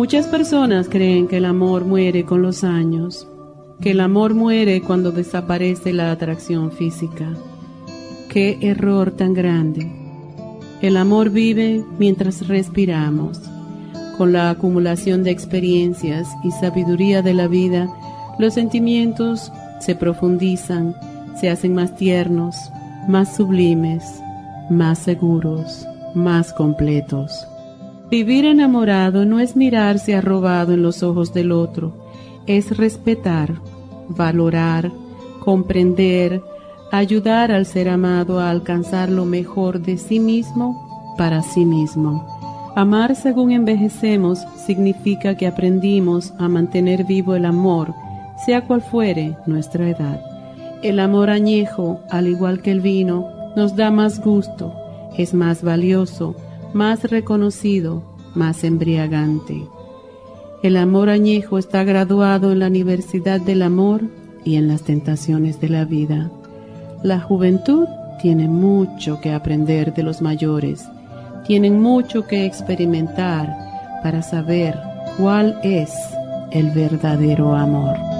Muchas personas creen que el amor muere con los años, que el amor muere cuando desaparece la atracción física. Qué error tan grande. El amor vive mientras respiramos. Con la acumulación de experiencias y sabiduría de la vida, los sentimientos se profundizan, se hacen más tiernos, más sublimes, más seguros, más completos. Vivir enamorado no es mirarse arrobado en los ojos del otro, es respetar, valorar, comprender, ayudar al ser amado a alcanzar lo mejor de sí mismo para sí mismo. Amar según envejecemos significa que aprendimos a mantener vivo el amor, sea cual fuere nuestra edad. El amor añejo, al igual que el vino, nos da más gusto, es más valioso, más reconocido, más embriagante. El amor añejo está graduado en la Universidad del Amor y en las tentaciones de la vida. La juventud tiene mucho que aprender de los mayores, tienen mucho que experimentar para saber cuál es el verdadero amor.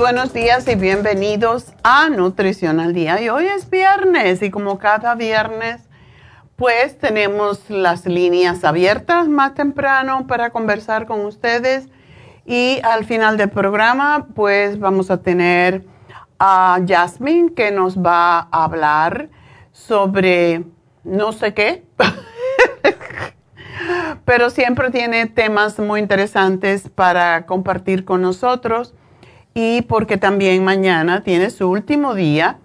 Buenos días y bienvenidos a Nutrición al Día. Y hoy es viernes y como cada viernes, pues tenemos las líneas abiertas más temprano para conversar con ustedes. Y al final del programa, pues vamos a tener a Jasmine que nos va a hablar sobre no sé qué. pero siempre tiene temas muy interesantes para compartir con nosotros y porque también mañana tiene su último día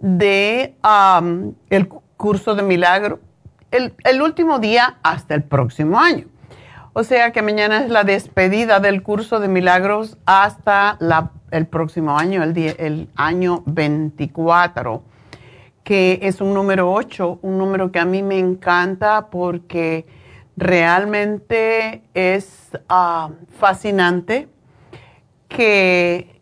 de el curso de milagro, el, el, último día hasta el próximo año. O sea que mañana es la despedida del curso de milagros hasta la, el próximo año, el, el año 24, que es un número 8, un número que a mí me encanta porque realmente es fascinante que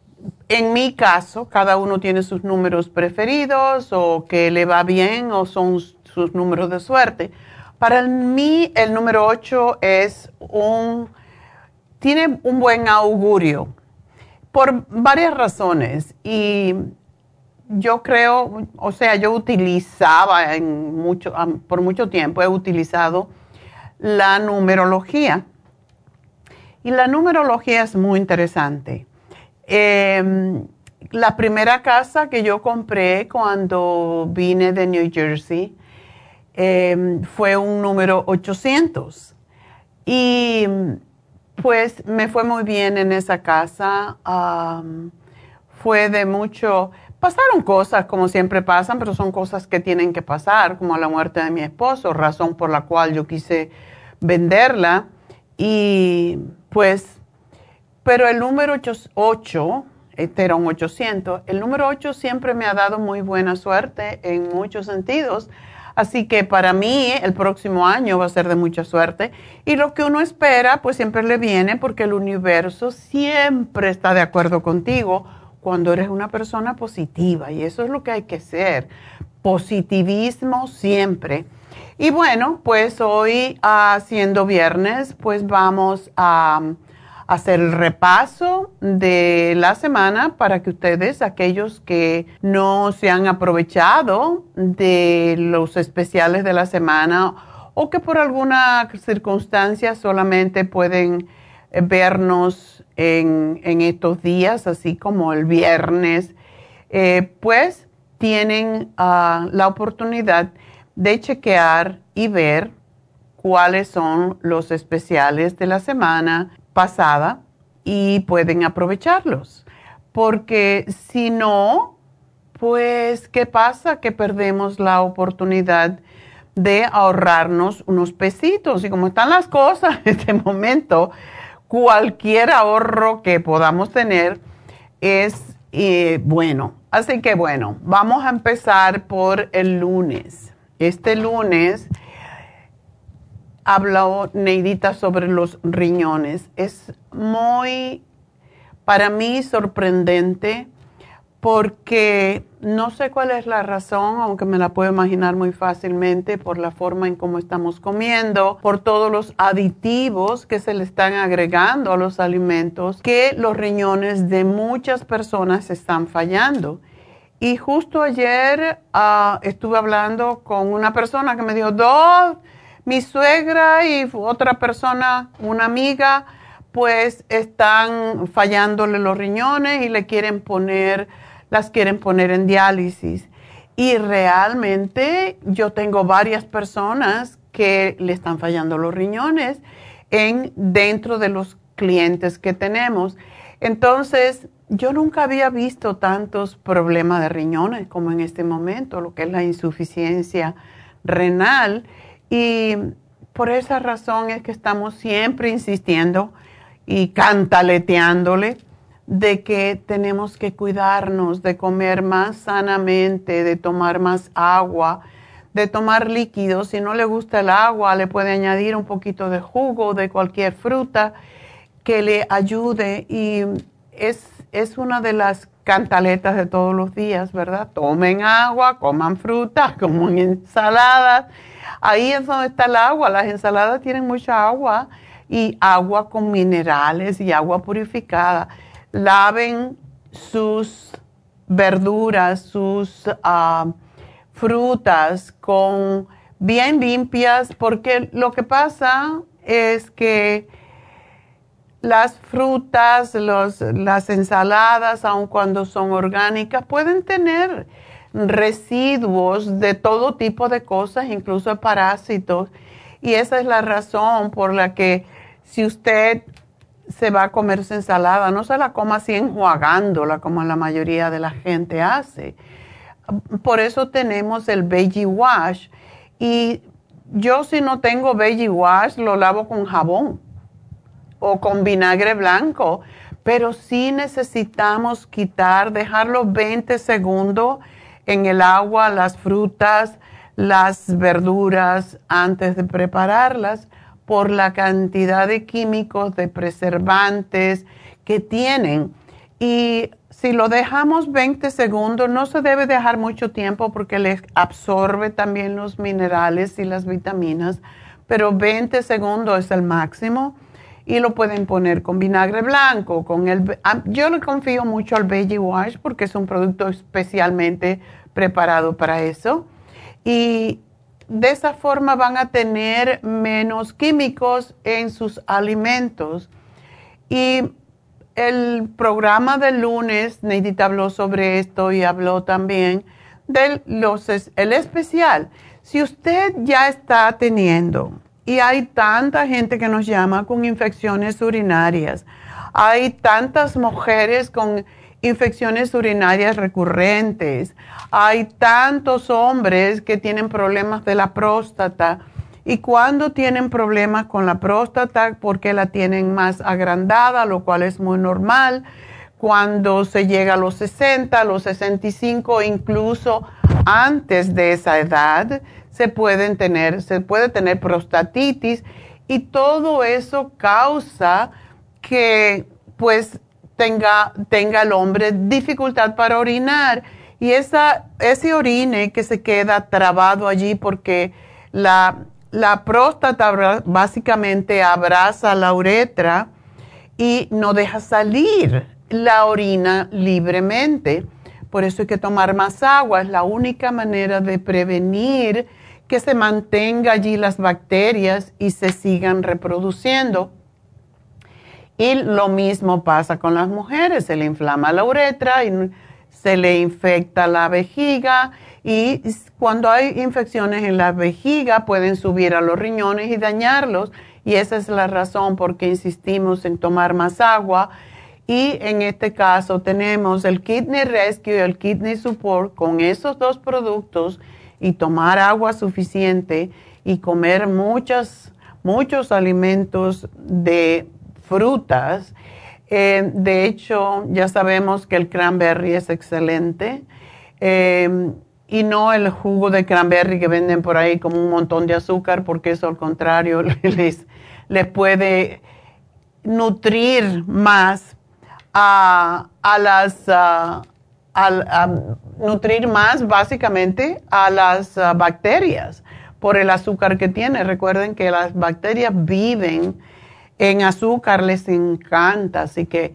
en mi caso cada uno tiene sus números preferidos o que le va bien o son sus números de suerte. para mí el número 8 es un, tiene un buen augurio por varias razones y yo creo, o sea, yo utilizaba en mucho, por mucho tiempo, he utilizado la numerología. Y la numerología es muy interesante. Em, la primera casa que yo compré cuando vine de New Jersey em, fue un número 800. Y pues me fue muy bien en esa casa. fue de mucho, pasaron cosas como siempre pasan, pero son cosas que tienen que pasar, como la muerte de mi esposo, razón por la cual yo quise venderla. Y pues, pero el número 8, este era un 800, el número 8 siempre me ha dado muy buena suerte en muchos sentidos. Así que para mí el próximo año va a ser de mucha suerte. Y lo que uno espera, pues siempre le viene porque el universo siempre está de acuerdo contigo cuando eres una persona positiva y eso es lo que hay que ser. Positivismo siempre. Y bueno, pues hoy haciendo viernes, pues vamos a hacer el repaso de la semana para que ustedes, aquellos que no se han aprovechado de los especiales de la semana o que por alguna circunstancia solamente pueden vernos en, estos días, así como el viernes, eh, pues tienen ah, la oportunidad de chequear y ver cuáles son los especiales de la semana pasada y pueden aprovecharlos. Porque si no, pues, ¿qué pasa? Que perdemos la oportunidad de ahorrarnos unos pesitos. Y como están las cosas en este momento, cualquier ahorro que podamos tener es eh, bueno. Así que bueno, vamos a empezar por el lunes. Este lunes habló Neidita sobre los riñones. Es muy, para mí, sorprendente porque no sé cuál es la razón, aunque me la puedo imaginar muy fácilmente por la forma en cómo estamos comiendo, por todos los aditivos que se le están agregando a los alimentos, que los riñones de muchas personas están fallando. Y justo ayer ah, estuve hablando con una persona que me dijo, dos, mi suegra y otra persona, una amiga, pues están fallándole los riñones y le quieren poner las quieren poner en diálisis. Y realmente yo tengo varias personas que le están fallando los riñones en, dentro de los clientes que tenemos. Entonces, yo nunca había visto tantos problemas de riñones como en este momento, lo que es la insuficiencia renal. Y por esa razón es que estamos siempre insistiendo y cantaleteándole de que tenemos que cuidarnos, de comer más sanamente, de tomar más agua, de tomar líquidos. Si no le gusta el agua, le puede añadir un poquito de jugo de cualquier fruta que le ayude. Y es, es una de las cantaletas de todos los días, ¿verdad? Tomen agua, coman fruta, coman ensaladas. Ahí es donde está el agua. Las ensaladas tienen mucha agua y agua con minerales y agua purificada laven sus verduras, sus ah, frutas con bien limpias, porque lo que pasa es que las frutas, las ensaladas, aun cuando son orgánicas, pueden tener residuos de todo tipo de cosas, incluso parásitos. Y esa es la razón por la que si usted se va a comer su ensalada, no se la coma así enjuagándola como la mayoría de la gente hace. Por eso tenemos el Veggie Wash y yo si no tengo Veggie Wash lo lavo con jabón o con vinagre blanco, pero sí necesitamos quitar, dejarlo 20 segundos en el agua, las frutas, las verduras antes de prepararlas por la cantidad de químicos, de preservantes que tienen. Y Si lo dejamos 20 segundos, no se debe dejar mucho tiempo porque le absorbe también los minerales y las vitaminas, pero 20 segundos es el máximo y lo pueden poner con vinagre blanco, con el ah, yo le confío mucho al Veggie Wash porque es un producto especialmente preparado para eso y de esa forma van a tener menos químicos en sus alimentos. Y el programa del lunes, Neidita habló sobre esto y habló también del los, el especial. Si usted ya está teniendo, y hay tanta gente que nos llama con infecciones urinarias, hay tantas mujeres con infecciones urinarias recurrentes. Hay tantos hombres que tienen problemas de la próstata. Y cuando tienen problemas con la próstata, porque la tienen más agrandada, lo cual es muy normal, cuando se llega a los 60, a los 65, incluso antes de esa edad, se pueden tener, se puede tener prostatitis y todo eso causa que pues tenga, tenga el hombre dificultad para orinar. Y esa, ese orine que se queda trabado allí porque la, la próstata básicamente abraza la uretra y no deja salir la orina libremente. Por eso hay que tomar más agua. Es la única manera de prevenir que se mantenga allí las bacterias y se sigan reproduciendo. Y lo mismo pasa con las mujeres, se le inflama la uretra y se le infecta la vejiga y cuando hay infecciones en la vejiga pueden subir a los riñones y dañarlos y esa es la razón por qué insistimos en tomar más agua y en este caso tenemos el Kidney Rescue y el Kidney Support con esos dos productos y tomar agua suficiente y comer muchos, muchos alimentos de frutas. Eh, de hecho, ya sabemos que el cranberry es excelente. Eh, y no el jugo de cranberry que venden por ahí como un montón de azúcar, porque eso al contrario les, les puede nutrir más a, las, a, nutrir más básicamente a las bacterias por el azúcar que tiene. Recuerden que las bacterias viven en azúcar les encanta, así que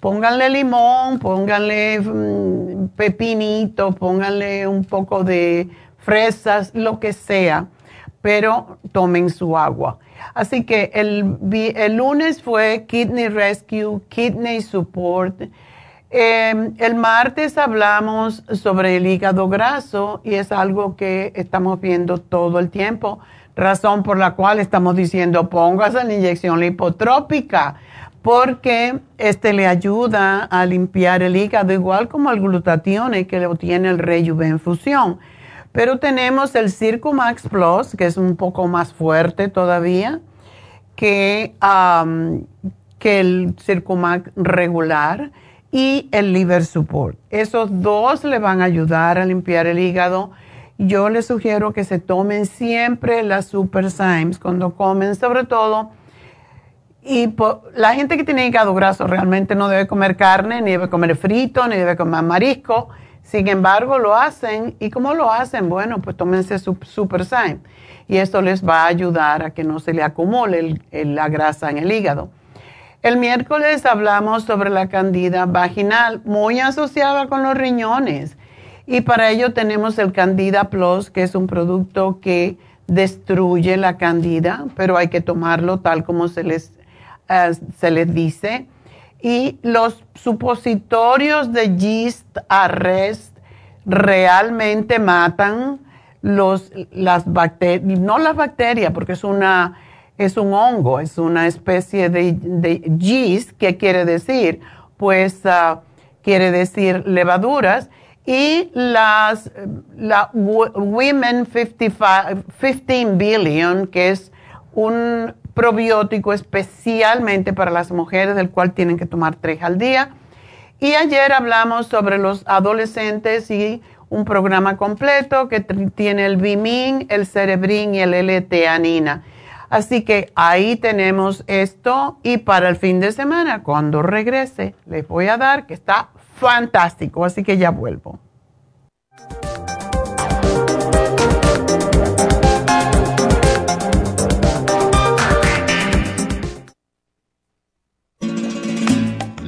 pónganle limón, pónganle mm, pepinito, pónganle un poco de fresas, lo que sea, pero tomen su agua. Así que el, el lunes fue Kidney Rescue, Kidney Support. Em, el martes hablamos sobre el hígado graso y es algo que estamos viendo todo el tiempo razón por la cual estamos diciendo póngase la inyección lipotrópica porque este le ayuda a limpiar el hígado igual como el glutatión que lo tiene el Rejuvenfusión. Pero tenemos el Circumax Plus, que es un poco más fuerte todavía que, que el Circumax regular, y el Liver Support. Esos dos le van a ayudar a limpiar el hígado yo les sugiero que se tomen siempre las Super Symes cuando comen, sobre todo. Y la gente que tiene hígado graso realmente no debe comer carne, ni debe comer frito, ni debe comer marisco. Sin embargo, lo hacen. ¿Y cómo lo hacen? Bueno, pues tómense su Super Syme. Y esto les va a ayudar a que no se le acumule la grasa en el hígado. El miércoles hablamos sobre la candida vaginal, muy asociada con los riñones. Y para ello tenemos el Candida Plus, que es un producto que destruye la candida, pero hay que tomarlo tal como se les, eh, se les dice. Y los supositorios de yeast arrest realmente matan los, las bacterias, no las bacterias, porque es, una, es un hongo, es una especie de, yeast, que quiere decir? Pues ah, quiere decir levaduras y las, la Women 55, 15 Billion, que es un probiótico especialmente para las mujeres, del cual tienen que tomar tres al día. Y ayer hablamos sobre los adolescentes y un programa completo que tiene el Bimin, el Cerebrin y el L-Teanina. Así que ahí tenemos esto y para el fin de semana, cuando regrese, les voy a dar que está fantástico, así que ya vuelvo.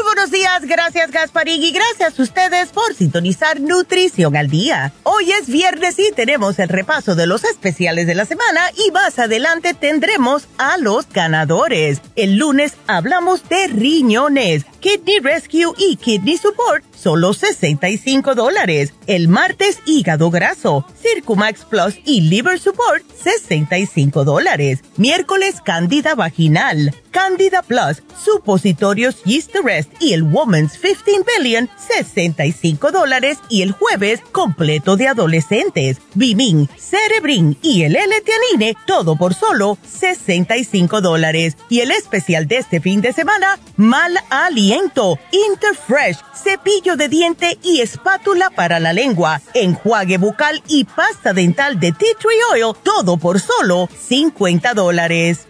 Muy buenos días, gracias Gasparín y gracias a ustedes por sintonizar Nutrición al Día. Hoy es viernes y tenemos el repaso de los especiales de la semana y más adelante tendremos a los ganadores. El lunes hablamos de riñones, Kidney Rescue y Kidney Support, solo 65 dólares. El martes hígado graso, Circumax Plus y Liver Support, 65 dólares. Miércoles Candida Vaginal, Candida Plus, supositorios Yeast Rest y el Woman's 15 Billion, 65 dólares. Y el jueves, completo de adolescentes, Bimin, Cerebrin y el l todo por solo 65 dólares. Y el especial de este fin de semana, Mal Aliento, Interfresh, cepillo de diente y espátula para la lengua, enjuague bucal y pasta dental de Tea Tree Oil, todo por solo 50 dólares.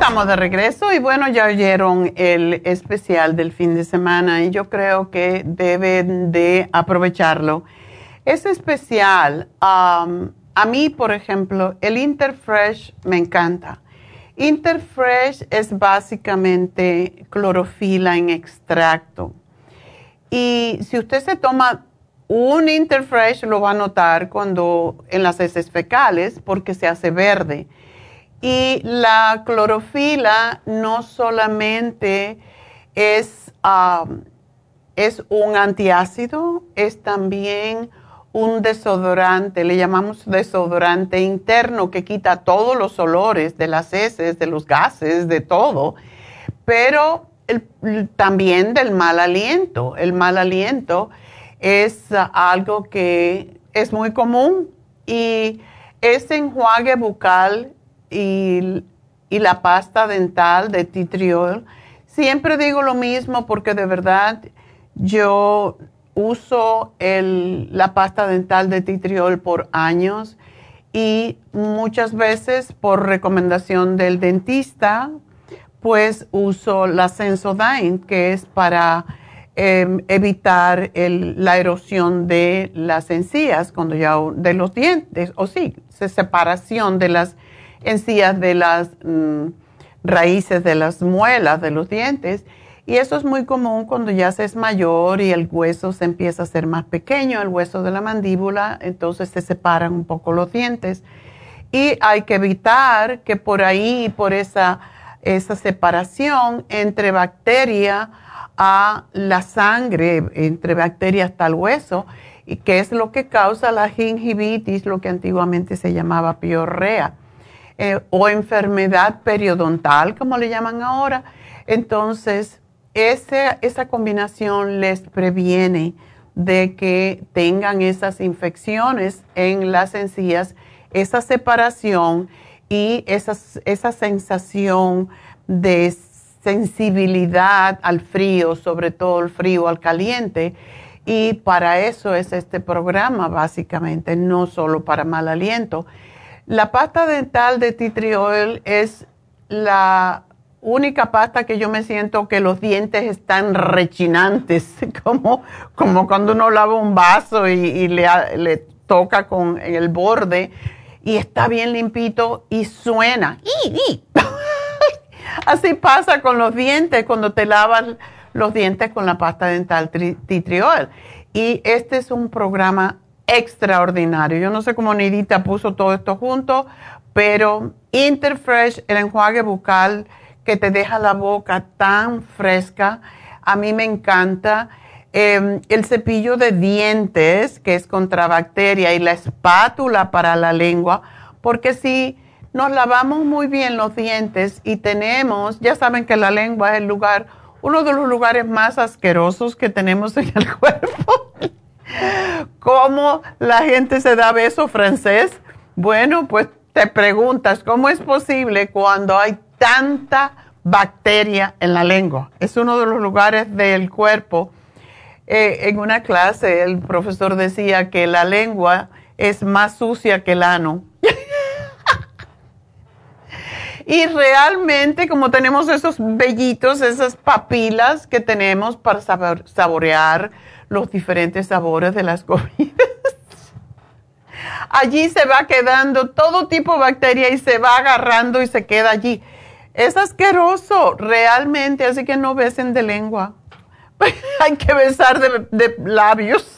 Estamos de regreso y bueno, ya oyeron el especial del fin de semana y yo creo que deben de aprovecharlo. Ese especial, a mí, por ejemplo, el Interfresh me encanta. Interfresh es básicamente clorofila en extracto. Y si usted se toma un Interfresh, lo va a notar cuando en las heces fecales, porque se hace verde y la clorofila no solamente es, es un antiácido, es también un desodorante, le llamamos desodorante interno que quita todos los olores de las heces, de los gases, de todo, pero también del mal aliento. El mal aliento es algo que es muy común y ese enjuague bucal y, la pasta dental de titriol. Siempre digo lo mismo porque de verdad yo uso la pasta dental de titriol por años y muchas veces por recomendación del dentista, pues uso la Sensodyne, que es para em, evitar la erosión de las encías, cuando ya de los dientes, o sí, separación de las de las mm, raíces de las muelas de los dientes Y eso es muy común cuando ya se es mayor y el hueso se empieza a hacer más pequeño, el hueso de la mandíbula, entonces se separan un poco los dientes. Y hay que evitar que por ahí, por esa, esa separación entre bacteria a la sangre, entre bacteria hasta el hueso, y que es lo que causa la gingivitis, lo que antiguamente se llamaba piorrea, eh, o enfermedad periodontal, como le llaman ahora. Entonces, esa combinación les previene de que tengan esas infecciones en las encías, esa separación y esa sensación de sensibilidad al frío, sobre todo el frío al caliente. Y para eso es este programa, básicamente, no solo para mal aliento. La pasta dental de Tea es la única pasta que yo me siento que los dientes están rechinantes, como, como cuando uno lava un vaso y, le, le, toca con el borde y está bien limpito y suena. Así pasa con los dientes cuando te lavas los dientes con la pasta dental Titriol. Y este es un programa extraordinario. Yo no sé cómo Nidita puso todo esto junto, pero Interfresh, el enjuague bucal, que te deja la boca tan fresca. A mí me encanta. Em, el cepillo de dientes, que es contra bacteria, y la espátula para la lengua, porque si nos lavamos muy bien los dientes y tenemos, ya saben que la lengua es el lugar, uno de los lugares más asquerosos que tenemos en el cuerpo. ¿Cómo la gente se da beso francés? Bueno, pues te preguntas, ¿cómo es posible cuando hay tanta bacteria en la lengua. Es uno de los lugares del cuerpo. Eh, en una clase el profesor decía que la lengua es más sucia que el ano. y realmente como tenemos esos vellitos, esas papilas que tenemos para saborear los diferentes sabores de las comidas, allí se va quedando todo tipo de bacteria y se va agarrando y se queda allí. Es asqueroso, realmente, así que no besen de lengua. Hay que besar de, labios.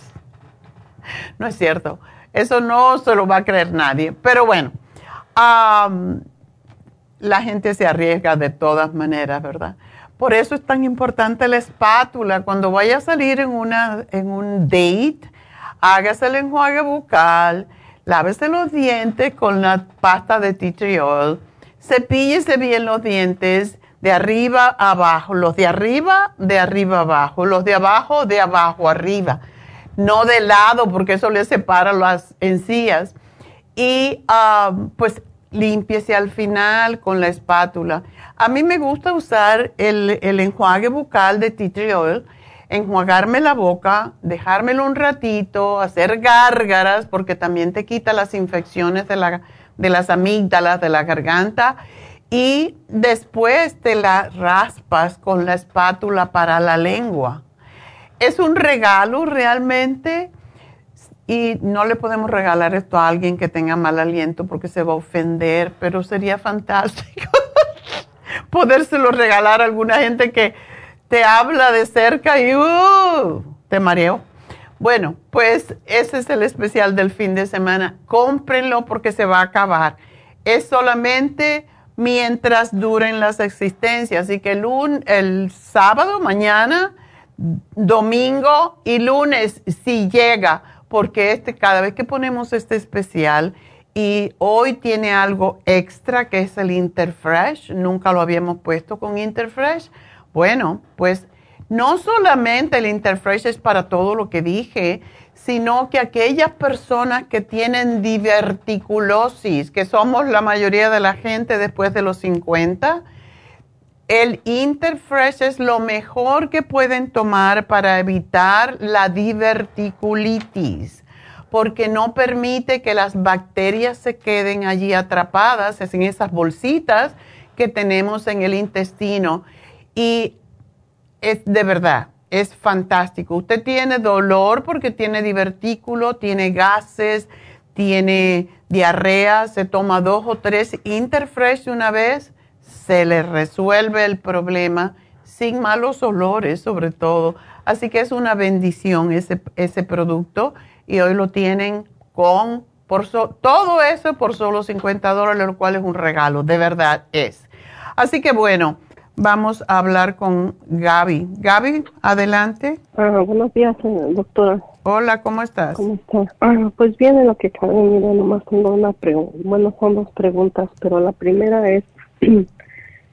No es cierto. Eso no se lo va a creer nadie. Pero bueno, la gente se arriesga de todas maneras, ¿verdad? Por eso es tan importante la espátula. Cuando vaya a salir en, una, en un date, hágase el enjuague bucal, lávese los dientes con la pasta de tea tree oil cepíllese bien los dientes de arriba a abajo, los de arriba, de arriba abajo, los de abajo, de abajo arriba, no de lado porque eso le separa las encías. Y um, pues límpiese al final con la espátula. A mí me gusta usar el, enjuague bucal de tea oil, enjuagarme la boca, dejármelo un ratito, hacer gárgaras porque también te quita las infecciones de la de las amígdalas, de la garganta, y después te la raspas con la espátula para la lengua. Es un regalo realmente y no le podemos regalar esto a alguien que tenga mal aliento porque se va a ofender, pero sería fantástico podérselo regalar a alguna gente que te habla de cerca y uh, te mareo. Bueno, pues ese es el especial del fin de semana. Cómprenlo porque se va a acabar. Es solamente mientras duren las existencias. Así que el, el sábado, mañana, domingo y lunes, si llega, porque este, cada vez que ponemos este especial, y hoy tiene algo extra que es el Interfresh, nunca lo habíamos puesto con Interfresh. Bueno, pues no solamente el Interfresh es para todo lo que dije, sino que aquellas personas que tienen diverticulosis, que somos la mayoría de la gente después de los 50, el Interfresh es lo mejor que pueden tomar para evitar la diverticulitis, porque no permite que las bacterias se queden allí atrapadas en esas bolsitas que tenemos en el intestino. Y es de verdad, es fantástico. Usted tiene dolor porque tiene divertículo, tiene gases, tiene diarrea, se toma dos o tres Interfresh una vez, se le resuelve el problema sin malos olores sobre todo. Así que es una bendición ese, ese producto y hoy lo tienen con por todo eso por solo 50 dólares, lo cual es un regalo, de verdad es. Así que bueno, vamos a hablar con Gaby. Gaby, adelante. Ah, buenos días, doctora. Hola, ¿cómo estás? ¿Cómo estás? Ah, pues bien, en lo que cabe, mira, nomás tengo una pregunta. Bueno, son dos preguntas, pero la primera es,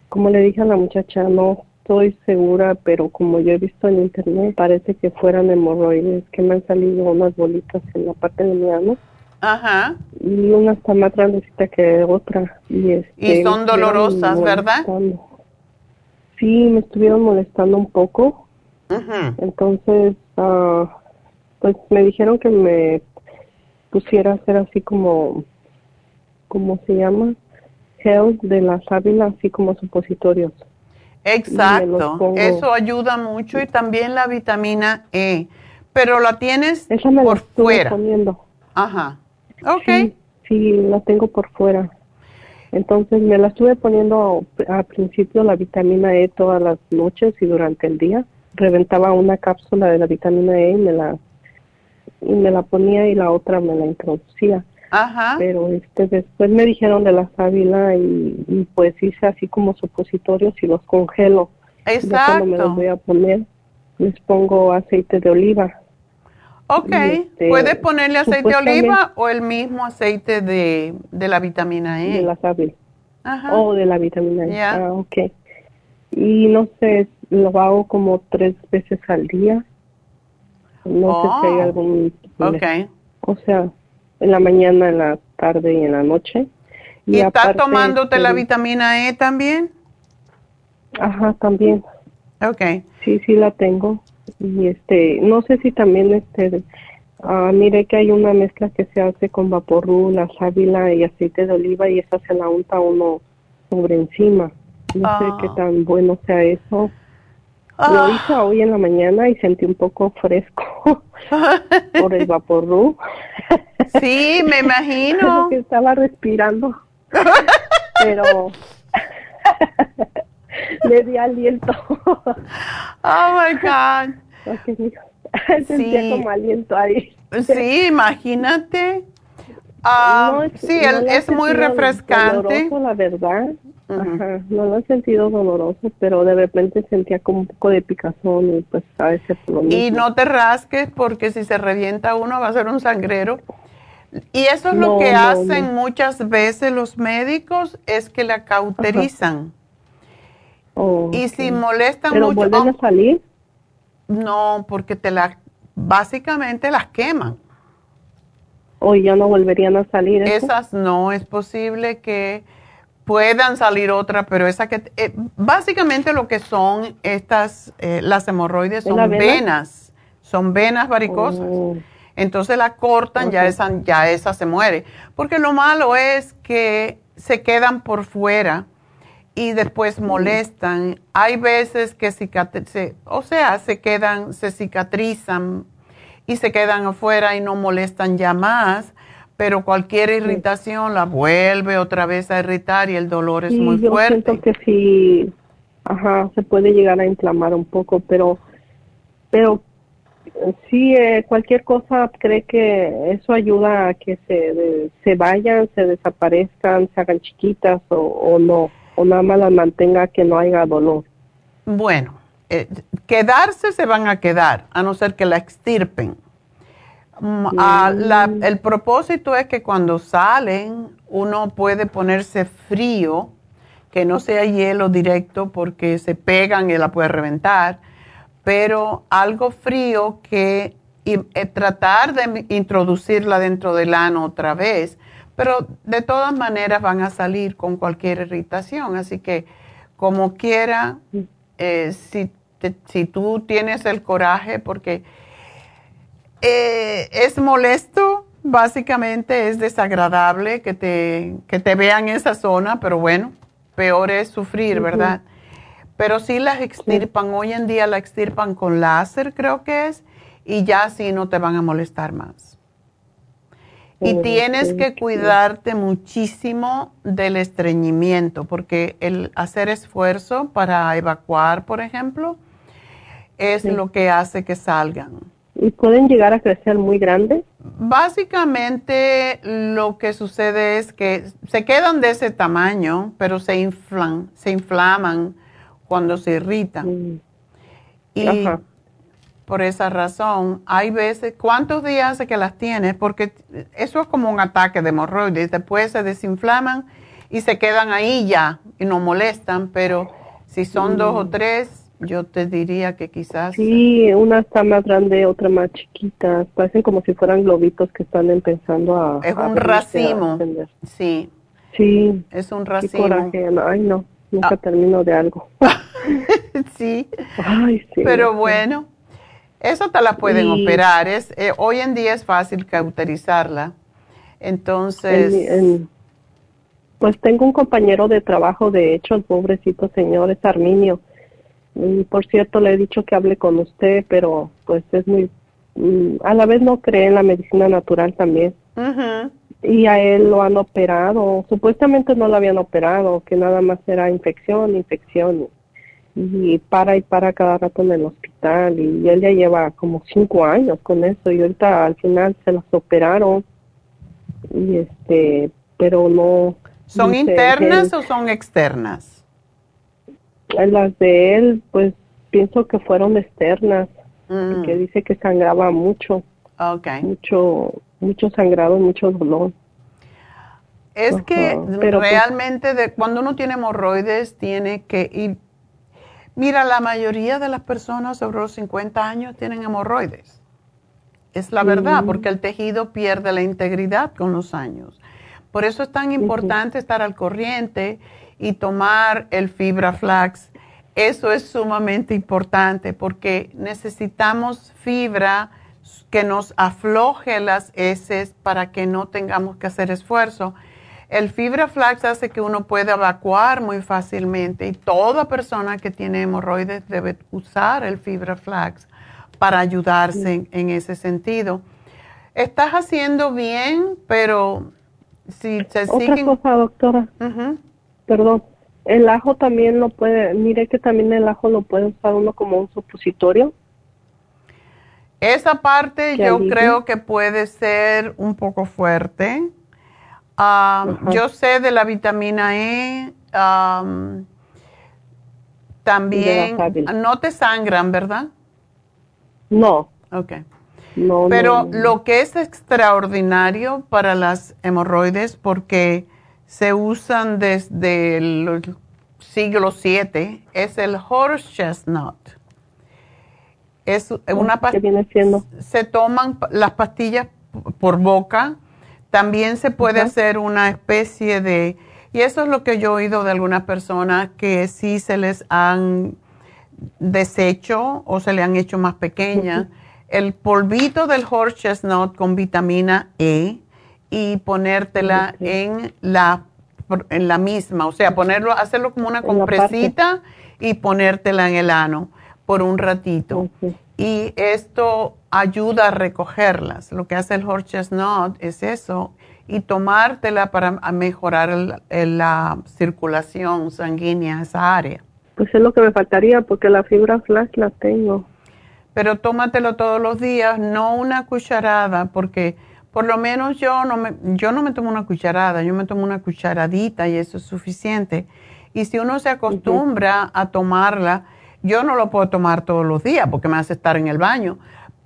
como le dije a la muchacha, no estoy segura, pero como yo he visto en internet, parece que fueran hemorroides, que me han salido unas bolitas en la parte de mi ano. Ajá. Y una está más grandecita que otra. Y, este, y son dolorosas, ¿verdad? Sí, me estuvieron molestando un poco. Entonces, uh, pues me dijeron que me pusiera a hacer así como, ¿cómo se llama? Gel de la sábila, así como supositorios. Exacto, eso ayuda mucho y también la vitamina E, pero la tienes por fuera. Poniendo. Ajá, ok. Sí, la tengo por fuera. Entonces me la estuve poniendo al principio la vitamina E todas las noches y durante el día. Reventaba una cápsula de la vitamina E y me la, y me la ponía y la otra me la introducía. Ajá. Pero este, después me dijeron de la sábila y, pues hice así como supositorios y los congelo. Exacto. cuando me los voy a poner, les pongo aceite de oliva. Ok, este, ¿puedes ponerle aceite de oliva o el mismo aceite de, de la vitamina E? De la sábila. Ajá. O de la vitamina E. Ah, ok. Y no sé, lo hago como tres veces al día. No sé si hay oh, algún... Ok. O sea, en la mañana, en la tarde y en la noche. ¿Y, estás tomándote la vitamina E también? Ajá, también. Okay. Sí, sí la tengo. Y este, no sé si también este, ah, mire que hay una mezcla que se hace con vaporru, la sábila y aceite de oliva y esa se la unta uno sobre encima. No sé qué ah. tan bueno sea eso. Lo ah. hice hoy en la mañana y sentí un poco fresco por el vaporru. Sí, me imagino. que estaba respirando. Pero le di aliento. Oh my God. Sentía sí. como aliento ahí. Sí, imagínate. no, sí, es muy refrescante. Doloroso, la verdad. Ajá, no lo he sentido doloroso, pero de repente sentía como un poco de picazón y pues a veces por lo Y no te rasques porque si se revienta uno va a ser un sangrero. Y eso es lo que hacen muchas veces los médicos, es que la cauterizan. y si molestan ¿Pero mucho... vuelven a salir? No, porque te la, básicamente las queman. ¿O ya no volverían a salir? Esas no, es posible que puedan salir otra, pero esa que... Eh, básicamente lo que son estas, eh, las hemorroides son venas, son venas varicosas. Oh. Entonces la cortan, ya, esa, ya esa se muere. Porque lo malo es que se quedan por fuera y después molestan. Hay veces que se, o sea, se quedan, se cicatrizan y se quedan afuera y no molestan ya más, pero cualquier irritación la vuelve otra vez a irritar y el dolor es muy yo fuerte. Siento que sí, ajá, se puede llegar a inflamar un poco, pero, pero sí, eh, cualquier cosa cree que eso ayuda a que se, se vayan, se desaparezcan, se hagan chiquitas o, o no, o nada más las mantenga que no haya dolor. Bueno, eh, quedarse se van a quedar, a no ser que la extirpen. Mm, mm. el propósito es que cuando salen uno puede ponerse frío, que no sea hielo directo porque se pegan y la puede reventar pero algo frío que y, eh, tratar de introducirla dentro del ano otra vez, pero de todas maneras van a salir con cualquier irritación, así que como quiera, eh, si, si tú tienes el coraje, porque eh, es molesto, básicamente es desagradable que te, que te vean esa zona, pero bueno, peor es sufrir, ¿verdad? pero sí las extirpan. Hoy en día la extirpan con láser, creo que es, y ya así no te van a molestar más. Y tienes que cuidarte muchísimo del estreñimiento, porque el hacer esfuerzo para evacuar, por ejemplo, es Sí. lo que hace que salgan. ¿Y pueden llegar a crecer muy grandes? Básicamente lo que sucede es que se quedan de ese tamaño, pero se inflan, se inflaman cuando se irritan. Mm, Y Ajá. por esa razón, hay veces, ¿cuántos días hace que las tienes? Porque eso es como un ataque de hemorroides. Después se desinflaman y se quedan ahí ya y no molestan, pero si son dos o tres, yo te diría que quizás... Sí, una está más grande, otra más chiquita. Parecen como si fueran globitos que están empezando a... Es un a racimo. Sí, Sí, es un racimo. coraje. Ay, no, nunca Ah. termino de algo. sí, Ay, sí. pero bueno, eso te la pueden operar. Es, eh, hoy en día es fácil cauterizarla. Entonces, En- en- pues tengo un compañero de trabajo, de hecho, el pobrecito señor es Arminio. Y por cierto, le he dicho que hable con usted, pero pues es muy... mm, a la vez no cree en la medicina natural también. ujú, Y a él lo han operado. Supuestamente no lo habían operado, que nada más era infección, infección. Y para y para cada rato en el hospital. Y él ya lleva como cinco años con eso. Y ahorita al final se las operaron. Y este, pero no. ¿son internas él- o son externas? Las de él, pues pienso que fueron externas. Mm, Porque dice que sangraba mucho, ok. mucho, mucho sangrado mucho dolor. Es Ajá, que pero pues- realmente de, cuando uno tiene hemorroides tiene que ir... Mira, la mayoría de las personas sobre los 50 años tienen hemorroides. Es la verdad, porque el tejido pierde la integridad con los años. Por eso es tan importante estar al corriente y tomar el fibra flax. Eso es sumamente importante porque necesitamos fibra que nos afloje las heces para que no tengamos que hacer esfuerzo. El fibra flax hace que uno pueda evacuar muy fácilmente y toda persona que tiene hemorroides debe usar el fibra flax para ayudarse en, en ese sentido. Estás haciendo bien, pero si se Otra siguen... cosa, doctora. Ujú. Perdón, el ajo también lo puede, mire que también el ajo lo puede usar uno como un supositorio. Esa parte ¿Qué yo alivio? creo que puede ser un poco fuerte. Yo sé de la vitamina E. am, también, no te sangran, ¿verdad? No, Ok. no. Pero no, no. lo que es extraordinario para las hemorroides, porque se usan desde el siglo VII, es el horse chestnut. Es una ¿Qué pastilla viene siendo? se toman las pastillas por boca. También se puede hacer una especie de, y eso es lo que yo he oído de algunas personas que sí se les han deshecho o se le han hecho más pequeñas. El polvito del horse chestnut con vitamina E y ponértela en la en la misma, o sea, ponerlo, hacerlo como una compresita y ponértela en el ano por un ratito y esto ayuda a recogerlas. Lo que hace el horse chestnut es eso y tomártela para mejorar el- el- la circulación sanguínea a esa área. Pues es lo que me faltaría porque la fibra flash la tengo. Pero tómatelo todos los días, no una cucharada, porque por lo menos yo no me, yo no me tomo una cucharada, yo me tomo una cucharadita y eso es suficiente. Y si uno se acostumbra a tomarla, yo no lo puedo tomar todos los días porque me hace estar en el baño.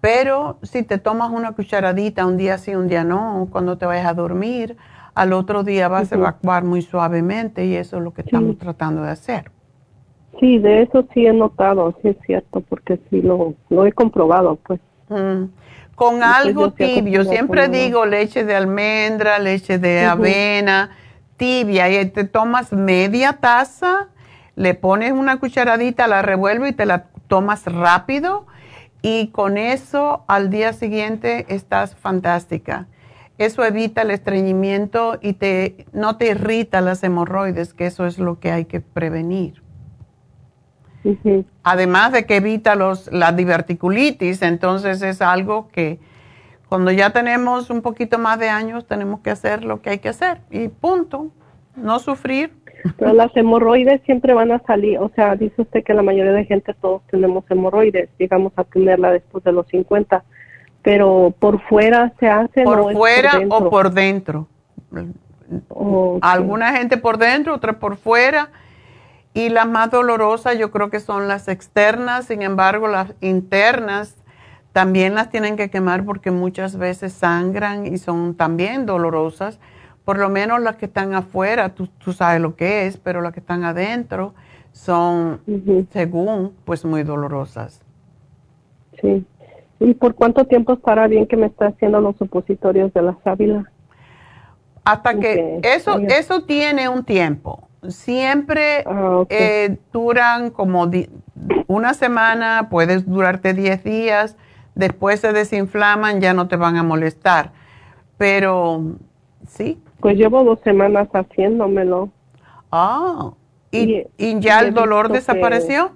Pero si te tomas una cucharadita un día sí, un día no, cuando te vayas a dormir, al otro día vas a evacuar muy suavemente y eso es lo que estamos tratando de hacer. Sí, de eso sí he notado, sí es cierto, porque sí lo, lo he comprobado, pues. Mm. Con algo tibio, siempre digo leche de almendra, leche de avena, tibia, y te tomas media taza, le pones una cucharadita, la revuelves y te la tomas rápido, y con eso al día siguiente estás fantástica. Eso evita el estreñimiento y te, no te irrita las hemorroides, que eso es lo que hay que prevenir. Además de que evita los, la diverticulitis, entonces es algo que Cuando ya tenemos un poquito más de años, tenemos que hacer lo que hay que hacer y punto. No sufrir. Pero las hemorroides siempre van a salir, o sea, dice usted que la mayoría de gente todos tenemos hemorroides, digamos a tenerla después de los 50, pero por fuera se hace. Por fuera o por dentro. Alguna gente por dentro, otra por fuera. Y las más dolorosas yo creo que son las externas, sin embargo las internas también las tienen que quemar porque muchas veces sangran y son también dolorosas. Por lo menos las que están afuera, tú, sabes lo que es, pero las que están adentro son, según, pues muy dolorosas. Sí. ¿Y por cuánto tiempo estará bien que me esté haciendo los supositorios de la sábila? Hasta que eso, eso tiene un tiempo. Siempre ah, eh, duran como una semana, puedes durarte 10 días, después se desinflaman, ya no te van a molestar. Pero, sí. Pues llevo dos semanas haciéndomelo. Ah, ¿y, ya el dolor desapareció?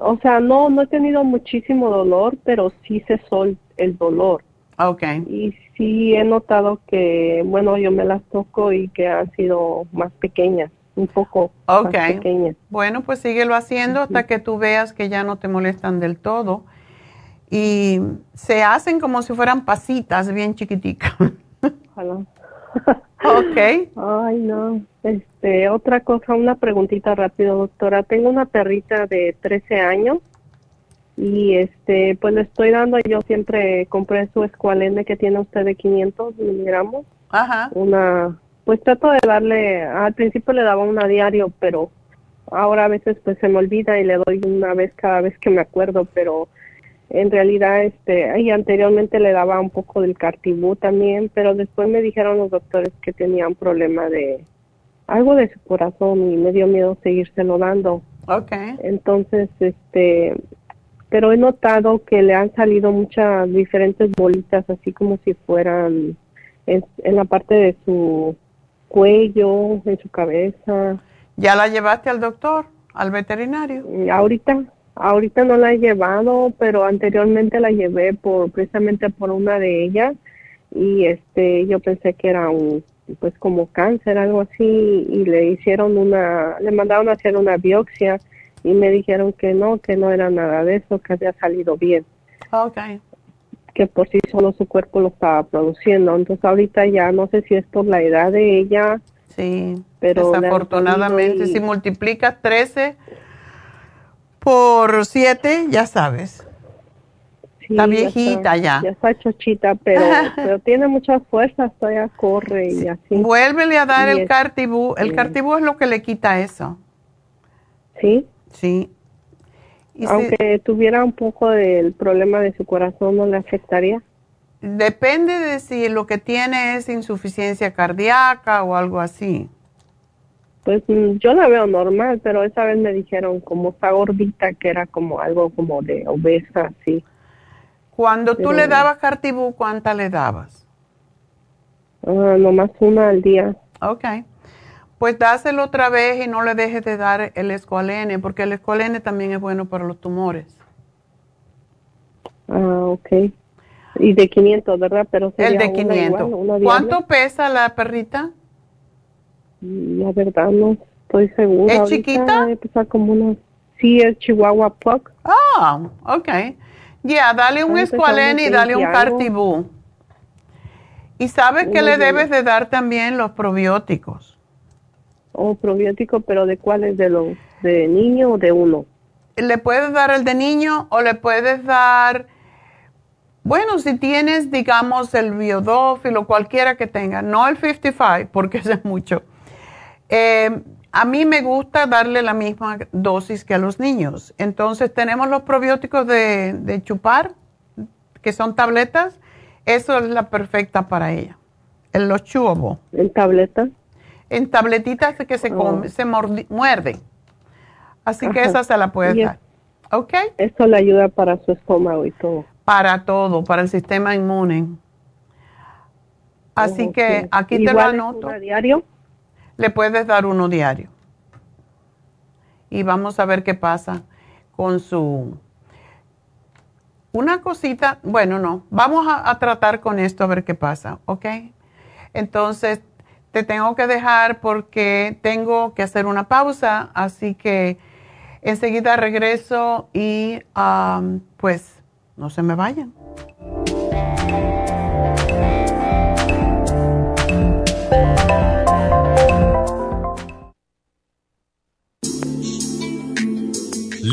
o sea, no, no he tenido muchísimo dolor, pero sí cesó el dolor. Okay. Y sí he notado que, bueno, yo me las toco y que han sido más pequeñas, un poco más pequeñas. Bueno, pues síguelo haciendo hasta que tú veas que ya no te molestan del todo. Y se hacen como si fueran pasitas bien chiquiticas. Ojalá. ok. Ay, no. Este, otra cosa, una preguntita rápido, doctora. Tengo una perrita de 13 años y este pues le estoy dando yo siempre compré su escualene que tiene usted de 500 miligramos. Ajá. una pues trato de darle al principio le daba una diario pero ahora a veces pues se me olvida y le doy una vez cada vez que me acuerdo pero en realidad este y anteriormente le daba un poco del cartibú también pero después me dijeron los doctores que tenía un problema de algo de su corazón y me dio miedo seguírselo dando. Okay entonces este pero he notado que le han salido muchas diferentes bolitas, así como si fueran en, la parte de su cuello, en su cabeza. ¿Ya la llevaste al doctor, al veterinario? Ahorita, ahorita no la he llevado, pero anteriormente la llevé por precisamente por una de ellas y este yo pensé que era un pues como cáncer algo así y le hicieron una le mandaron a hacer una biopsia y me dijeron que no, que no era nada de eso, que había salido bien. Okay. Que por sí solo su cuerpo lo estaba produciendo. Entonces ahorita ya no sé si es por la edad de ella. Sí, pero desafortunadamente si multiplicas 13 por 7, ya sabes. está viejita ya. Ya está, chochita, pero, pero tiene mucha fuerza, todavía corre y así. Vuélvele a dar el cartibú. El cartibú es lo que le quita eso. Sí. Sí. Aunque tuviera un poco del problema de su corazón, ¿no le afectaría? Depende de si lo que tiene es insuficiencia cardíaca o algo así. Pues mm, yo la veo normal, pero esa vez me dijeron como está gordita, que era como algo como de obesa, sí. Cuando tú le dabas cartibú, ¿cuánta le dabas? Uh, nomás una al día. Ok pues dáselo otra vez y no le dejes de dar el escualene, porque el escualene también es bueno para los tumores. Ah, ok. Y de 500, ¿verdad? Pero el de 500. ¿Cuánto pesa la perrita? La verdad no estoy segura. ¿Es chiquita? Pesa como una... Sí, es Chihuahua Puck. Ah, ok. Ya, dale un escualene y dale un cartibú. Y sabes que le debes de dar también los probióticos o probiótico, pero ¿de cuáles? ¿De los de niño o de uno? Le puedes dar el de niño o le puedes dar, bueno, si tienes, digamos, el biodófilo, cualquiera que tenga, no el 55, porque ese es mucho. Eh, a mí me gusta darle la misma dosis que a los niños. Entonces tenemos los probióticos de, de chupar, que son tabletas. Eso es la perfecta para ella. En los chewable. ¿En tabletas? En tabletitas que se, oh. se muerden. Así que esa se la puedes dar. ¿Ok? Esto le ayuda para su estómago y todo. Para todo, para el sistema inmune. Así que aquí te lo anoto. diario? Le puedes dar uno diario. Y vamos a ver qué pasa con su... una cosita, bueno, no, vamos a, tratar con esto a ver qué pasa, ¿ok? Entonces, te tengo que dejar porque tengo que hacer una pausa, así que enseguida regreso y pues no se me vayan.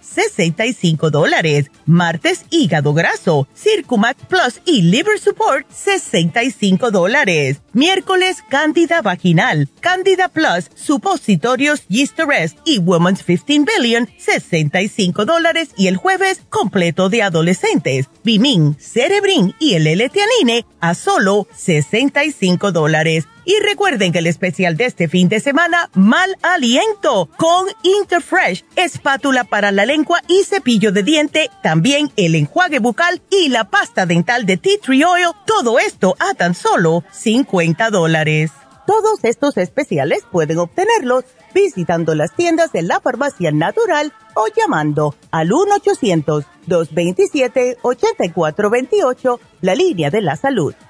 65 dólares. Martes, hígado graso, Circumax Plus y Liver Support, 65 dólares. Miércoles, cándida vaginal, cándida Plus, supositorios Yeast Arrest y Women's 15 Billion, 65 dólares. Y el jueves, completo de adolescentes, Bimin, Cerebrin y el l a solo 65 dólares. Y recuerden que el especial de este fin de semana, mal aliento, con Interfresh, espátula para la lengua y cepillo de diente, también el enjuague bucal y la pasta dental de Tea Tree Oil, todo esto a tan solo 50 dólares. Todos estos especiales pueden obtenerlos visitando las tiendas de la farmacia natural o llamando al 1-800-227-8428, la línea de la salud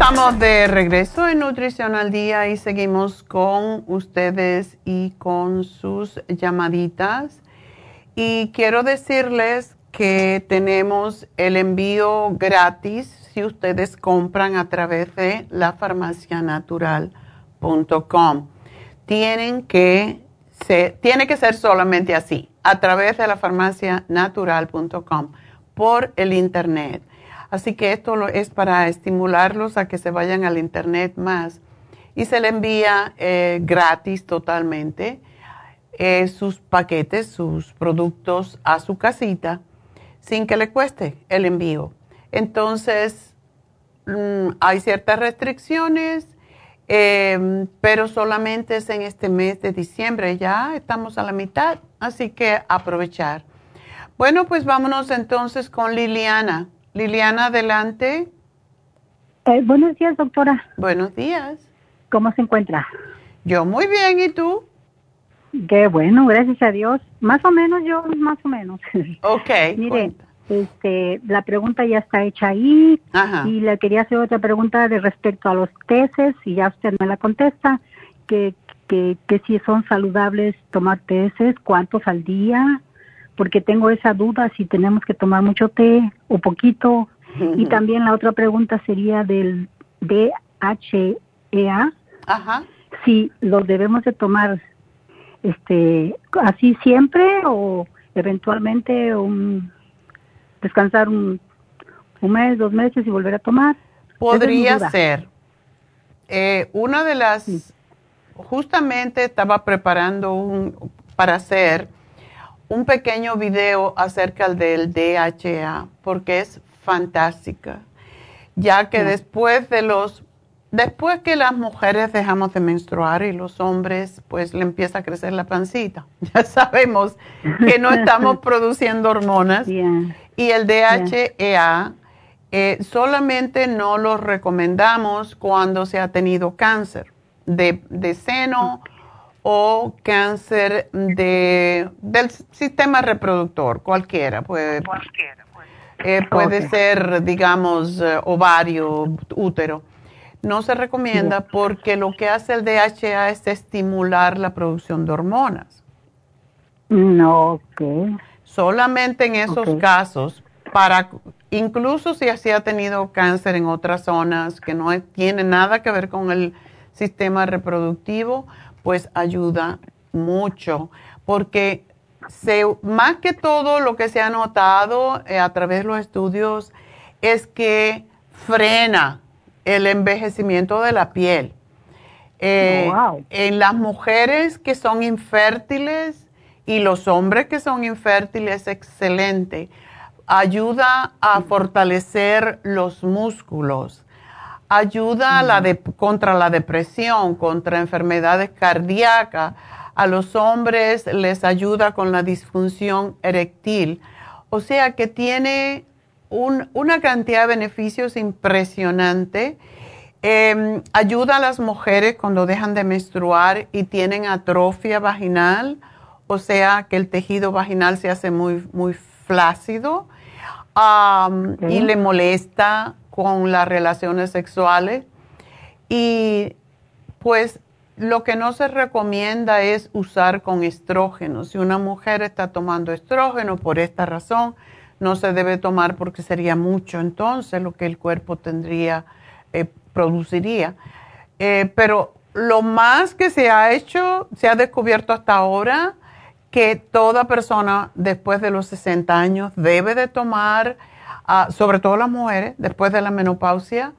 Estamos de regreso en Nutrición al Día y seguimos con ustedes y con sus llamaditas. Y quiero decirles que tenemos el envío gratis si ustedes compran a través de lafarmacianatural.com. Tienen que tiene que ser solamente así, a través de lafarmacianatural.com por el internet Así que esto es para estimularlos a que se vayan al Internet más. Y se le envía eh, gratis totalmente eh, sus paquetes, sus productos a su casita sin que le cueste el envío. Entonces, mm, hay ciertas restricciones, em, pero solamente es en este mes de diciembre. Ya estamos a la mitad, así que aprovechar. Bueno, pues vámonos entonces con Liliana. Liliana, adelante. Eh, buenos días, doctora. Buenos días. ¿Cómo se encuentra? Yo muy bien, ¿y tú? Qué bueno, gracias a Dios. Más o menos, yo más o menos. Ok. Mire, este, la pregunta ya está hecha ahí Ajá. y le quería hacer otra pregunta de respecto a los tesis y ya usted me la contesta, que, que, que si son saludables tomar tesis, cuántos al día, porque tengo esa duda si tenemos que tomar mucho té o poquito. Y también la otra pregunta sería del DHEA. Ajá. Si los debemos de tomar este así siempre o eventualmente un, descansar un, un mes, dos meses y volver a tomar. Podría ser. Eh, una de las justamente estaba preparando un, para hacer un pequeño video acerca del DHA, porque es fantástica, ya que después de los Después que las mujeres dejamos de menstruar y los hombres, pues le empieza a crecer la pancita. Ya sabemos que no estamos produciendo hormonas. Y el DHEA eh, solamente no lo recomendamos cuando se ha tenido cáncer de, seno o cáncer de, del sistema reproductor, cualquiera. Puede, cualquiera, eh, puede ser, digamos, eh, ovario, útero no se recomienda porque lo que hace el DHA es estimular la producción de hormonas. No, ok. Solamente en esos casos, para incluso si así ha tenido cáncer en otras zonas que no tiene nada que ver con el sistema reproductivo, pues ayuda mucho, porque se, más que todo lo que se ha notado eh, a través de los estudios es que frena el envejecimiento de la piel. Eh, en las mujeres que son infértiles y los hombres que son infértiles, excelente. Ayuda a fortalecer los músculos. Ayuda contra la depresión, contra enfermedades cardíacas. A los hombres les ayuda con la disfunción eréctil. O sea que tiene una cantidad de beneficios impresionante. Em, ayuda a las mujeres cuando dejan de menstruar y tienen atrofia vaginal, o sea que el tejido vaginal se hace muy, muy flácido y le molesta con las relaciones sexuales. Y pues lo que no se recomienda es usar con estrógeno. Si una mujer está tomando estrógeno por esta razón, no se debe tomar porque sería mucho entonces lo que el cuerpo tendría, eh, produciría. Eh, pero lo más que se ha hecho, se ha descubierto hasta ahora que toda persona después de los 60 años debe de tomar, ah, sobre todo las mujeres, después de la menopausia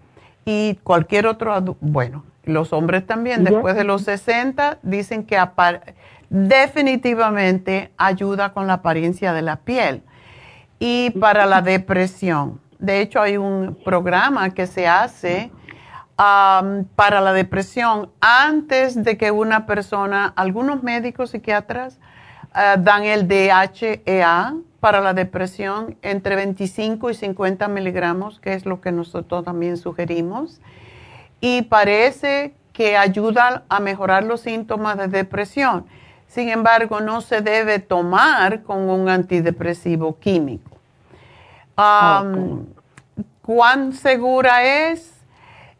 y cualquier otro, bueno, los hombres también, después de los 60, dicen que definitivamente ayuda con la apariencia de la piel y para la depresión. De hecho, hay un programa que se hace um, para la depresión antes de que una persona, algunos médicos psiquiatras uh, dan el DHEA para la depresión entre 25 y 50 miligramos, que es lo que nosotros también sugerimos. Y parece que ayuda a mejorar los síntomas de depresión. Sin embargo, no se debe tomar con un antidepresivo químico. ¿Cuán segura es?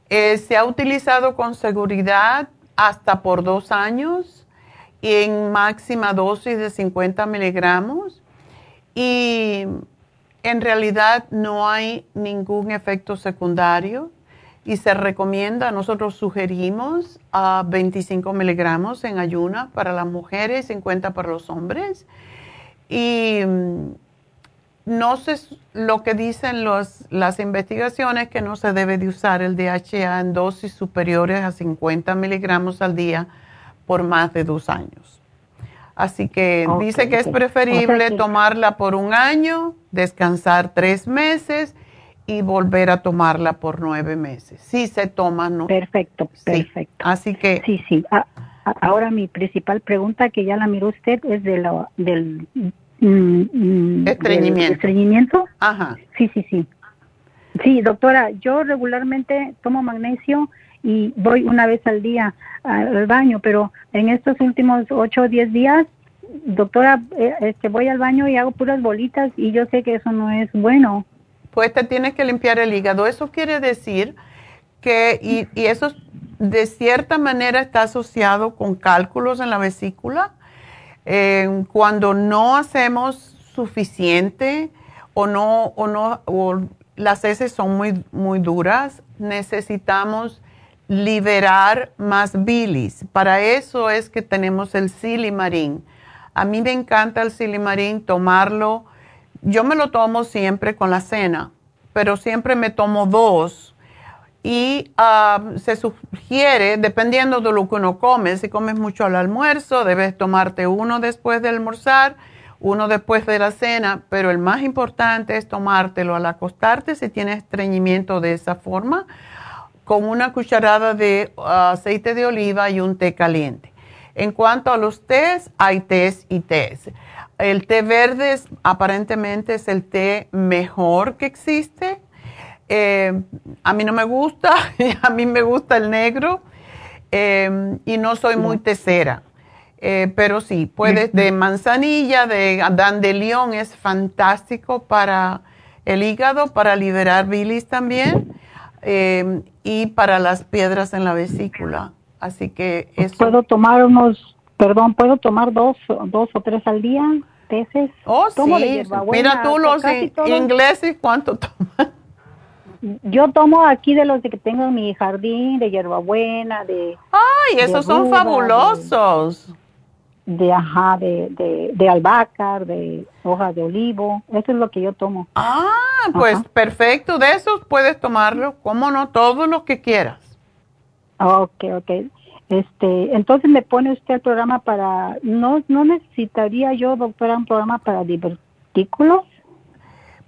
Eh, se ha utilizado con seguridad hasta por dos años y en máxima dosis de 50 miligramos y en realidad no hay ningún efecto secundario y se recomienda, nosotros sugerimos a 25 miligramos en ayuna para las mujeres, 50 para los hombres y no sé lo que dicen los, las investigaciones que no se debe de usar el DHA en dosis superiores a 50 miligramos al día por más de dos años. Así que dice que es preferible tomarla por un año, descansar tres meses y volver a tomarla por nueve meses. Si se toma, no. Perfecto, perfecto. Así que. Sí, sí. ahora mi principal pregunta, que ya la miró usted, es de lo, del Mm, mm, estreñimiento. estreñimiento. Ajá. Sí, sí, sí. Sí, doctora, yo regularmente tomo magnesio y voy una vez al día al baño, pero en estos últimos ocho o diez días, doctora, eh, este, voy al baño y hago puras bolitas y yo sé que eso no es bueno. Pues te tienes que limpiar el hígado. Eso quiere decir que, y, y eso de cierta manera está asociado con cálculos en la vesícula cuando no hacemos suficiente o no, o no, o las heces son muy, muy duras, necesitamos liberar más bilis. Para eso es que tenemos el silimarín. A mí me encanta el silimarín, tomarlo. Yo me lo tomo siempre con la cena, pero siempre me tomo dos y se sugiere, dependiendo de lo que uno come, si comes mucho al almuerzo, debes tomarte uno después de almorzar, uno después de la cena, pero el más importante es tomártelo al acostarte si tienes estreñimiento de esa forma, con una cucharada de ah, aceite de oliva y un té caliente. En cuanto a los tés, hay tés y tés. El té verde aparentemente es el té mejor que existe eh, a mí no me gusta, a mí me gusta el negro eh, y no soy muy tecera. Eh, pero sí, puedes de manzanilla, de dandelión, es fantástico para el hígado, para liberar bilis también y para las piedras en la vesícula. Así que eso. ¿Puedo tomar unos, perdón, puedo tomar dos, dos o tres al día? ¿Teces? Oh, sí. Mira tú los ingleses, ¿cuánto toman? Yo tomo aquí de los que tengo en mi jardín, de hierbabuena, de... ¡Ay, esos son fabulosos! De, ajá, de, de, de albahaca, de hojas de olivo. Eso es lo que yo tomo. Ah, pues perfecto. De esos puedes tomarlo, como no, todo lo que quieras. Ok, ok. Este, entonces me pone usted el programa para, no, no necesitaría yo, doctora, un programa para divertículos.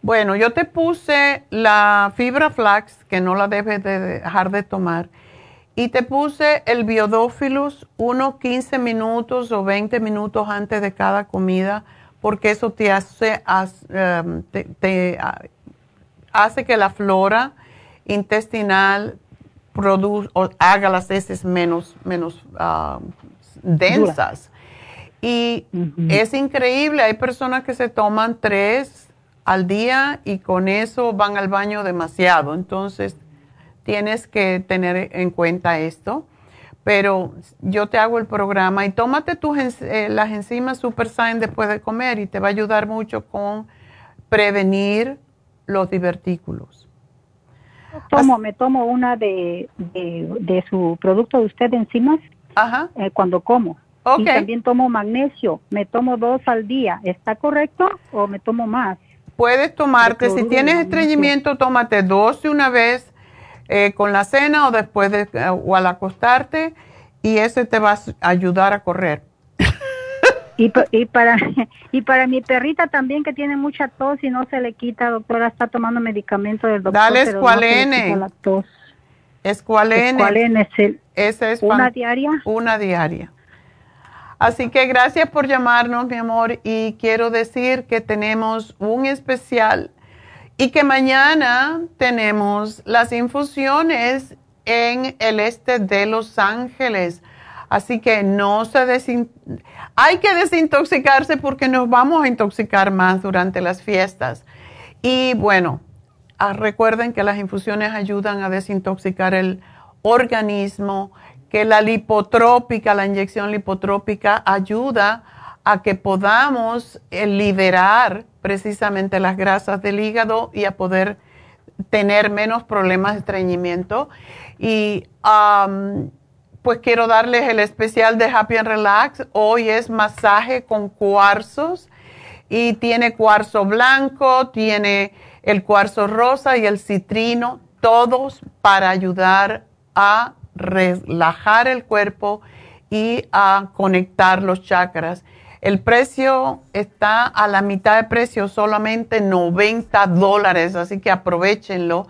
Bueno, yo te puse la fibra flax, que no la debes de dejar de tomar, y te puse el biodófilus unos 15 minutos o 20 minutos antes de cada comida, porque eso te hace, um, te, hace que la flora intestinal produce, o haga las heces menos, menos um, densas. Y es increíble, hay personas que se toman tres al día y con eso van al baño demasiado. Entonces, tienes que tener en cuenta esto. Pero yo te hago el programa y tómate tus, eh, las enzimas Super Sign después de comer y te va a ayudar mucho con prevenir los divertículos. Tomo, me tomo una de, de, su producto de usted de enzimas eh, cuando como. Y también tomo magnesio, me tomo dos al día. ¿Está correcto o me tomo más? puedes tomarte, si tienes estreñimiento, tómate dos de una vez eh, con la cena o después de, eh, o al acostarte y ese te va a ayudar a correr. Y, y, para y para mi perrita también que tiene mucha tos y no se le quita, doctora, está tomando medicamento del doctor. Dale escualene. No escualene. Escualene es, es una diaria. Una diaria. Así que gracias por llamarnos, mi amor, y quiero decir que tenemos un especial y que mañana tenemos las infusiones en el este de Los Ángeles. Así que no se hay que desintoxicarse porque nos vamos a intoxicar más durante las fiestas. Y bueno, ah, recuerden que las infusiones ayudan a desintoxicar el organismo que la lipotrópica, la inyección lipotrópica ayuda a que podamos eh, liberar precisamente las grasas del hígado y a poder tener menos problemas de estreñimiento. Y pues quiero darles el especial de Happy and Relax. Hoy es masaje con cuarzos y tiene cuarzo blanco, tiene el cuarzo rosa y el citrino, todos para ayudar a relajar el cuerpo y a conectar los chakras. El precio está a la mitad de precio, solamente 90 dólares, así que aprovechenlo.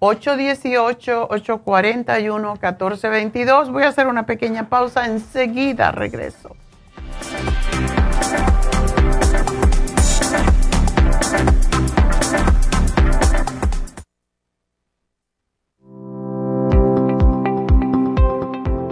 818-841-1422. Voy a hacer una pequeña pausa, enseguida regreso.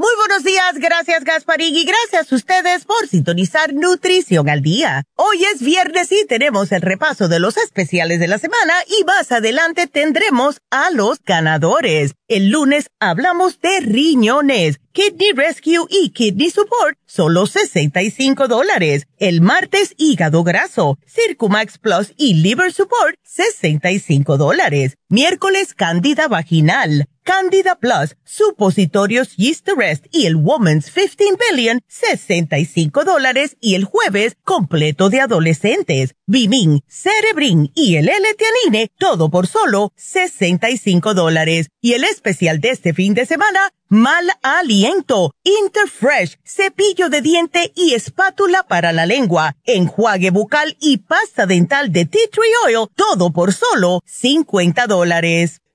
Muy buenos días, gracias Gasparín y gracias a ustedes por sintonizar Nutrición al Día. Hoy es viernes y tenemos el repaso de los especiales de la semana y más adelante tendremos a los ganadores. El lunes hablamos de riñones, Kidney Rescue y Kidney Support, solo 65 dólares. El martes hígado graso, Circumax Plus y Liver Support, 65 dólares. Miércoles Candida Vaginal. Candida Plus, supositorios Yeast Arrest y el Woman's 15 Billion, 65 dólares y el jueves completo de adolescentes. Bimin, Cerebrin y el L-Tianine, todo por solo 65 dólares. Y el especial de este fin de semana, mal aliento, Interfresh, cepillo de diente y espátula para la lengua, enjuague bucal y pasta dental de tea tree oil, todo por solo 50 dólares.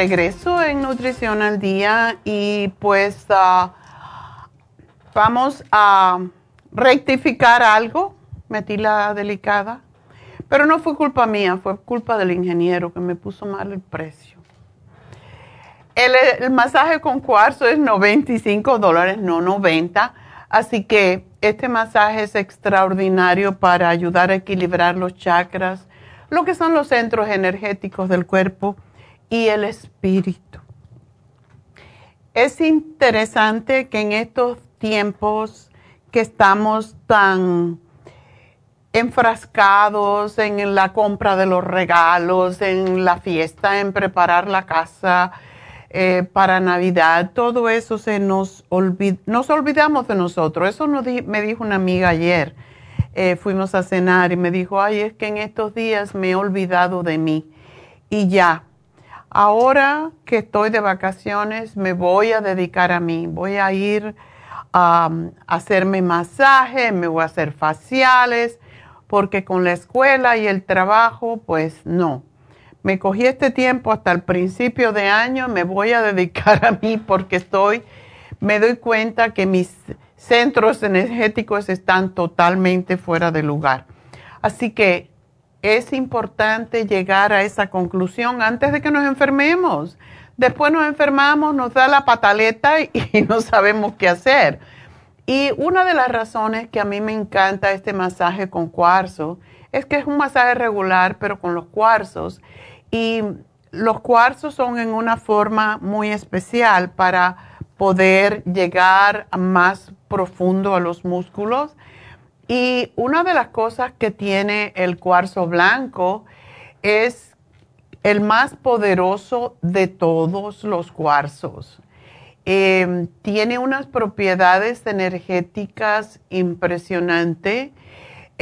Regreso en Nutrición al Día y pues ah, vamos a rectificar algo. Metí la delicada, pero no fue culpa mía, fue culpa del ingeniero que me puso mal el precio. El, el masaje con cuarzo es 95 dólares, no 90. Así que este masaje es extraordinario para ayudar a equilibrar los chakras lo que son los centros energéticos del cuerpo y el espíritu. Es interesante que en estos tiempos que estamos tan enfrascados en la compra de los regalos, en la fiesta, en preparar la casa eh, para Navidad, todo eso se nos olvida, nos olvidamos de nosotros. Eso me dijo una amiga ayer eh, fuimos a cenar y me dijo, ay, es que en estos días me he olvidado de mí. Y ya, ahora que estoy de vacaciones, me voy a dedicar a mí. Voy a ir a hacerme masaje, me voy a hacer faciales, porque con la escuela y el trabajo, pues no. Me cogí este tiempo hasta el principio de año, me voy a dedicar a mí porque estoy, me doy cuenta que mis centros energéticos están totalmente fuera de lugar. Así que es importante llegar a esa conclusión antes de que nos enfermemos, después nos enfermamos, nos da la pataleta y no sabemos qué hacer. Y una de las razones que a mí me encanta este masaje con cuarzo es que es un masaje regular, pero con los cuarzos. Y los cuarzos son en una forma muy especial para poder llegar más profundo a los músculos. Y una de las cosas que tiene el cuarzo blanco es el más poderoso de todos los cuarzos. Em, tiene unas propiedades energéticas impresionantes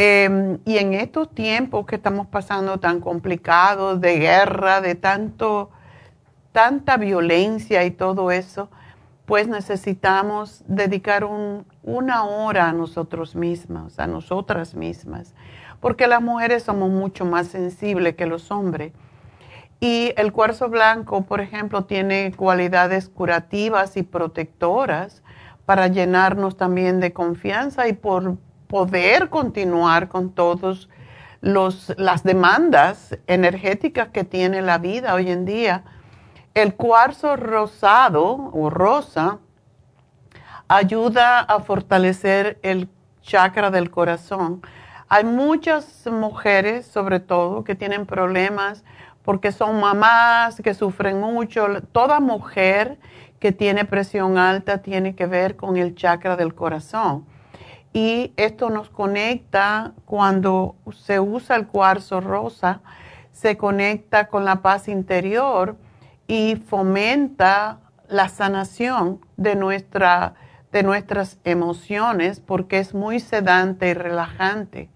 Em, y en estos tiempos que estamos pasando tan complicados, de guerra, de tanto, tanta violencia y todo eso, pues necesitamos dedicar una hora a nosotros mismos, a nosotras mismas, porque las mujeres somos mucho más sensibles que los hombres. Y el cuarzo blanco, por ejemplo, tiene cualidades curativas y protectoras para llenarnos también de confianza y por poder continuar con todas las demandas energéticas que tiene la vida hoy en día. El cuarzo rosado o rosa ayuda a fortalecer el chakra del corazón. Hay muchas mujeres, sobre todo, que tienen problemas porque son mamás, que sufren mucho. Toda mujer que tiene presión alta tiene que ver con el chakra del corazón y esto nos conecta cuando se usa el cuarzo rosa, se conecta con la paz interior y fomenta la sanación de, nuestra, de nuestras emociones porque es muy sedante y relajante.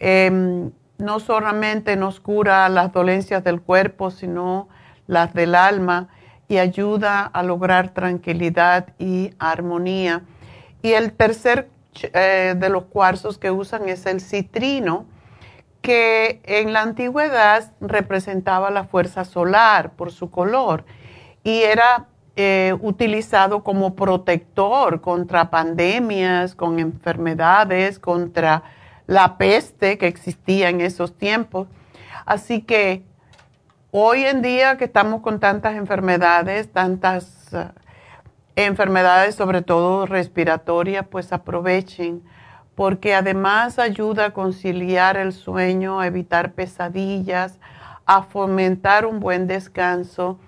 Em, no solamente nos cura las dolencias del cuerpo, sino las del alma y ayuda a lograr tranquilidad y armonía. Y el tercer eh, de los cuarzos que usan es el citrino, que en la antigüedad representaba la fuerza solar por su color y era eh, utilizado como protector contra pandemias, con enfermedades, contra la peste que existía en esos tiempos. Así que hoy en día que estamos con tantas enfermedades, tantas uh, enfermedades, sobre todo respiratorias, pues aprovechen, porque además ayuda a conciliar el sueño, a evitar pesadillas, a fomentar un buen descanso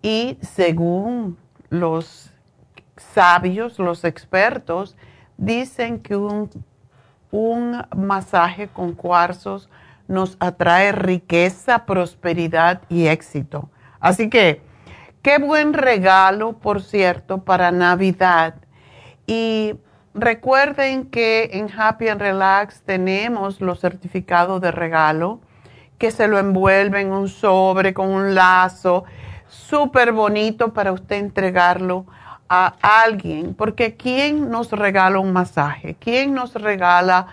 y según los sabios, los expertos, dicen que un, un masaje con cuarzos nos atrae riqueza, prosperidad y éxito. Así que Qué buen regalo, por cierto, para Navidad. Y recuerden que en Happy and Relax tenemos los certificados de regalo que se lo envuelven en un sobre con un lazo súper bonito para usted entregarlo a alguien. Porque ¿quién nos regala un masaje? ¿Quién nos regala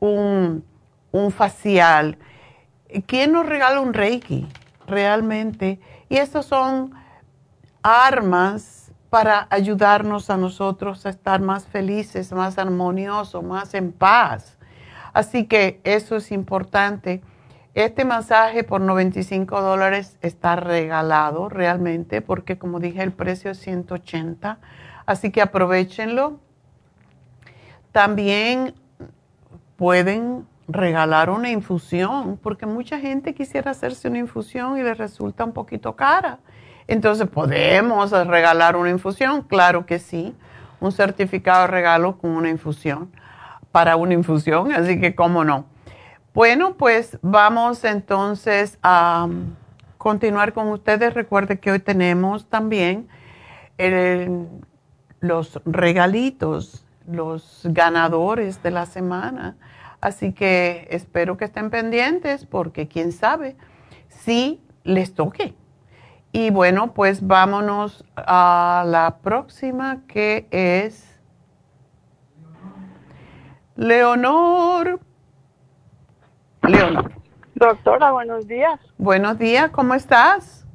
un, un facial? ¿Quién nos regala un reiki? Realmente. Y estos son armas para ayudarnos a nosotros a estar más felices, más armoniosos, más en paz. Así que eso es importante. Este masaje por 95 dólares está regalado realmente porque como dije el precio es 180. Así que aprovechenlo. También pueden regalar una infusión porque mucha gente quisiera hacerse una infusión y les resulta un poquito cara. Entonces, ¿podemos regalar una infusión? Claro que sí. Un certificado de regalo con una infusión, para una infusión, así que cómo no. Bueno, pues vamos entonces a um, continuar con ustedes. Recuerde que hoy tenemos también los regalitos, los ganadores de la semana. Así que espero que estén pendientes porque quién sabe si les toque. Y bueno, pues vámonos a la próxima que es Leonor. Leonor. Doctora, buenos días. Buenos días, ¿cómo estás?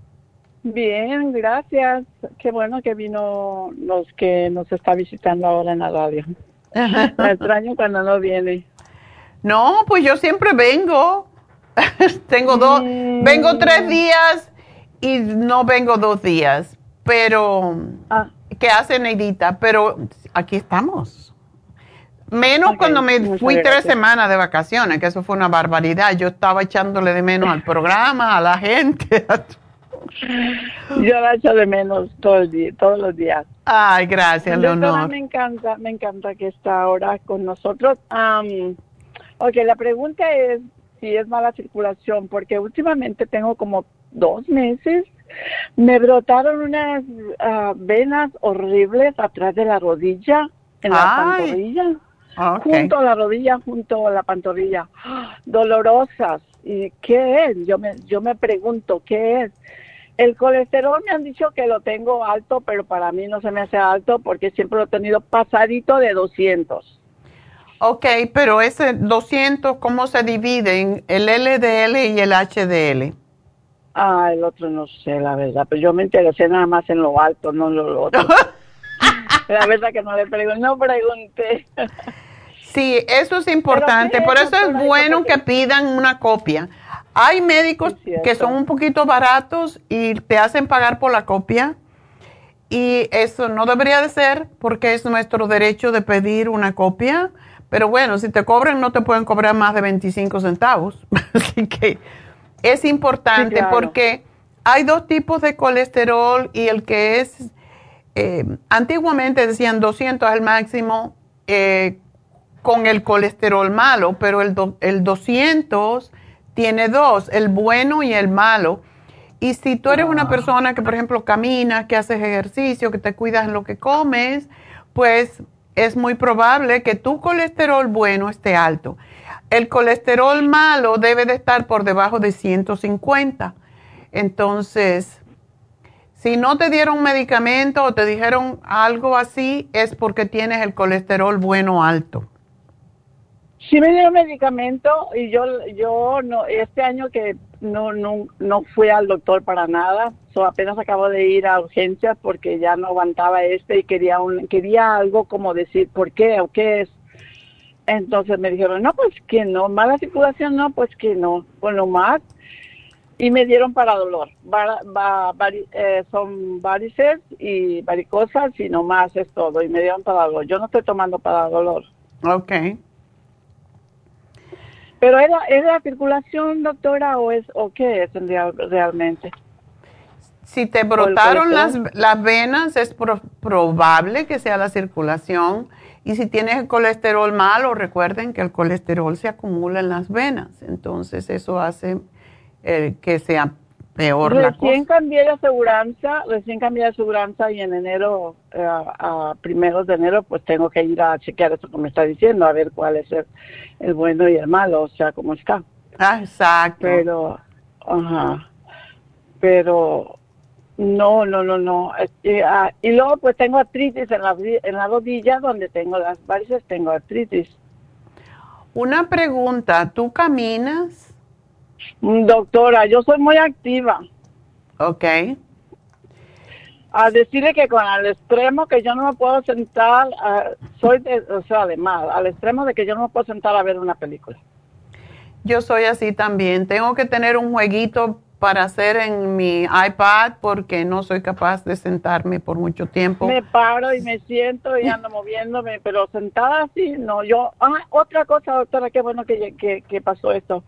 Bien, gracias. Qué bueno que vino los que nos está visitando ahora en la radio. Me extraño cuando no viene. No, pues yo siempre vengo. Tengo dos, vengo tres días y no vengo dos días, pero ah. ¿qué hace Neidita? Pero aquí estamos. Menos cuando me fui tres semanas de vacaciones, que eso fue una barbaridad. Yo estaba echándole de menos al programa, a la gente. Yo la echo de menos todo el día, todos los días. Ay, gracias, Leonor. Me encanta, me encanta que está ahora con nosotros. Um, ok, la pregunta es si es mala circulación, porque últimamente tengo como dos meses, me brotaron unas ah, venas horribles atrás de la rodilla, en la pantorrilla. Junto a la rodilla, junto a la pantorrilla. Dolorosas. ¿Y qué es? Yo me, yo me pregunto, ¿qué es? El colesterol me han dicho que lo tengo alto, pero para mí no se me hace alto porque siempre lo he tenido pasadito de 200. Ok, pero ese 200, ¿cómo se divide el LDL y el HDL? Ah, el otro no sé, la verdad, pero yo me interesé nada más en lo alto, no en lo otro. la verdad que no le pregunté, no pregunté. sí, eso es importante, por eso es bueno que pidan una copia. Hay médicos que son un poquito baratos y te hacen pagar por la copia. Y eso no debería de ser porque es nuestro derecho de pedir una copia. Pero bueno, si te cobran, no te pueden cobrar más de 25 centavos. Así que es importante porque hay dos tipos de colesterol y el que es, eh, antiguamente decían 200 al máximo eh, con el colesterol malo, pero el, el 200 tiene dos, el bueno y el malo. Y si tú eres una persona que, por ejemplo, camina, que haces ejercicio, que te cuidas en lo que comes, pues es muy probable que tu colesterol bueno esté alto. El colesterol malo debe de estar por debajo de 150. Entonces, si no te dieron medicamento o te dijeron algo así, es porque tienes el colesterol bueno alto. Sí me dieron medicamento y yo yo no este año que no no no fui al doctor para nada, so apenas acabo de ir a urgencias porque ya no aguantaba este y quería un quería algo como decir por qué o qué es. Entonces me dijeron, "No, pues que no, mala circulación no, pues que no, bueno más." Y me dieron para dolor. Eh, son varices y varicosas y no más es todo. Y me dieron para dolor. Yo no estoy tomando para dolor. Okay. Pero ¿es la, ¿es la circulación, doctora, o es o qué es realmente? Si te brotaron las, las venas, es probable que sea la circulación. Y si tienes el colesterol malo, recuerden que el colesterol se acumula en las venas. Entonces, eso hace eh, que sea peor recién la cosa. Recién cambié de aseguranza, recién cambié de aseguranza y en enero, eh, a primeros de enero, pues tengo que ir a chequear esto que me está diciendo, a ver cuál es el, bueno y el malo, o sea, cómo está. Ah, exacto. Pero, ajá, pero no, no, no, no. Este, ah, y luego pues tengo artritis en la, en la rodilla donde tengo las varices, tengo artritis. Una pregunta, ¿tú caminas? Doctora, yo soy muy activa. Ok. A decirle que con al extremo que yo no me puedo sentar, ah, soy, de, o sea, además, al extremo de que yo no me puedo sentar a ver una película. Yo soy así también. Tengo que tener un jueguito para hacer en mi iPad porque no soy capaz de sentarme por mucho tiempo. Me paro y me siento y ando moviéndome, pero sentada así, no. Yo, ah, otra cosa, doctora, qué bueno que, pasó esto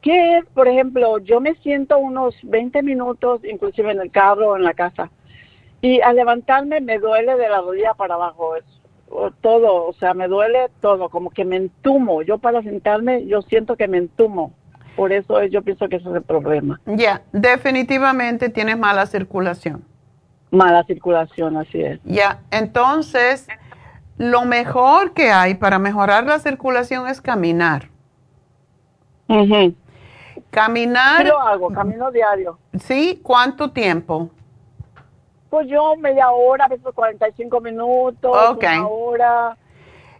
que por ejemplo, yo me siento unos 20 minutos, inclusive en el carro o en la casa, y al levantarme me duele de la rodilla para abajo, todo, o sea, me duele todo, como que me entumo. Yo para sentarme, yo siento que me entumo. Por eso yo pienso que ese es el problema. Ya, definitivamente tienes mala circulación. Mala circulación, así es. Ya, entonces, lo mejor que hay para mejorar la circulación es caminar. Caminar. ¿Qué lo hago? Camino diario. ¿Sí? ¿Cuánto tiempo? Pues yo media hora, a veces 45 minutos, una hora.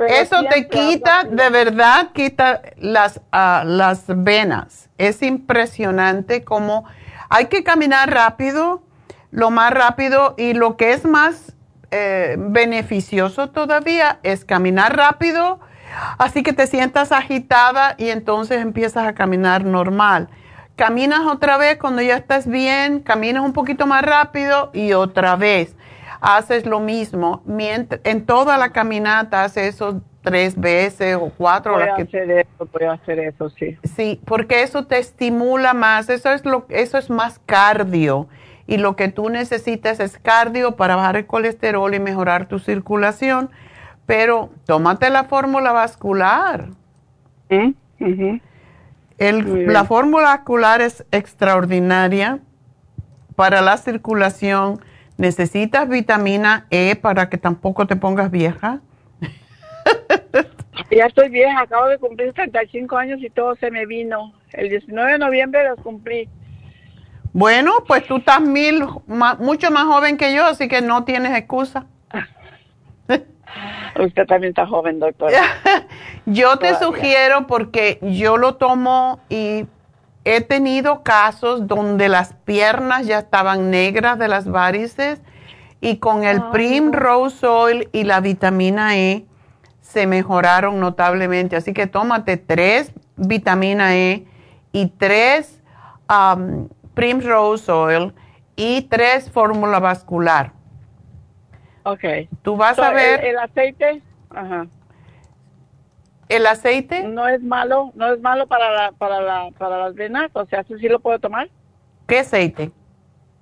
Eso te quita, de verdad, quita las, uh, las venas. Es impresionante como hay que caminar rápido, lo más rápido y lo que es más eh, beneficioso todavía es caminar rápido Así que te sientas agitada y entonces empiezas a caminar normal. caminas otra vez cuando ya estás bien, caminas un poquito más rápido y otra vez haces lo mismo. en toda la caminata haces eso tres veces o cuatro. Voy a hacer eso, voy a hacer eso, sí. Sí, porque eso te estimula más, eso es, lo, eso es más cardio y lo que tú necesitas es cardio para bajar el colesterol y mejorar tu circulación, pero tómate la fórmula vascular. ¿Mm? la fórmula vascular es extraordinaria para la circulación. Necesitas vitamina E para que tampoco te pongas vieja. ya estoy vieja, acabo de cumplir 35 años y todo se me vino. El 19 de noviembre los cumplí. Bueno, pues tú estás mil, mucho más joven que yo, así que no tienes excusa. Usted también está joven, doctora. yo te sugiero porque yo lo tomo y he tenido casos donde las piernas ya estaban negras de las varices y con el Primrose Oil y la vitamina E se mejoraron notablemente. Así que tómate tres vitamina E y tres um, Primrose Oil y tres fórmula vascular. Ok. Tú vas a ver. El, aceite. Ajá. ¿El aceite? No es malo, no es malo para, la, para, la, para las venas, o sea, ¿sí, lo puedo tomar? ¿Qué aceite?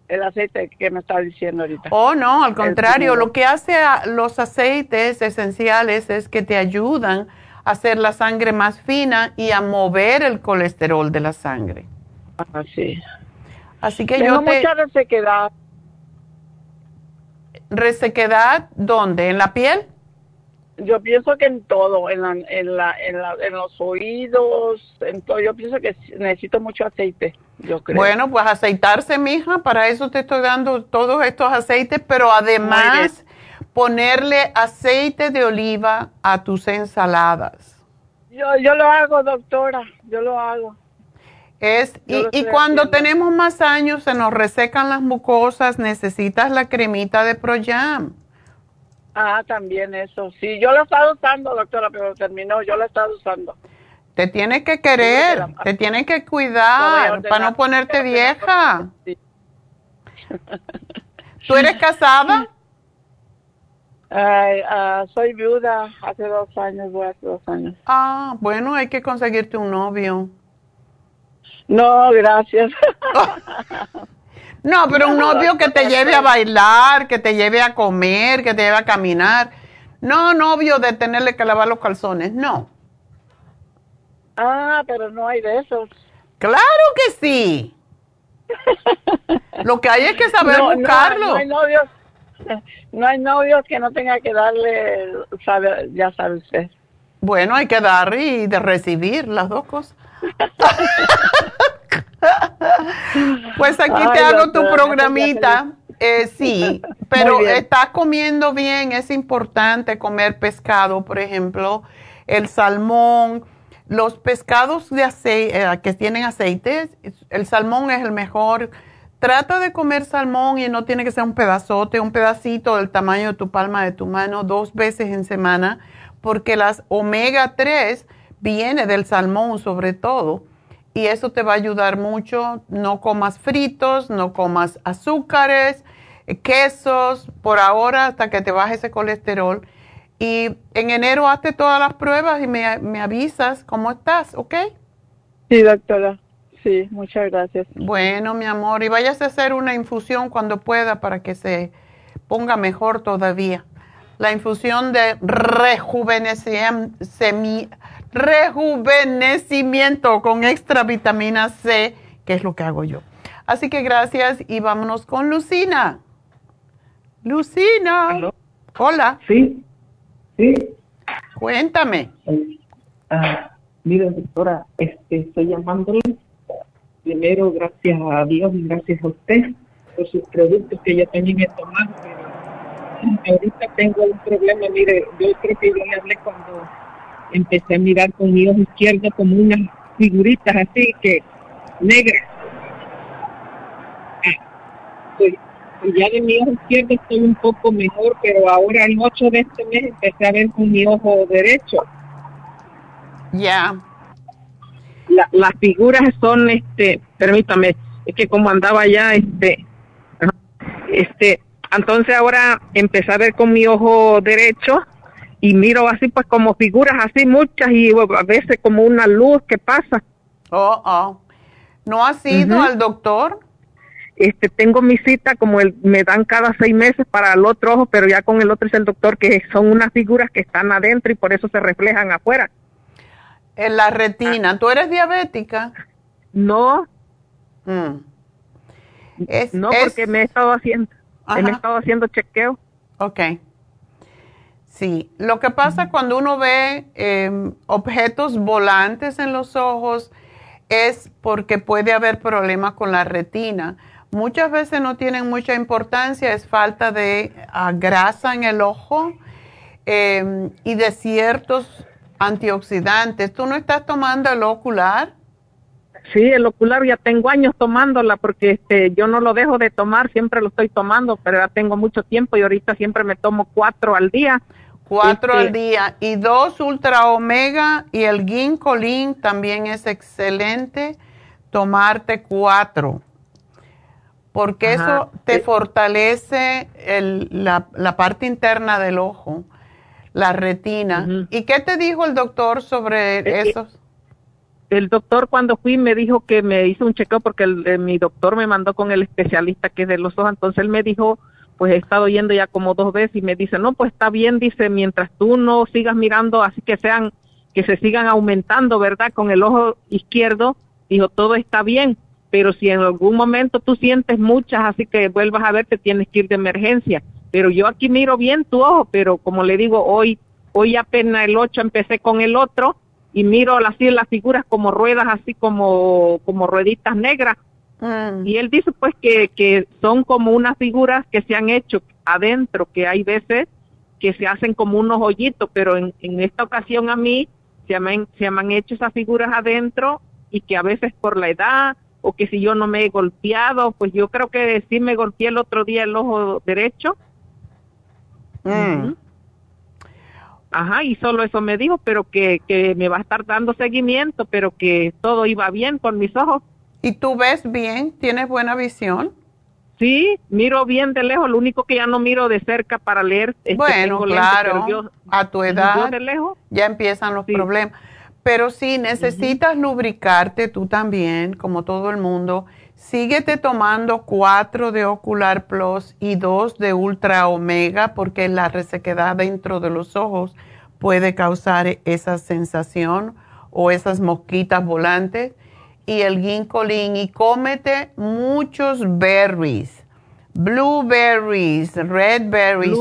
El aceite que me está diciendo ahorita. Oh, no, al contrario, lo que hace los aceites esenciales es que te ayudan a hacer la sangre más fina y a mover el colesterol de la sangre. Ah, sí. Así que Tengo yo te... mucha resequedad. ¿Resequedad dónde? ¿En la piel? Yo pienso que en todo, en, la, en, la, en, los oídos, en todo. Yo pienso que necesito mucho aceite, yo creo. Bueno, pues aceitarse, mija, para eso te estoy dando todos estos aceites, pero además ponerle aceite de oliva a tus ensaladas. Yo, yo lo hago, doctora, yo lo hago. Es, y, y cuando tenemos más años, se nos resecan las mucosas, necesitas la cremita de Proyam. Ah, también eso. Sí, yo lo he estado usando, doctora, pero terminó, yo lo he estado usando. Te tienes que querer, te tienes que cuidar para no ponerte vieja. ¿Tú eres casada? Uh, soy viuda hace dos años, voy hace dos años. Ah, bueno, hay que conseguirte un novio. No, gracias. no, pero un novio que te lleve a bailar, que te lleve a comer, que te lleve a caminar. No, novio de tenerle que lavar los calzones, no. Ah, pero no hay de esos. Claro que sí. Lo que hay es que saber buscarlo. No, hay novios, no hay novios que no tenga que darle, sabe, ya sabe usted. Bueno, hay que dar y de recibir las dos cosas. pues aquí te hago tu programita. Eh, sí, pero estás comiendo bien, es importante comer pescado, por ejemplo, el salmón, los pescados de aceite, eh, que tienen aceite, el salmón es el mejor. Trata de comer salmón y no tiene que ser un pedazote, un pedacito del tamaño de tu palma de tu mano dos veces en semana, porque las omega 3 viene del salmón sobre todo y eso te va a ayudar mucho. No comas fritos, no comas azúcares, eh, quesos, por ahora hasta que te baje ese colesterol. Y en enero hazte todas las pruebas y me, me avisas cómo estás, ¿ok? Sí, doctora. Sí, muchas gracias. Bueno, mi amor, y vayas a hacer una infusión cuando pueda para que se ponga mejor todavía. La infusión de rejuvenecimiento, rejuvenecimiento con extra vitamina C, que es lo que hago yo. Así que gracias y vámonos con Lucina. Lucina. Hola. Sí, sí. Cuéntame. Ah, mira, doctora, este, estoy llamándole primero gracias a Dios y gracias a usted por sus productos que yo también he tomado, pero ahorita tengo un problema, mire, yo creo que yo le hablé cuando empecé a mirar con mi ojo izquierdo como unas figuritas así que negras. Ah, pues, pues, ya de mi ojo izquierdo estoy un poco mejor, pero ahora el 8 de este mes empecé a ver con mi ojo derecho. Ya. las figuras son, este, permítame, es que como andaba ya, este, este, entonces ahora empecé a ver con mi ojo derecho y miro así pues como figuras así muchas y a veces como una luz que pasa. Oh, oh. ¿No has ido al doctor? Este, tengo mi cita como el, me dan cada seis meses para el otro ojo, pero ya con el otro es el doctor que son unas figuras que están adentro y por eso se reflejan afuera. En la retina. ¿Tú eres diabética? No. Mm. no, porque me he estado haciendo, me he estado haciendo chequeo. Ok. Sí, lo que pasa cuando uno ve em, objetos volantes en los ojos es porque puede haber problemas con la retina. Muchas veces no tienen mucha importancia, es falta de ah, grasa en el ojo em, y de ciertos antioxidantes. ¿Tú no estás tomando el ocular? Sí, el ocular ya tengo años tomándola porque este, yo no lo dejo de tomar, siempre lo estoy tomando, pero ya tengo mucho tiempo y ahorita siempre me tomo cuatro al día. Cuatro al este, día y dos ultra omega y el ginkolin también es excelente tomarte cuatro porque eso te fortalece la, parte interna del ojo, la retina. ¿Y qué te dijo el doctor sobre eso? Eh, esos? el doctor cuando fui me dijo que me hizo un chequeo porque eh, mi doctor me mandó con el especialista que es de los ojos, entonces él me dijo, pues he estado yendo ya como dos veces y me dice, no, pues está bien, dice, mientras tú no sigas mirando así que sean, que se sigan aumentando, ¿verdad? Con el ojo izquierdo, dijo, todo está bien, pero si en algún momento tú sientes muchas, así que vuelvas a ver, te tienes que ir de emergencia. Pero yo aquí miro bien tu ojo, pero como le digo, hoy, hoy apenas el 8 empecé con el otro y miro así las figuras como ruedas, así como, como rueditas negras. Mm. Y él dice pues que, que son como unas figuras que se han hecho adentro, que hay veces que se hacen como unos hoyitos, pero en, en esta ocasión a mí se me, se me han hecho esas figuras adentro y que a veces por la edad o que si yo no me he golpeado, pues yo creo que sí me golpeé el otro día el ojo derecho. Mm. Ajá, y solo eso me dijo, pero que, que me va a estar dando seguimiento, pero que todo iba bien con mis ojos. ¿Y tú ves bien? ¿Tienes buena visión? Sí, miro bien de lejos, lo único que ya no miro de cerca para leer. Es bueno, claro, a tu edad de lejos, ya empiezan los problemas. Pero sí, necesitas lubricarte tú también, como todo el mundo. Síguete tomando cuatro de Ocular Plus y dos de Ultra Omega porque la resequedad dentro de los ojos puede causar esa sensación o esas mosquitas volantes. Y el ginkolin y cómete muchos berries, blueberries, red berries,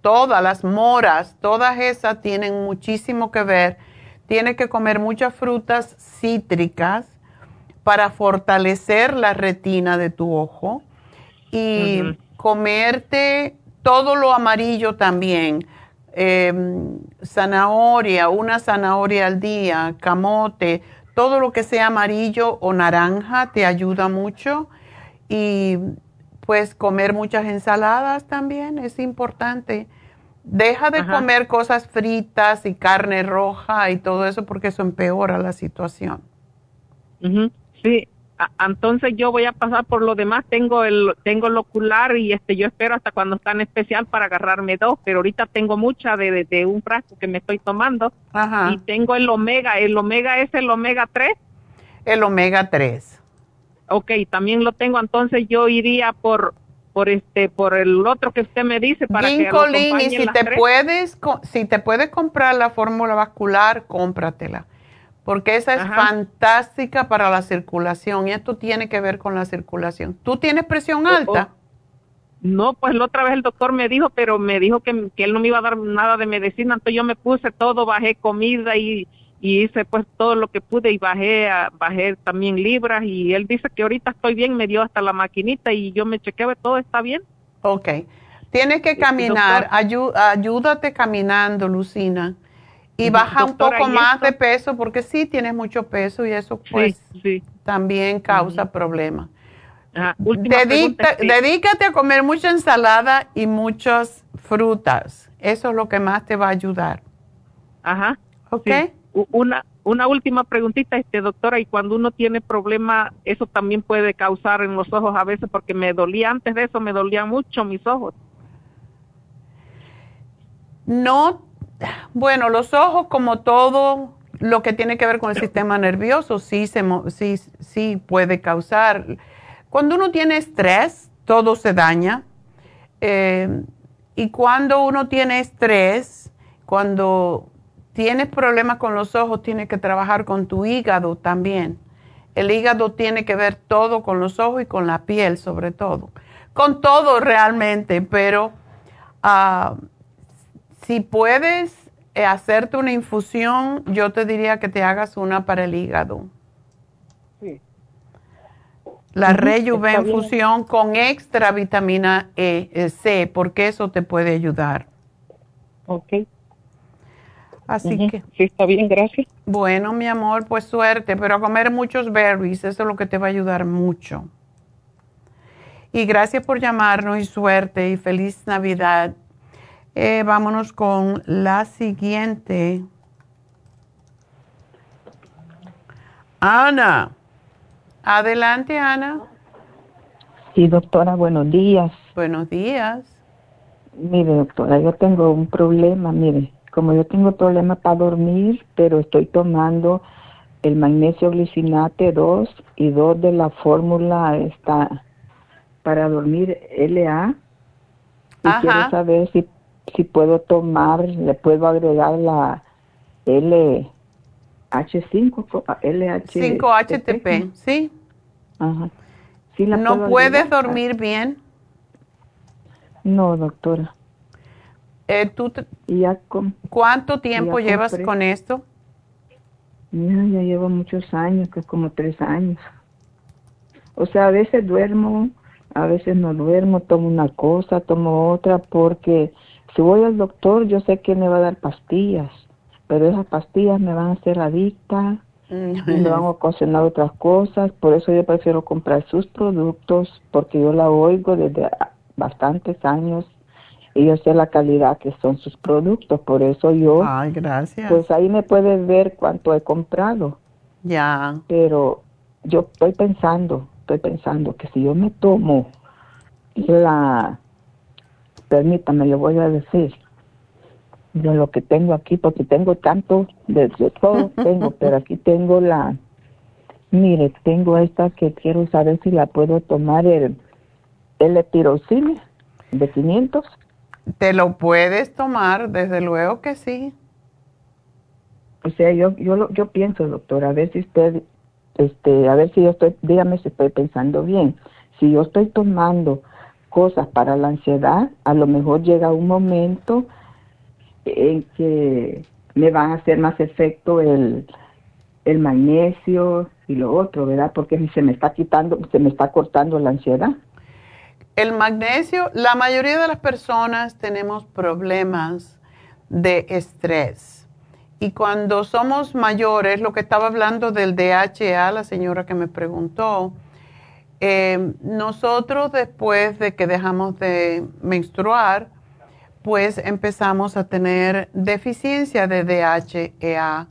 todas las moras, todas esas tienen muchísimo que ver. Tienes que comer muchas frutas cítricas para fortalecer la retina de tu ojo y comerte todo lo amarillo también. Em, zanahoria, una zanahoria al día, camote, todo lo que sea amarillo o naranja te ayuda mucho. Y pues comer muchas ensaladas también es importante. Deja de comer cosas fritas y carne roja y todo eso porque eso empeora la situación. Sí, entonces yo voy a pasar por lo demás, tengo el tengo el ocular y este yo espero hasta cuando está en especial para agarrarme dos, pero ahorita tengo mucha de, de, un frasco que me estoy tomando y tengo el omega, el omega es el omega 3. El omega 3. Ok, también lo tengo, entonces yo iría por por este por el otro que usted me dice para que lo y si te puedes si te puedes comprar la fórmula vascular, cómpratela porque esa es fantástica para la circulación y esto tiene que ver con la circulación. ¿Tú tienes presión oh, oh. alta? No, pues la otra vez el doctor me dijo, pero me dijo que, él no me iba a dar nada de medicina, entonces yo me puse todo, bajé comida y, hice pues todo lo que pude y bajé bajé también libras y él dice que ahorita estoy bien, me dio hasta la maquinita y yo me chequeé, todo está bien. Ok. Tienes que caminar, ayúdate caminando, Lucina y baja un poco más de peso porque sí tienes mucho peso y eso pues también causa problemas. dedícate a comer mucha ensalada y muchas frutas. Eso es lo que más te va a ayudar. Ajá. ¿Ok? Una, una última preguntita, este doctora, y cuando uno tiene problema, eso también puede causar en los ojos a veces, porque me dolía antes de eso, me dolían mucho mis ojos. No, bueno, los ojos como todo lo que tiene que ver con el sistema nervioso sí, se, sí, sí puede causar. Cuando uno tiene estrés, todo se daña. Eh, y cuando uno tiene estrés, cuando tienes problemas con los ojos, tienes que trabajar con tu hígado también. El hígado tiene que ver todo con los ojos y con la piel sobre todo. Con todo realmente, pero ah, si puedes eh, hacerte una infusión, yo te diría que te hagas una para el hígado. Sí. La uh infusión con extra vitamina e, eh, C, porque eso te puede ayudar. Ok. Así que. Sí, está bien, gracias. Bueno, mi amor, pues suerte, pero a comer muchos berries, eso es lo que te va a ayudar mucho. Y gracias por llamarnos y suerte y feliz Navidad. Eh, vámonos con la siguiente. Ana. Adelante, Ana. Sí, doctora, buenos días. Buenos días. Mire, doctora, yo tengo un problema, mire como yo tengo problemas para dormir, pero estoy tomando el magnesio glicinate 2 y 2 de la fórmula está para dormir LA. Y quiero saber si, si puedo tomar, le puedo agregar la LH5, LH 5-HTP, ¿sí? Ajá. ¿No puedes dormir bien? No, doctora. Eh, ¿tú ¿Cuánto tiempo llevas con esto? Ya, ya llevo muchos años, que es como tres años. O sea, a veces duermo, a veces no duermo, tomo una cosa, tomo otra, porque si voy al doctor yo sé que me va a dar pastillas, pero esas pastillas me van a hacer adicta y me van a ocasionar otras cosas, por eso yo prefiero comprar sus productos, porque yo la oigo desde bastantes años y yo sé la calidad que son sus productos, por eso yo, Ay, gracias. pues ahí me puedes ver cuánto he comprado. Ya. Pero yo estoy pensando, estoy pensando que si yo me tomo la, permítame, le voy a decir, de lo que tengo aquí, porque tengo tanto, de, todo tengo, pero aquí tengo la, mire, tengo esta que quiero saber si la puedo tomar el, el tirosine de 500 te lo puedes tomar, desde luego que sí. O sea, yo yo yo pienso, doctor, a ver si usted este, a ver si yo estoy, dígame si estoy pensando bien. Si yo estoy tomando cosas para la ansiedad, a lo mejor llega un momento en que me van a hacer más efecto el, el magnesio y lo otro, ¿verdad? Porque se me está quitando, se me está cortando la ansiedad. El magnesio, la mayoría de las personas tenemos problemas de estrés. Y cuando somos mayores, lo que estaba hablando del DHA, la señora que me preguntó, eh, nosotros después de que dejamos de menstruar, pues empezamos a tener deficiencia de DHEA.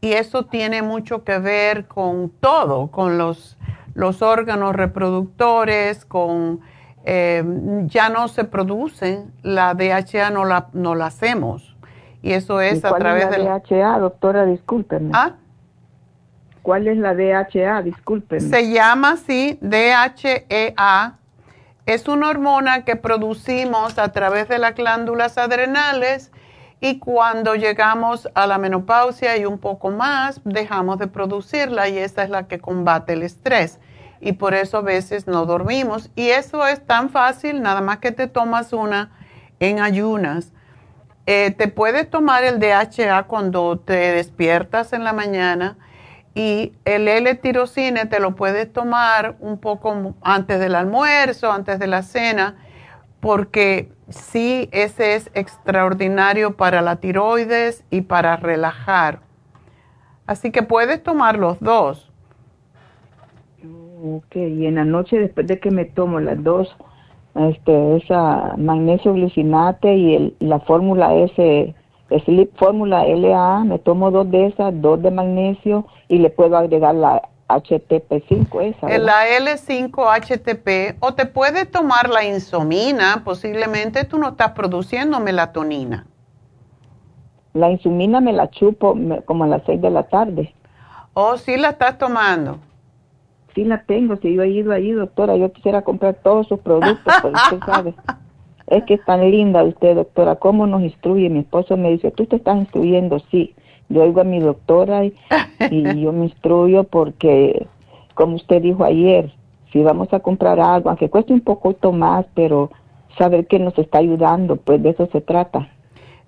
Y eso tiene mucho que ver con todo, con los, los órganos reproductores, con eh, ya no se producen, la DHA no la, no la hacemos. Y eso es a través de la DHA, doctora? Discúlpeme. ¿Ah? ¿Cuál es la DHA? Discúlpeme. Se llama así DHEA. Es una hormona que producimos a través de las glándulas adrenales y cuando llegamos a la menopausia y un poco más, dejamos de producirla y esa es la que combate el estrés y por eso a veces no dormimos. Y eso es tan fácil, nada más que te tomas una en ayunas. Eh, te puedes tomar el DHA cuando te despiertas en la mañana y el L-tirocine te lo puedes tomar un poco antes del almuerzo, antes de la cena, porque sí, ese es extraordinario para la tiroides y para relajar. Así que puedes tomar los dos. Ok, y en la noche después de que me tomo las dos, este, esa magnesio glicinate y el, la fórmula S Sleep Fórmula LA, me tomo dos de esas, dos de magnesio y le puedo agregar la HTP5 esa. La L5-HTP o te puede tomar la insomina, posiblemente tú no estás produciendo melatonina. La insumina me la chupo como a las 6 de la tarde. ¿Oh, sí la estás tomando? Sí la tengo, si yo he ido ahí, doctora, yo quisiera comprar todos sus productos, pero usted sabe. Es que es tan linda usted, doctora, cómo nos instruye. Mi esposo me dice, tú te estás instruyendo, sí. Yo oigo a mi doctora y, y yo me instruyo porque, como usted dijo ayer, si vamos a comprar algo, aunque cueste un poquito más, pero saber que nos está ayudando, pues de eso se trata.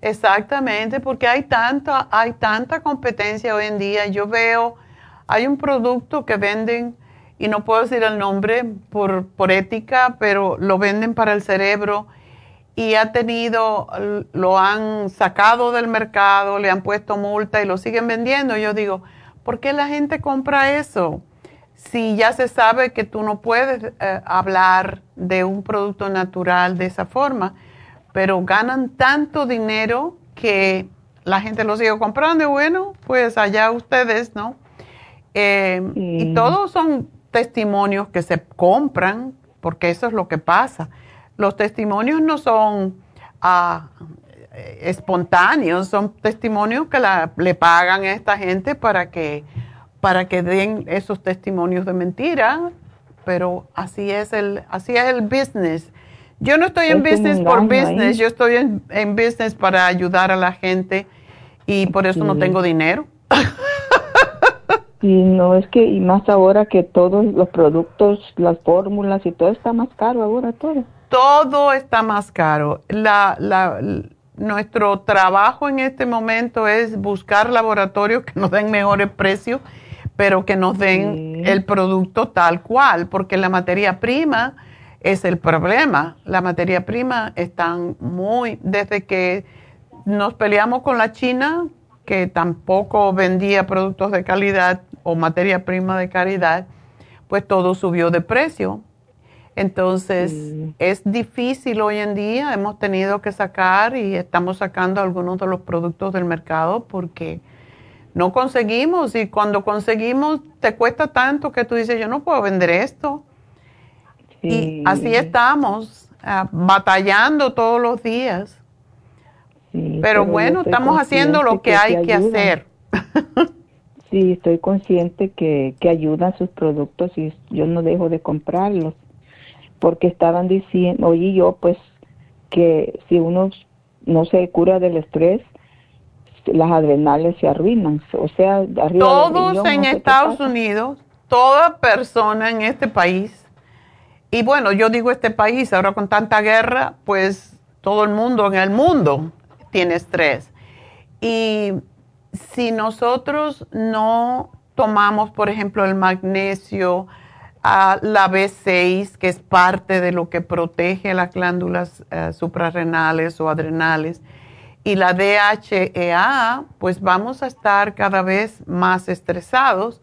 Exactamente, porque hay tanta, hay tanta competencia hoy en día. Yo veo, hay un producto que venden, y no puedo decir el nombre por, por ética, pero lo venden para el cerebro y ha tenido, lo han sacado del mercado, le han puesto multa y lo siguen vendiendo. Yo digo, ¿por qué la gente compra eso? Si ya se sabe que tú no puedes eh, hablar de un producto natural de esa forma pero ganan tanto dinero que la gente lo sigue comprando y bueno, pues allá ustedes, ¿no? Eh, y todos son testimonios que se compran, porque eso es lo que pasa. Los testimonios no son ah, espontáneos, son testimonios que le pagan a esta gente para que, para que den esos testimonios de mentira, pero así es el, así es el business. Yo no estoy en business por business, yo estoy en, business para ayudar a la gente y por eso no tengo dinero. Y no es que, y más ahora que todos los productos, las fórmulas y todo está más caro ahora todo. Todo está más caro. La, la, nuestro trabajo en este momento es buscar laboratorios que nos den mejores precios, pero que nos den el producto tal cual, porque la materia prima es el problema. La materia prima están muy, desde que nos peleamos con la China, que tampoco vendía productos de calidad o materia prima de calidad, pues todo subió de precio. Entonces es difícil hoy en día, hemos tenido que sacar y estamos sacando algunos de los productos del mercado porque no conseguimos y cuando conseguimos te cuesta tanto que tú dices, yo no puedo vender esto y así estamos, ah, batallando todos los días. pero, bueno, estamos haciendo lo que, hay que hacer. sí, estoy consciente que, que ayudan sus productos y yo no dejo de comprarlos. Porque estaban diciendo, oye yo, pues, que si uno no se cura del estrés, las adrenales se arruinan. O sea, arriba Todos en Estados Unidos, toda persona en este país y bueno, yo digo este país, ahora con tanta guerra, pues todo el mundo en el mundo tiene estrés. Y si nosotros no tomamos, por ejemplo, el magnesio, la B6, que es parte de lo que protege las glándulas eh, suprarrenales o adrenales, y la DHEA, pues vamos a estar cada vez más estresados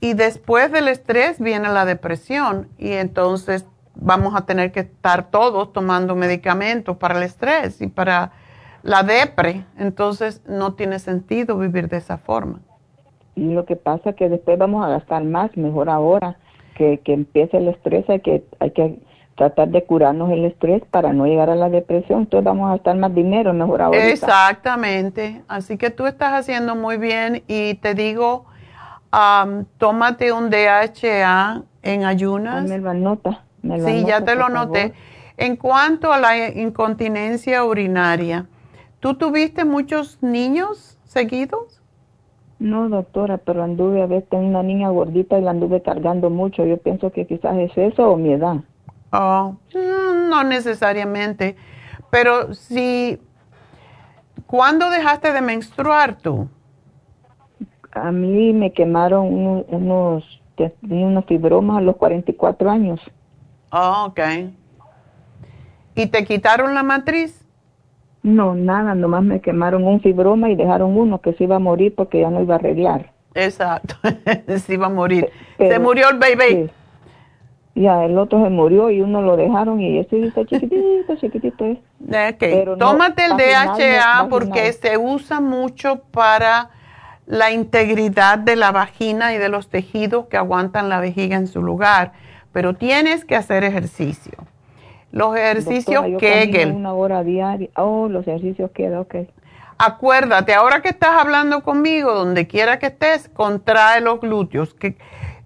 y después del estrés viene la depresión y entonces vamos a tener que estar todos tomando medicamentos para el estrés y para la depre. Entonces no tiene sentido vivir de esa forma. Y lo que pasa es que después vamos a gastar más, mejor ahora que, que empiece el estrés, hay que, hay que tratar de curarnos el estrés para no llegar a la depresión. Entonces vamos a gastar más dinero, mejor ahora. Exactamente. Así que tú estás haciendo muy bien y te digo tómate un DHA en ayunas. Me lo anota. sí, ya te lo noté. En cuanto a la incontinencia urinaria, ¿tú tuviste muchos niños seguidos? No, doctora, pero anduve a ver, tengo una niña gordita y la anduve cargando mucho. Yo pienso que quizás es eso o mi edad. Oh, mm, no necesariamente. Pero si, ¿cuándo dejaste de menstruar tú? a mí me quemaron unos, unos, unos fibromas a los 44 años. Oh, ok. ¿Y te quitaron la matriz? No, nada, nomás me quemaron un fibroma y dejaron uno que se iba a morir porque ya no iba a arreglar. Exacto, se iba a morir. se murió el bebé. Ya, el otro se murió y uno lo dejaron y ese está chiquitito, chiquitito es. Okay. Tómate el DHA porque se usa mucho para la integridad de la vagina y de los tejidos que aguantan la vejiga en su lugar, pero tienes que hacer ejercicio. Los ejercicios Kegel. Una hora diaria. Oh, los ejercicios Kegel, ok. Acuérdate, ahora que estás hablando conmigo, donde quiera que estés, contrae los glúteos. Que,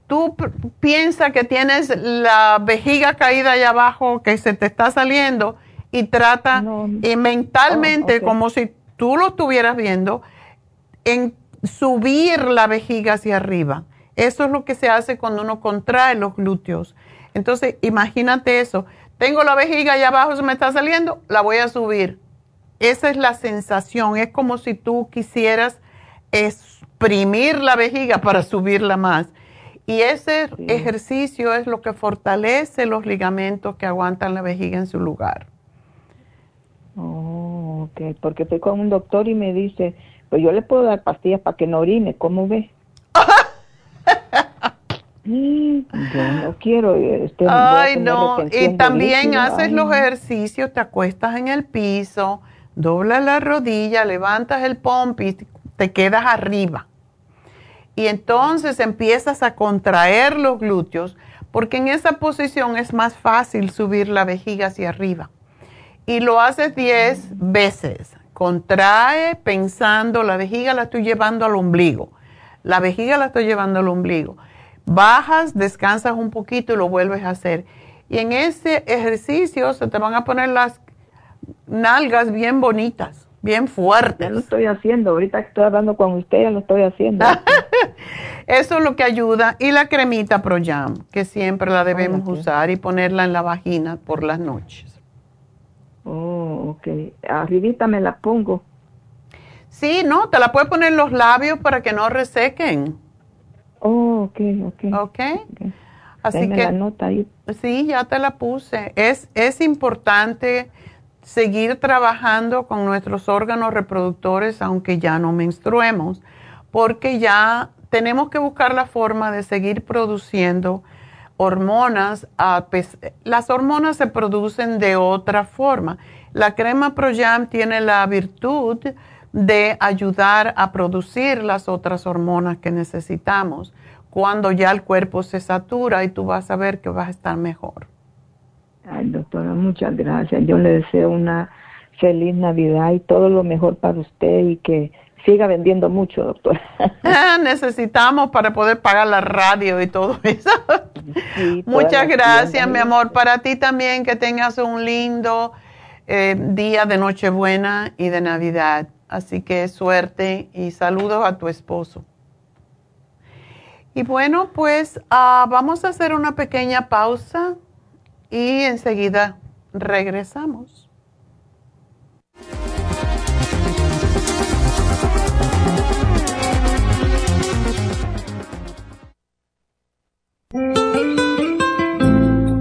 tú piensas que tienes la vejiga caída allá abajo, que se te está saliendo, y trata y mentalmente, oh, como si tú lo estuvieras viendo, en subir la vejiga hacia arriba. Eso es lo que se hace cuando uno contrae los glúteos. Entonces, imagínate eso. Tengo la vejiga allá abajo, se me está saliendo, la voy a subir. Esa es la sensación. Es como si tú quisieras exprimir la vejiga para subirla más. Y ese ejercicio es lo que fortalece los ligamentos que aguantan la vejiga en su lugar. Oh, ok, porque estoy con un doctor y me dice, pues yo le puedo dar pastillas para que no orine, ¿cómo ve? yo no quiero. Este, Ay, no, y también haces los ejercicios, te acuestas en el piso, doblas la rodilla, levantas el pompi, y te quedas arriba y entonces empiezas a contraer los glúteos porque en esa posición es más fácil subir la vejiga hacia arriba. Y lo haces 10 veces. Contrae pensando, la vejiga la estoy llevando al ombligo. La vejiga la estoy llevando al ombligo. Bajas, descansas un poquito y lo vuelves a hacer. Y en ese ejercicio se te van a poner las nalgas bien bonitas bien fuerte. Ya lo estoy haciendo, ahorita estoy hablando con usted, ya lo estoy haciendo. Eso es lo que ayuda. Y la cremita ProYam, que siempre la debemos usar y ponerla en la vagina por las noches. Oh, ok. Arribita me la pongo. Sí, no, te la puedes poner en los labios para que no resequen. Oh, ok, ok. Ok. okay. Así que. La nota ahí. Sí, ya te la puse. Es, es importante seguir trabajando con nuestros órganos reproductores aunque ya no menstruemos, porque ya tenemos que buscar la forma de seguir produciendo hormonas. Las hormonas se producen de otra forma. La crema ProYam tiene la virtud de ayudar a producir las otras hormonas que necesitamos cuando ya el cuerpo se satura y tú vas a ver que vas a estar mejor. Ay, doctora, muchas gracias. Yo le deseo una feliz Navidad y todo lo mejor para usted y que siga vendiendo mucho, doctora. Ah, necesitamos para poder pagar la radio y todo eso. Muchas gracias, mi amor. Para ti también, que tengas un lindo eh, día de Nochebuena y de Navidad. Así que suerte y saludos a tu esposo. Y bueno, pues ah, vamos a hacer una pequeña pausa y enseguida regresamos.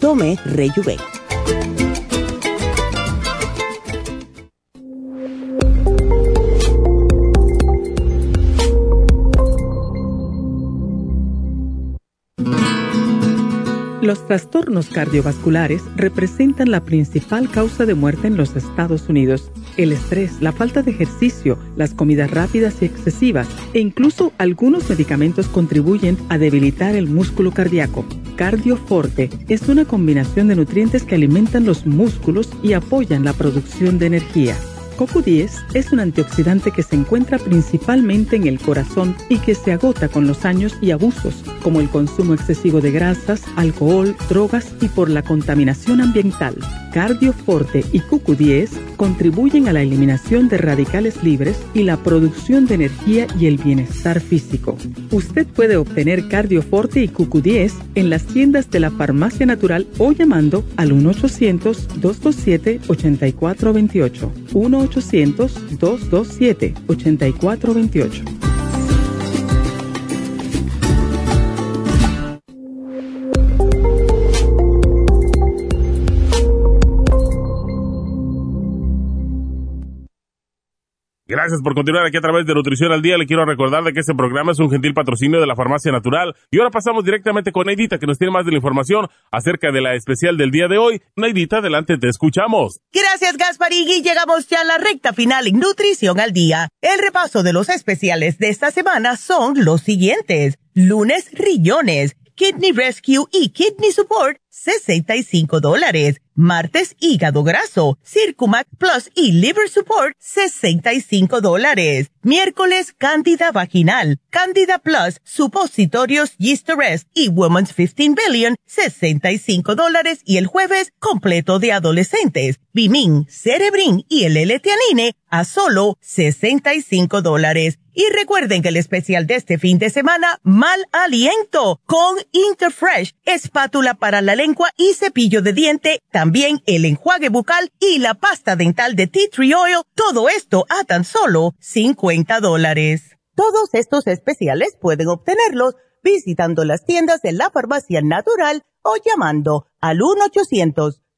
Tome Rejuven. Los trastornos cardiovasculares representan la principal causa de muerte en los Estados Unidos. El estrés, la falta de ejercicio, las comidas rápidas y excesivas e incluso algunos medicamentos contribuyen a debilitar el músculo cardíaco. Cardioforte es una combinación de nutrientes que alimentan los músculos y apoyan la producción de energía. CoQ10 es un antioxidante que se encuentra principalmente en el corazón y que se agota con los años y abusos, como el consumo excesivo de grasas, alcohol, drogas y por la contaminación ambiental. Cardioforte y CoQ10 contribuyen a la eliminación de radicales libres y la producción de energía y el bienestar físico. Usted puede obtener Cardioforte y CoQ10 en las tiendas de la Farmacia Natural o llamando al 1-800-227-8428. 1-800-227-8428. Gracias por continuar aquí a través de Nutrición al Día. Le quiero recordar de que este programa es un gentil patrocinio de la Farmacia Natural. Y ahora pasamos directamente con Neidita, que nos tiene más de la información acerca de la especial del día de hoy. Neidita, adelante, te escuchamos. Gracias, Gasparigui. Llegamos ya a la recta final en Nutrición al Día. El repaso de los especiales de esta semana son los siguientes. Lunes, rillones. Kidney Rescue y Kidney Support, 65 dólares Martes, hígado graso, Circumac Plus y Liver Support, 65 dólares. Miércoles, cándida vaginal, cándida Plus, supositorios Yeast Arrest y Woman's 15 Billion, 65 dólares. Y el jueves, completo de adolescentes, Bimin, Cerebrin y el l a solo 65 dólares. Y recuerden que el especial de este fin de semana, mal aliento, con Interfresh, espátula para la lengua y cepillo de diente, también el enjuague bucal y la pasta dental de Tea Tree Oil, todo esto a tan solo 50 dólares. Todos estos especiales pueden obtenerlos visitando las tiendas de la farmacia natural o llamando al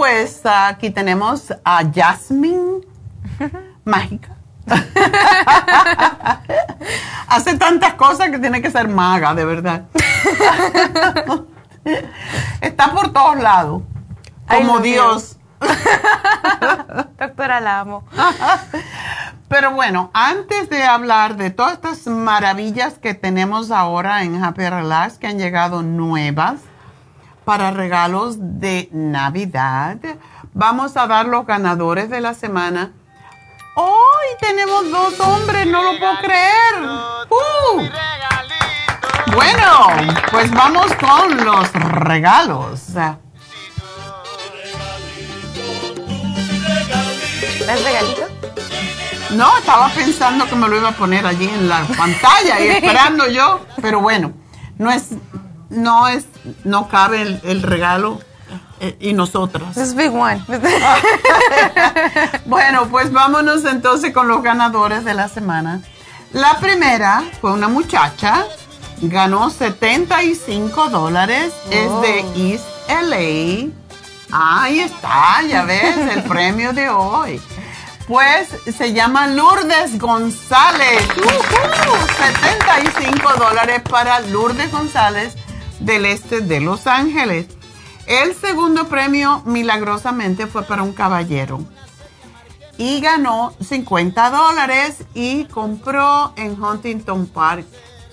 Pues aquí tenemos a Jasmine Mágica. Hace tantas cosas que tiene que ser maga, de verdad. Está por todos lados, como Dios. Doctora, la amo. Pero bueno, antes de hablar de todas estas maravillas que tenemos ahora en Happy Relax, que han llegado nuevas para regalos de Navidad, vamos a dar los ganadores de la semana. Hoy tenemos dos hombres, no lo puedo creer. Uh. Bueno, pues vamos con los regalos. ¿Es regalito? No, estaba pensando que me lo iba a poner allí en la pantalla y esperando yo, pero bueno, no es, no es, no cabe el, regalo eh, y nosotros. Es big one. bueno, pues vámonos entonces con los ganadores de la semana. La primera fue una muchacha, ganó 75 dólares, es de East LA. Ahí está, ya ves, el premio de hoy. Pues se llama Lourdes González. 75 dólares para Lourdes González del este de Los Ángeles. El segundo premio, milagrosamente, fue para un caballero. Y ganó 50 dólares y compró en Huntington Park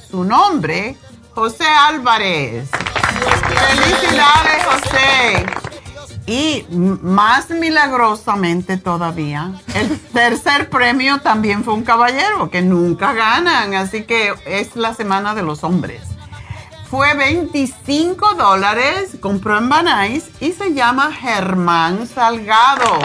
su nombre, José Álvarez. Felicidades, José. Y más milagrosamente todavía, el tercer premio también fue un caballero, que nunca ganan, así que es la semana de los hombres. Fue 25 dólares, compró en Banais y se llama Germán Salgado.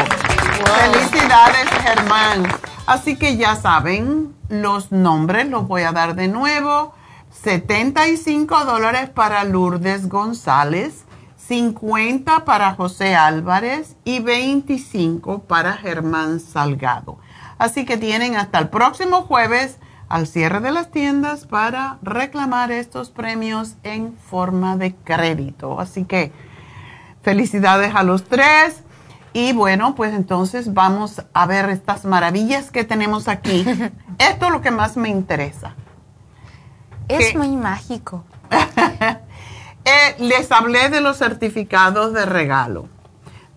Felicidades, Germán. Así que ya saben, los nombres los voy a dar de nuevo. 75 dólares para Lourdes González. 50 para José Álvarez y 25 para Germán Salgado. Así que tienen hasta el próximo jueves al cierre de las tiendas para reclamar estos premios en forma de crédito. Así que felicidades a los tres. Y bueno, pues entonces vamos a ver estas maravillas que tenemos aquí. Esto es lo que más me interesa. Es muy mágico. Eh, les hablé de los certificados de regalo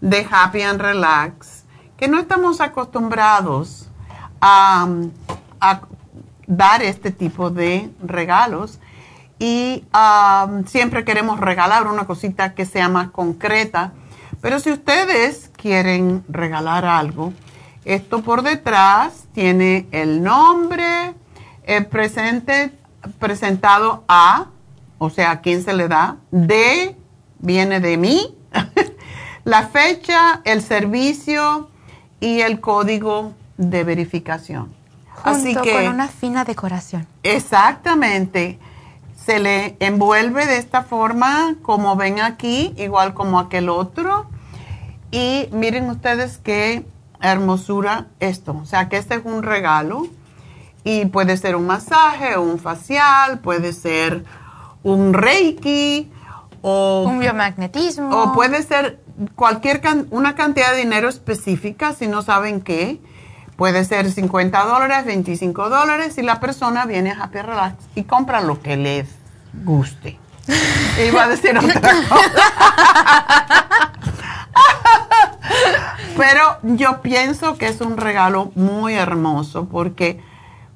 de Happy and Relax, que no estamos acostumbrados a, dar este tipo de regalos y siempre queremos regalar una cosita que sea más concreta. Pero si ustedes quieren regalar algo, esto por detrás tiene el nombre, el presente presentado a o sea, ¿a quién se le da? De viene de mí, la fecha, el servicio y el código de verificación. Así que, con una fina decoración. Exactamente. Se le envuelve de esta forma, como ven aquí, igual como aquel otro. Y miren ustedes qué hermosura esto. O sea, que este es un regalo. Y puede ser un masaje, un facial, puede ser un reiki o un biomagnetismo. O puede ser cualquier una cantidad de dinero específica, si no saben qué. Puede ser 50 dólares, 25 dólares, y la persona viene a Happy Relax y compra lo que les guste. Iba a decir otra cosa. Pero yo pienso que es un regalo muy hermoso porque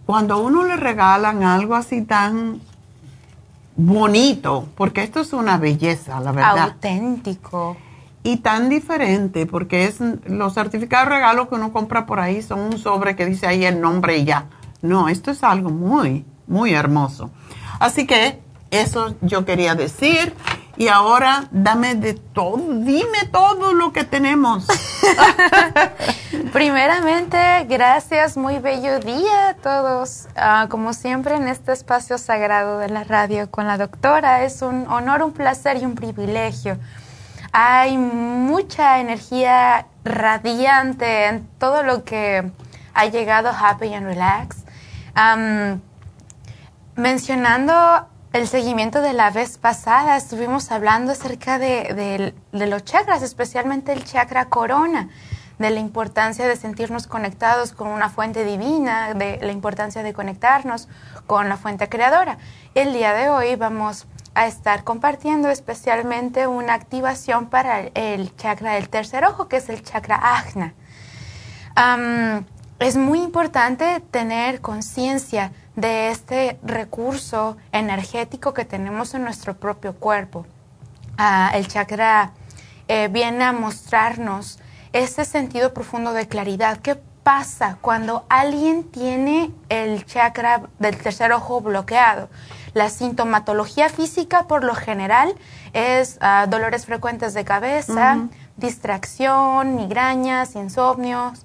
cuando a uno le regalan algo así tan bonito, porque esto es una belleza, la verdad. Auténtico. Y tan diferente, porque es los certificados de regalo que uno compra por ahí son un sobre que dice ahí el nombre y ya. No, esto es algo muy, muy hermoso. Así que eso yo quería decir. Y ahora dame de todo, dime todo lo que tenemos. Primeramente, gracias, muy bello día a todos. Ah, como siempre en este espacio sagrado de la radio con la doctora, es un honor, un placer y un privilegio. Hay mucha energía radiante en todo lo que ha llegado Happy and Relax. mencionando el seguimiento de la vez pasada estuvimos hablando acerca de, los chakras, especialmente el chakra corona, de la importancia de sentirnos conectados con una fuente divina, de la importancia de conectarnos con la fuente creadora. El día de hoy vamos a estar compartiendo especialmente una activación para el, chakra del tercer ojo, que es el chakra ajna. es muy importante tener conciencia de este recurso energético que tenemos en nuestro propio cuerpo. Ah, el chakra eh, viene a mostrarnos ese sentido profundo de claridad. ¿Qué pasa cuando alguien tiene el chakra del tercer ojo bloqueado? La sintomatología física por lo general es ah, dolores frecuentes de cabeza, distracción, migrañas, insomnios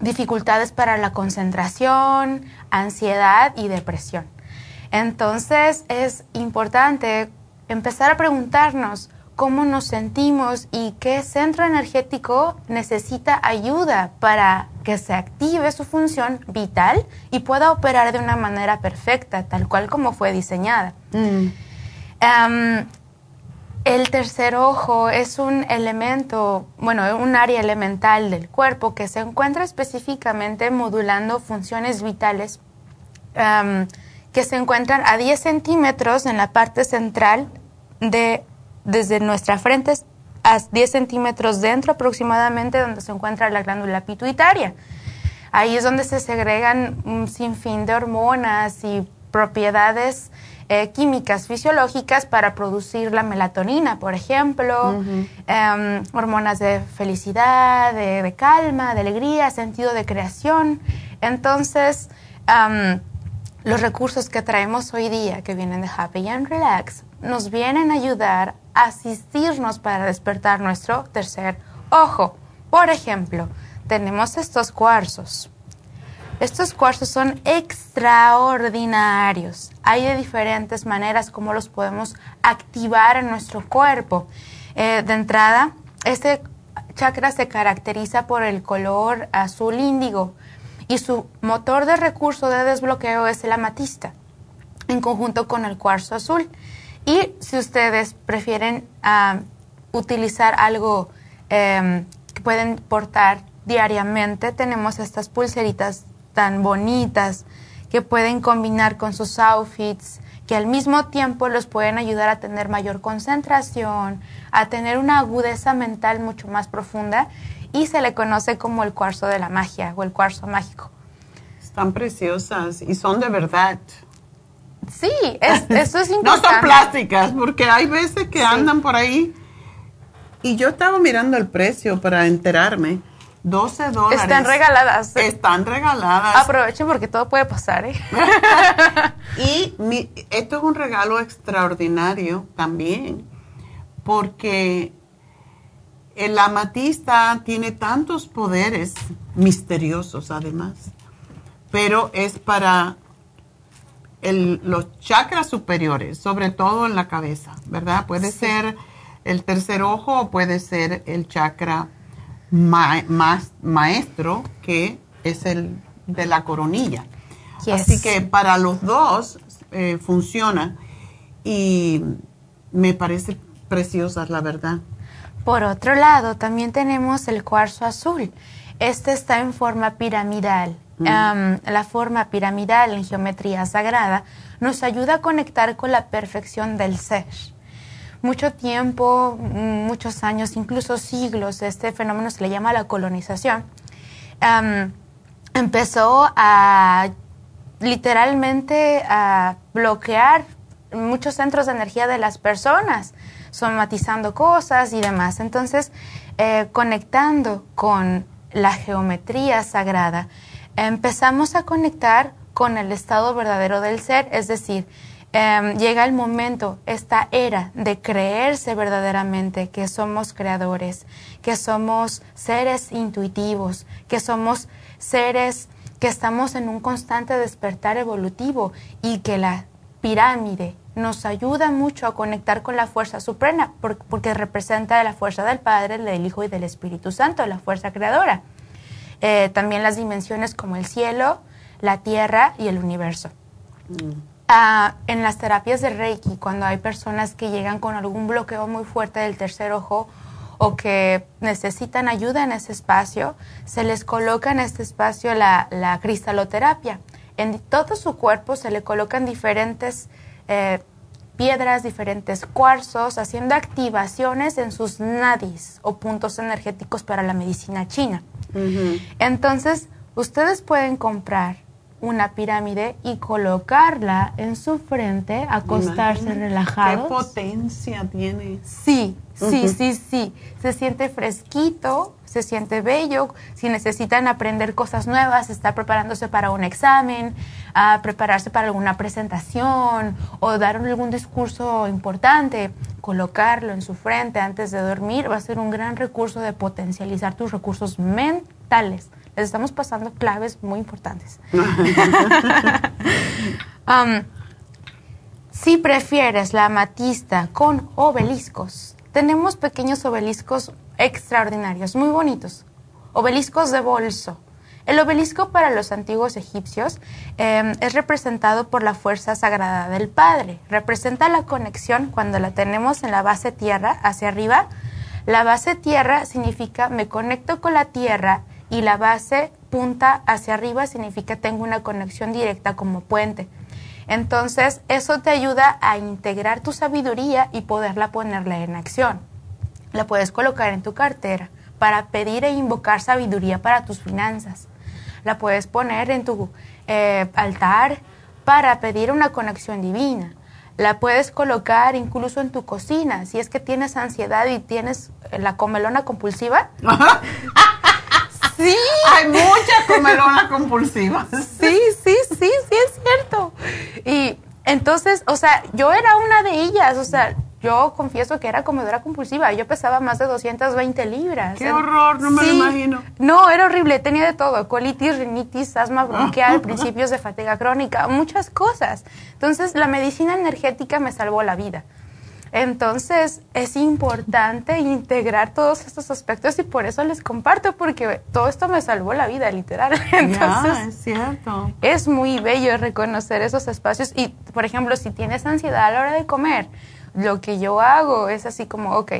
dificultades para la concentración, ansiedad y depresión. Entonces es importante empezar a preguntarnos cómo nos sentimos y qué centro energético necesita ayuda para que se active su función vital y pueda operar de una manera perfecta, tal cual como fue diseñada. Mm. El tercer ojo es un elemento, bueno, un área elemental del cuerpo que se encuentra específicamente modulando funciones vitales que se encuentran a 10 centímetros en la parte central de, desde nuestra frente a 10 centímetros dentro aproximadamente donde se encuentra la glándula pituitaria. Ahí es donde se segregan un sinfín de hormonas y propiedades eh, químicas fisiológicas para producir la melatonina, por ejemplo, em, hormonas de felicidad, de, calma, de alegría, sentido de creación. Entonces, los recursos que traemos hoy día, que vienen de Happy and Relax, nos vienen a ayudar a asistirnos para despertar nuestro tercer ojo. Por ejemplo, tenemos estos cuarzos. Estos cuarzos son extraordinarios. Hay de diferentes maneras como los podemos activar en nuestro cuerpo. Eh, de entrada, este chakra se caracteriza por el color azul índigo y su motor de recurso de desbloqueo es el amatista en conjunto con el cuarzo azul. Y si ustedes prefieren ah, utilizar algo em, que pueden portar diariamente, tenemos estas pulseritas tan bonitas que pueden combinar con sus outfits, que al mismo tiempo los pueden ayudar a tener mayor concentración, a tener una agudeza mental mucho más profunda y se le conoce como el cuarzo de la magia o el cuarzo mágico. Están preciosas y son de verdad. Sí, eso es importante. no son plásticas, porque hay veces que andan por ahí y yo estaba mirando el precio para enterarme 12 dólares. Están regaladas. Están regaladas. Aprovechen porque todo puede pasar. ¿eh? y esto es un regalo extraordinario también, porque el amatista tiene tantos poderes misteriosos además, pero es para los chakras superiores, sobre todo en la cabeza, ¿verdad? Puede ser el tercer ojo o puede ser el chakra más maestro que es el de la coronilla. Así que para los dos eh, funciona y me parece preciosa la verdad. Por otro lado, también tenemos el cuarzo azul. Este está en forma piramidal. Mm. la forma piramidal en geometría sagrada nos ayuda a conectar con la perfección del ser mucho tiempo, muchos años, incluso siglos, este fenómeno se le llama la colonización, empezó a literalmente a bloquear muchos centros de energía de las personas, somatizando cosas y demás. Entonces, eh, conectando con la geometría sagrada, empezamos a conectar con el estado verdadero del ser, es decir, Em, llega el momento, esta era de creerse verdaderamente que somos creadores, que somos seres intuitivos, que somos seres que estamos en un constante despertar evolutivo y que la pirámide nos ayuda mucho a conectar con la fuerza suprema porque representa la fuerza del Padre, del Hijo y del Espíritu Santo, la fuerza creadora. Eh, también las dimensiones como el cielo, la tierra y el universo. Mm. Ah, en las terapias de Reiki, cuando hay personas que llegan con algún bloqueo muy fuerte del tercer ojo o que necesitan ayuda en ese espacio, se les coloca en este espacio la, cristaloterapia. En todo su cuerpo se le colocan diferentes eh, piedras, diferentes cuarzos, haciendo activaciones en sus nadis o puntos energéticos para la medicina china. Entonces, ustedes pueden comprar una pirámide y colocarla en su frente, acostarse relajado. ¿Qué potencia tiene? Sí, sí, sí, sí. Se siente fresquito, se siente bello. Si necesitan aprender cosas nuevas, estar preparándose para un examen, a prepararse para alguna presentación o dar algún discurso importante, colocarlo en su frente antes de dormir va a ser un gran recurso de potencializar tus recursos mentales les estamos pasando claves muy importantes. Um, si prefieres la amatista con obeliscos, tenemos pequeños obeliscos extraordinarios, muy bonitos. Obeliscos de bolso. El obelisco para los antiguos egipcios em, es representado por la fuerza sagrada del Padre. Representa la conexión cuando la tenemos en la base tierra hacia arriba. La base tierra significa me conecto con la tierra y la base punta hacia arriba significa tengo una conexión directa como puente. Entonces, eso te ayuda a integrar tu sabiduría y poderla ponerla en acción. La puedes colocar en tu cartera para pedir e invocar sabiduría para tus finanzas. La puedes poner en tu eh, altar para pedir una conexión divina. La puedes colocar incluso en tu cocina. Si es que tienes ansiedad y tienes la comelona compulsiva, Sí. Hay muchas comelonas compulsivas. Sí, sí, sí, sí, es cierto. Y entonces, o sea, yo era una de ellas, o sea, yo confieso que era comedora compulsiva. Yo pesaba más de 220 libras. ¡Qué horror! No me lo imagino. No, era horrible. Tenía de todo. Colitis, rinitis, asma bronquial, principios de fatiga crónica, muchas cosas. Entonces, la medicina energética me salvó la vida. Entonces es importante integrar todos estos aspectos y por eso les comparto, porque todo esto me salvó la vida, literal. Entonces, es cierto. Es muy bello reconocer esos espacios y, por ejemplo, si tienes ansiedad a la hora de comer, lo que yo hago es así como, ok,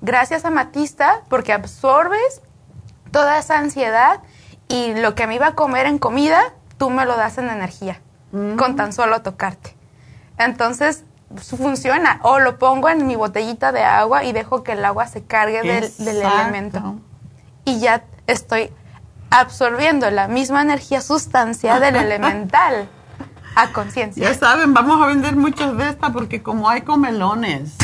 gracias a Matista, porque absorbes toda esa ansiedad y lo que me iba a comer en comida, tú me lo das en energía, con tan solo tocarte. Entonces, funciona. O lo pongo en mi botellita de agua y dejo que el agua se cargue del, elemento. Y ya estoy absorbiendo la misma energía sustancia del elemental a conciencia. Ya saben, vamos a vender muchas de estas porque como hay comelones.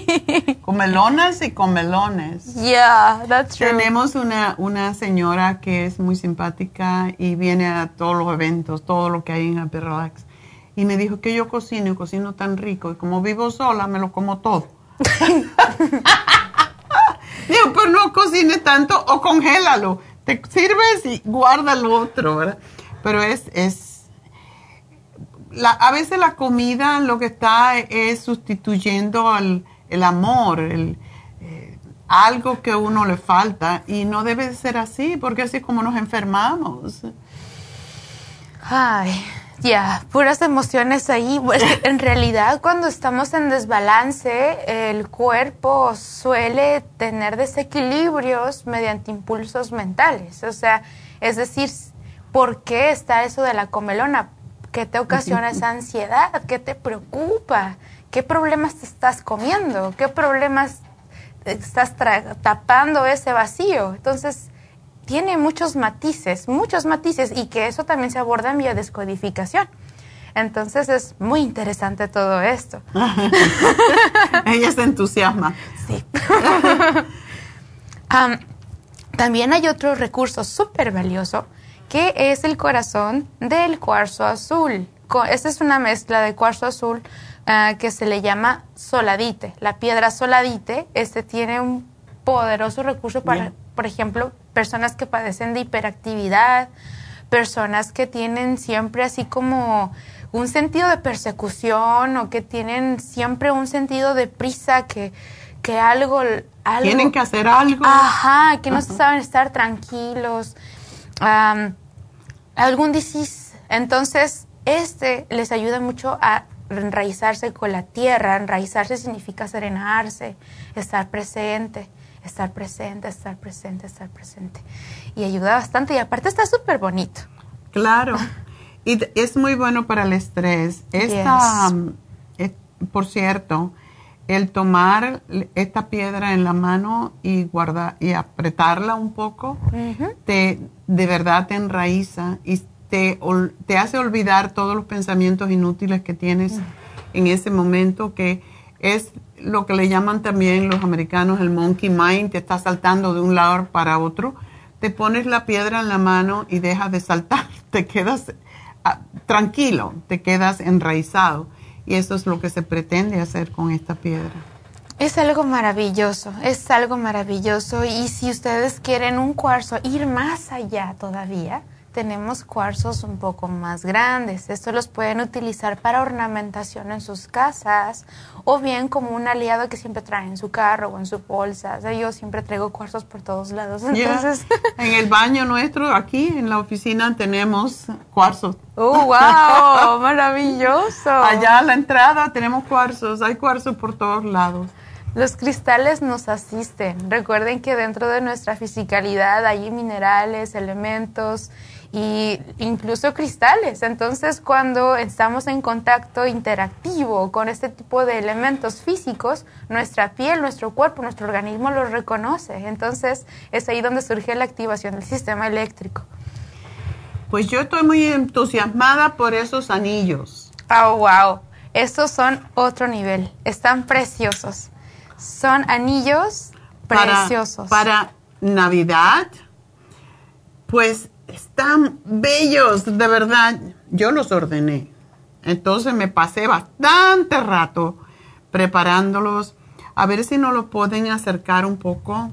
comelonas y comelones. Yeah, that's true. Tenemos una, una señora que es muy simpática y viene a todos los eventos, todo lo que hay en Happy Relax y me dijo que yo cocino y cocino tan rico y como vivo sola me lo como todo. Digo, pues no cocines tanto o congélalo. Te sirves y guarda lo otro, ¿verdad? Pero es, es la, a veces la comida lo que está es sustituyendo al, el amor, el, eh, algo que a uno le falta y no debe ser así porque así es como nos enfermamos. Ay, ya, puras emociones ahí. En realidad, cuando estamos en desbalance, el cuerpo suele tener desequilibrios mediante impulsos mentales. O sea, es decir, ¿por qué está eso de la comelona? ¿Qué te ocasiona esa ansiedad? ¿Qué te preocupa? ¿Qué problemas te estás comiendo? ¿Qué problemas estás tapando ese vacío? Entonces, tiene muchos matices, muchos matices y que eso también se aborda en biodescodificación. Entonces es muy interesante todo esto. Ella se entusiasma. Sí. también hay otro recurso súper valioso que es el corazón del cuarzo azul. Esta es una mezcla de cuarzo azul ah, que se le llama soladite. La piedra soladite este tiene un poderoso recurso para, por ejemplo, personas que padecen de hiperactividad, personas que tienen siempre así como un sentido de persecución o que tienen siempre un sentido de prisa, que, que algo, algo... Tienen que hacer algo. Ajá, que no saben estar tranquilos. Algún disease. Entonces, Este les ayuda mucho a enraizarse con la tierra. Enraizarse significa serenarse, estar presente, estar presente, estar presente, estar presente. Y ayuda bastante y aparte está súper bonito. Claro. Y es muy bueno para el estrés. Esta, um, por cierto, el tomar esta piedra en la mano y guardar y apretarla un poco, te, de verdad te enraiza y te, te, hace olvidar todos los pensamientos inútiles que tienes en ese momento, que es lo que le llaman también los americanos el monkey mind, te está saltando de un lado para otro. Te pones la piedra en la mano y dejas de saltar, te quedas ah, tranquilo, te quedas enraizado. Y eso es lo que se pretende hacer con esta piedra. Es algo maravilloso, es algo maravilloso. Y si ustedes quieren un cuarzo, ir más allá todavía, tenemos cuarzos un poco más grandes. Estos los pueden utilizar para ornamentación en sus casas o bien como un aliado que siempre traen en su carro o en su bolsa. yo siempre traigo cuarzos por todos lados. Entonces, en el baño nuestro, aquí en la oficina, tenemos cuarzos. ¡Oh, wow! ¡Maravilloso! Allá a la entrada tenemos cuarzos. Hay cuarzos por todos lados. Los cristales nos asisten. Recuerden que dentro de nuestra fisicalidad hay minerales, elementos y incluso cristales. Entonces, cuando estamos en contacto interactivo con este tipo de elementos físicos, nuestra piel, nuestro cuerpo, nuestro organismo los reconoce. Entonces, es ahí donde surge la activación del sistema eléctrico. Pues yo estoy muy entusiasmada por esos anillos. Oh, wow. Estos son otro nivel. Están preciosos. Son anillos preciosos. para Navidad, pues están bellos, de verdad. Yo los ordené. Entonces me pasé bastante rato preparándolos. A ver si no los pueden acercar un poco.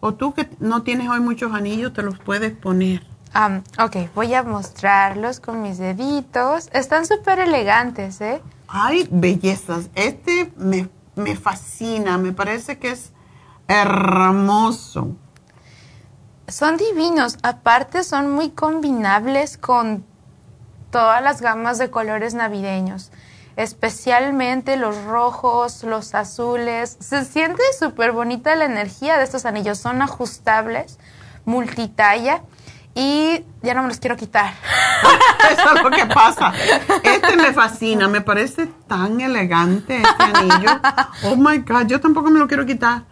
O tú que no tienes hoy muchos anillos, te los puedes poner. Um, ok, voy a mostrarlos con mis deditos. Están súper elegantes, ¿eh? Ay, bellezas. Este me, me fascina. Me parece que es hermoso son divinos. Aparte son muy combinables con todas las gamas de colores navideños. Especialmente los rojos, los azules. Se siente súper bonita la energía de estos anillos. Son ajustables, multitalla y ya no me los quiero quitar. Eso es lo que pasa. Este me fascina, me parece tan elegante este anillo. Oh my God, yo tampoco me lo quiero quitar.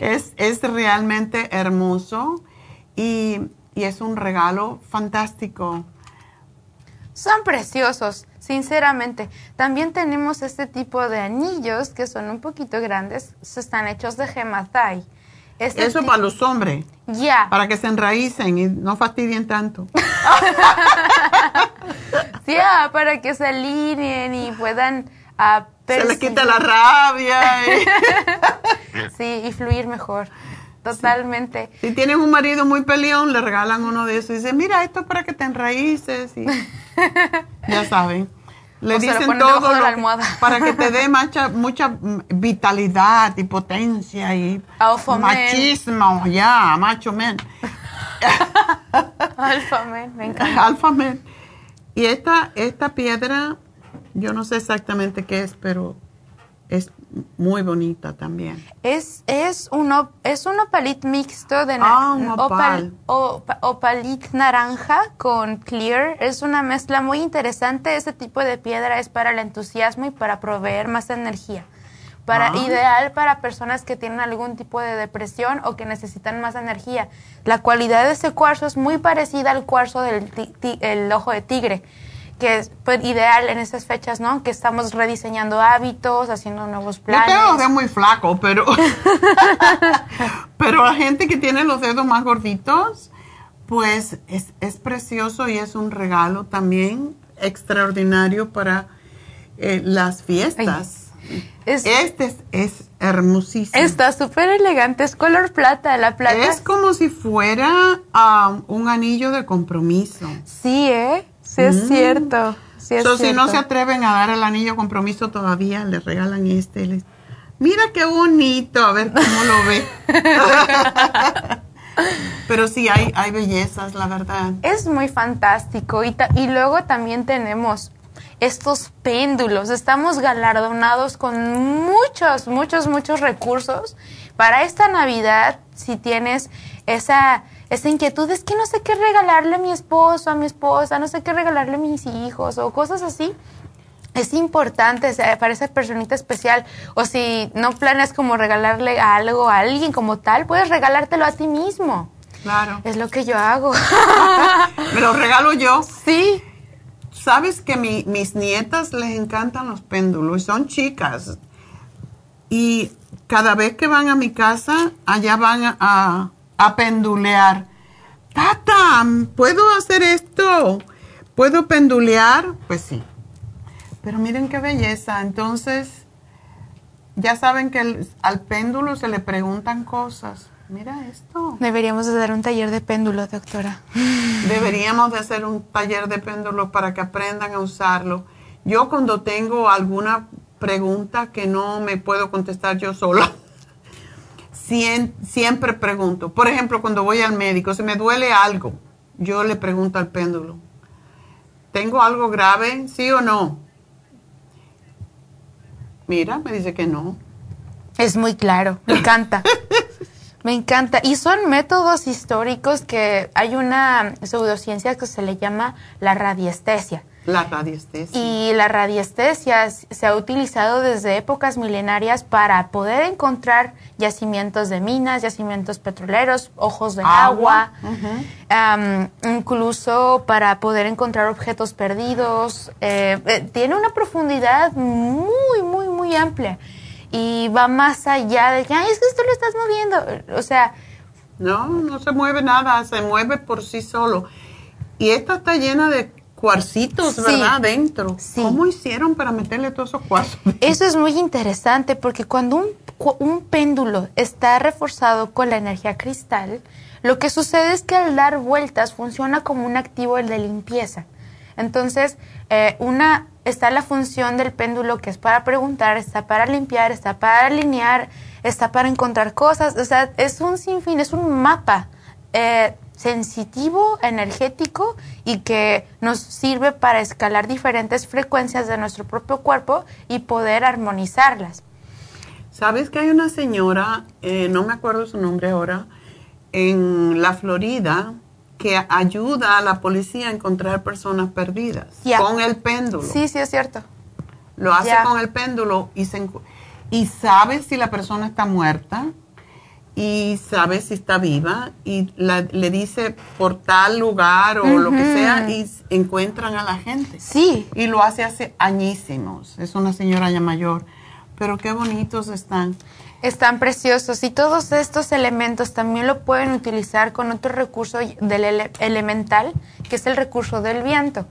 es, es realmente hermoso y, y es un regalo fantástico. Son preciosos, sinceramente. También tenemos este tipo de anillos que son un poquito grandes, están hechos de hematite este Eso para los hombres. Ya. Para que se enraícen y no fastidien tanto. Ya, para que se alineen y puedan... Uh, se les quita la rabia. sí, y fluir mejor. Totalmente. Si tienes un marido muy peleón, le regalan uno de esos y dicen, mira, esto es para que te enraíces. Y ya saben. Le dicen todo para que te dé mucha, mucha vitalidad y potencia y machismo, ya, macho men. Alfa men, me encanta. Alfa men. Y esta, esta piedra, yo no sé exactamente qué es, pero es muy bonita también. Es, es, un, es un opalit mixto de ah, opal. opalit naranja con clear. Es una mezcla muy interesante. Este tipo de piedra es para el entusiasmo y para proveer más energía. Para, ah. Ideal para personas que tienen algún tipo de depresión o que necesitan más energía. La cualidad de este cuarzo es muy parecida al cuarzo del el ojo de tigre que es pues, ideal en esas fechas, ¿no? Que estamos rediseñando hábitos, haciendo nuevos planes. Yo tengo muy flaco, pero pero la gente que tiene los dedos más gorditos, pues es, es precioso y es un regalo también extraordinario para eh, las fiestas. este es, es, hermosísimo. Está súper elegante, es color plata, la plata. Es como si fuera um, un anillo de compromiso. Sí, ¿eh? Sí, es mm. cierto. Sí es Si no se atreven a dar el anillo compromiso todavía, le regalan este. Mira qué bonito, a ver cómo lo ve. Pero sí, hay, hay bellezas, la verdad. Es muy fantástico. Y, y luego también tenemos estos péndulos. Estamos galardonados con muchos, muchos, muchos recursos. Para esta Navidad, si tienes esa, esa inquietud, es que no sé qué regalarle a mi esposo, a mi esposa, no sé qué regalarle a mis hijos o cosas así. Es importante para esa personita especial. O si no planeas como regalarle algo a alguien como tal, puedes regalártelo a ti mismo. Claro. Es lo que yo hago. ¿Me lo regalo yo? Sí. Sabes que mis nietas les encantan los péndulos, son chicas. Y cada vez que van a mi casa, allá van a, a pendulear. Tata, ¿puedo hacer esto? ¿Puedo pendulear? Pues sí. Pero miren qué belleza. Entonces, ya saben que al péndulo se le preguntan cosas. Mira esto. Deberíamos de dar un taller de péndulo, doctora. Deberíamos de hacer un taller de péndulo para que aprendan a usarlo. Yo cuando tengo alguna pregunta que no me puedo contestar yo sola, siempre pregunto. Por ejemplo, cuando voy al médico, si me duele algo, yo le pregunto al péndulo, ¿tengo algo grave? ¿Sí o no? Mira, me dice que no. Es muy claro, me encanta. Me encanta. Y son métodos históricos que hay una pseudociencia que se le llama la radiestesia. La radiestesia. Y la radiestesia se ha utilizado desde épocas milenarias para poder encontrar yacimientos de minas, yacimientos petroleros, ojos de agua, incluso para poder encontrar objetos perdidos. Eh, eh, tiene una profundidad muy, muy, muy amplia y va más allá de que, ay, es que esto lo estás moviendo. O sea... No, no se mueve nada, se mueve por sí solo. Y esta está llena de cuarcitos, ¿verdad? Dentro. ¿Cómo hicieron para meterle todos esos cuarzos? Eso es muy interesante porque cuando un, un péndulo está reforzado con la energía cristal, lo que sucede es que al dar vueltas funciona como un activo el de limpieza. Entonces, eh, una está la función del péndulo que es para preguntar, está para limpiar, está para alinear, está para encontrar cosas. O sea, es un sinfín, es un mapa eh, sensitivo, energético y que nos sirve para escalar diferentes frecuencias de nuestro propio cuerpo y poder armonizarlas. ¿Sabes que hay una señora, eh, no me acuerdo su nombre ahora, en la Florida, que ayuda a la policía a encontrar personas perdidas con el péndulo. Sí, sí, es cierto. Lo hace con el péndulo y, se, y sabe si la persona está muerta y sabe si está viva y le dice por tal lugar o lo que sea y encuentran a la gente. Sí. Y lo hace hace añísimos. Es una señora ya mayor. Pero qué bonitos están. Están preciosos y todos estos elementos también lo pueden utilizar con otro recurso del elemental, que es el recurso del viento.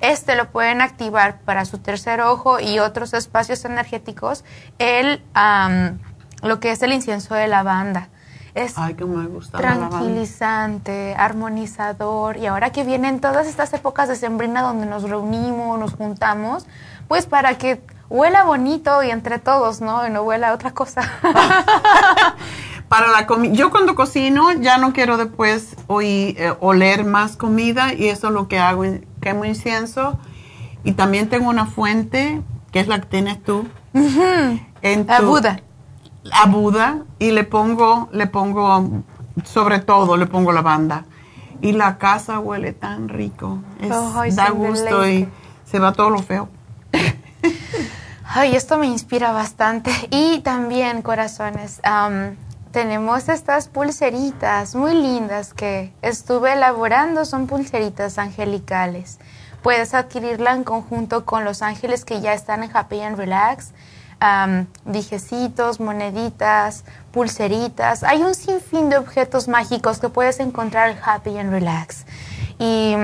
Este lo pueden activar para su tercer ojo y otros espacios energéticos, el, lo que es el incienso de lavanda. Es tranquilizante, armonizador. Y ahora que vienen todas estas épocas de sembrina donde nos reunimos, nos juntamos, pues para que huela bonito y entre todos, ¿no? Y no huela a otra cosa. Para la yo cuando cocino ya no quiero después eh, oler más comida y eso es lo que hago, quemo incienso y también tengo una fuente que es la que tienes tú. en a Buda. A Buda y le pongo, le pongo, sobre todo le pongo lavanda y la casa huele tan rico, da gusto y se va todo lo feo. Ay, esto me inspira bastante. Y también, corazones, tenemos estas pulseritas muy lindas que estuve elaborando. Son pulseritas angelicales. Puedes adquirirla en conjunto con los ángeles que ya están en Happy and Relax. Dijecitos, moneditas, pulseritas. Hay un sinfín de objetos mágicos que puedes encontrar en Happy and Relax. Y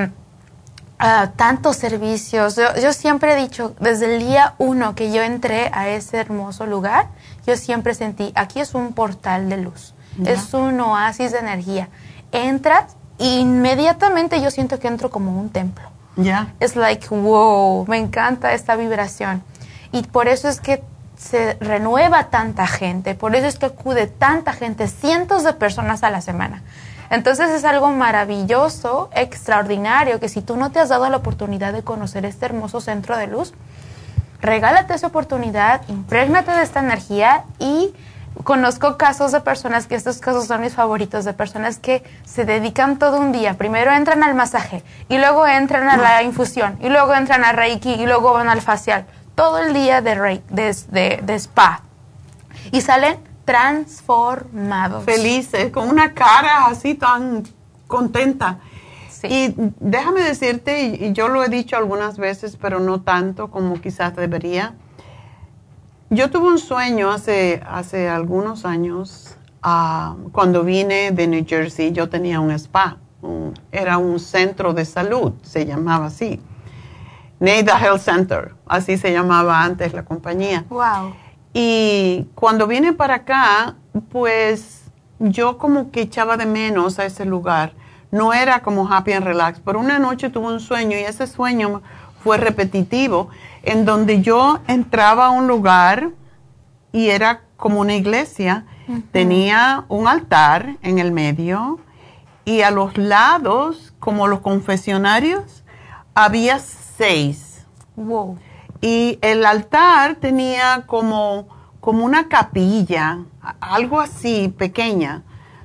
tantos servicios. Yo, siempre he dicho, desde el día uno que yo entré a ese hermoso lugar, yo siempre sentí, aquí es un portal de luz, es un oasis de energía. Entras e inmediatamente yo siento que entro como un templo. Ya. Es like, wow, me encanta esta vibración. Y por eso es que se renueva tanta gente, por eso es que acude tanta gente, cientos de personas a la semana. Entonces es algo maravilloso, extraordinario, que si tú no te has dado la oportunidad de conocer este hermoso centro de luz, regálate esa oportunidad, imprégnate de esta energía y conozco casos de personas, que estos casos son mis favoritos, de personas que se dedican todo un día. Primero entran al masaje y luego entran a la infusión y luego entran a Reiki y luego van al facial. Todo el día de, de, de, spa. Y salen transformados. Felices, con una cara así tan contenta. Y déjame decirte, y yo lo he dicho algunas veces, pero no tanto como quizás debería. Yo tuve un sueño hace, hace algunos años, ah, cuando vine de New Jersey, yo tenía un spa, era un centro de salud, se llamaba así. Neida Health Center, así se llamaba antes la compañía. Wow. Y cuando vine para acá, pues yo como que echaba de menos a ese lugar no era como happy and relax, pero una noche tuve un sueño y ese sueño fue repetitivo, en donde yo entraba a un lugar y era como una iglesia, tenía un altar en el medio y a los lados, como los confesionarios, había seis. Wow. Y el altar tenía como, como una capilla, algo así pequeña,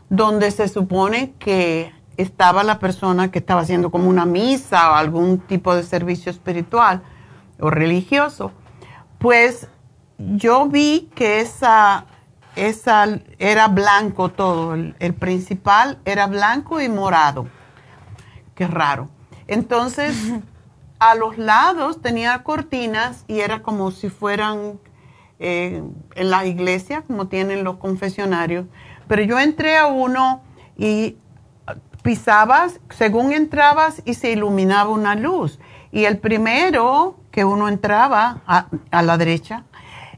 donde se supone que estaba la persona que estaba haciendo como una misa o algún tipo de servicio espiritual o religioso, pues yo vi que esa, esa era blanco todo, el, principal era blanco y morado. Qué raro. Entonces, a los lados tenía cortinas y era como si fueran eh, en la iglesia, como tienen los confesionarios. Pero yo entré a uno y pisabas, según entrabas y se iluminaba una luz. Y el primero que uno entraba a, la derecha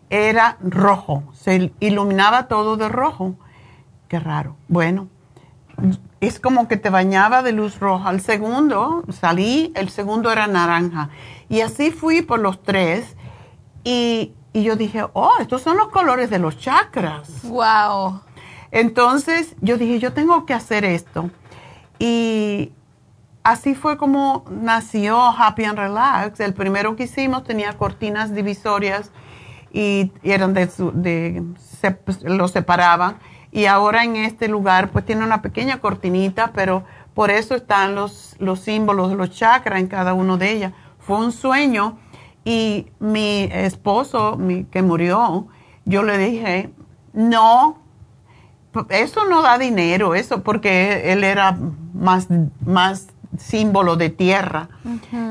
era rojo, se iluminaba todo de rojo. Qué raro. Bueno, es como que te bañaba de luz roja. El segundo, salí, el segundo era naranja. Y así fui por los tres y, y yo dije, oh, estos son los colores de los chakras. Wow. Entonces yo dije, yo tengo que hacer esto. Y así fue como nació Happy and Relax. El primero que hicimos tenía cortinas divisorias y, eran de, de se, pues, lo separaban. Y ahora en este lugar pues tiene una pequeña cortinita, pero por eso están los, los símbolos los chakras en cada uno de ellas. Fue un sueño y mi esposo mi, que murió, yo le dije, no, eso no da dinero, eso porque él era más, más símbolo de tierra.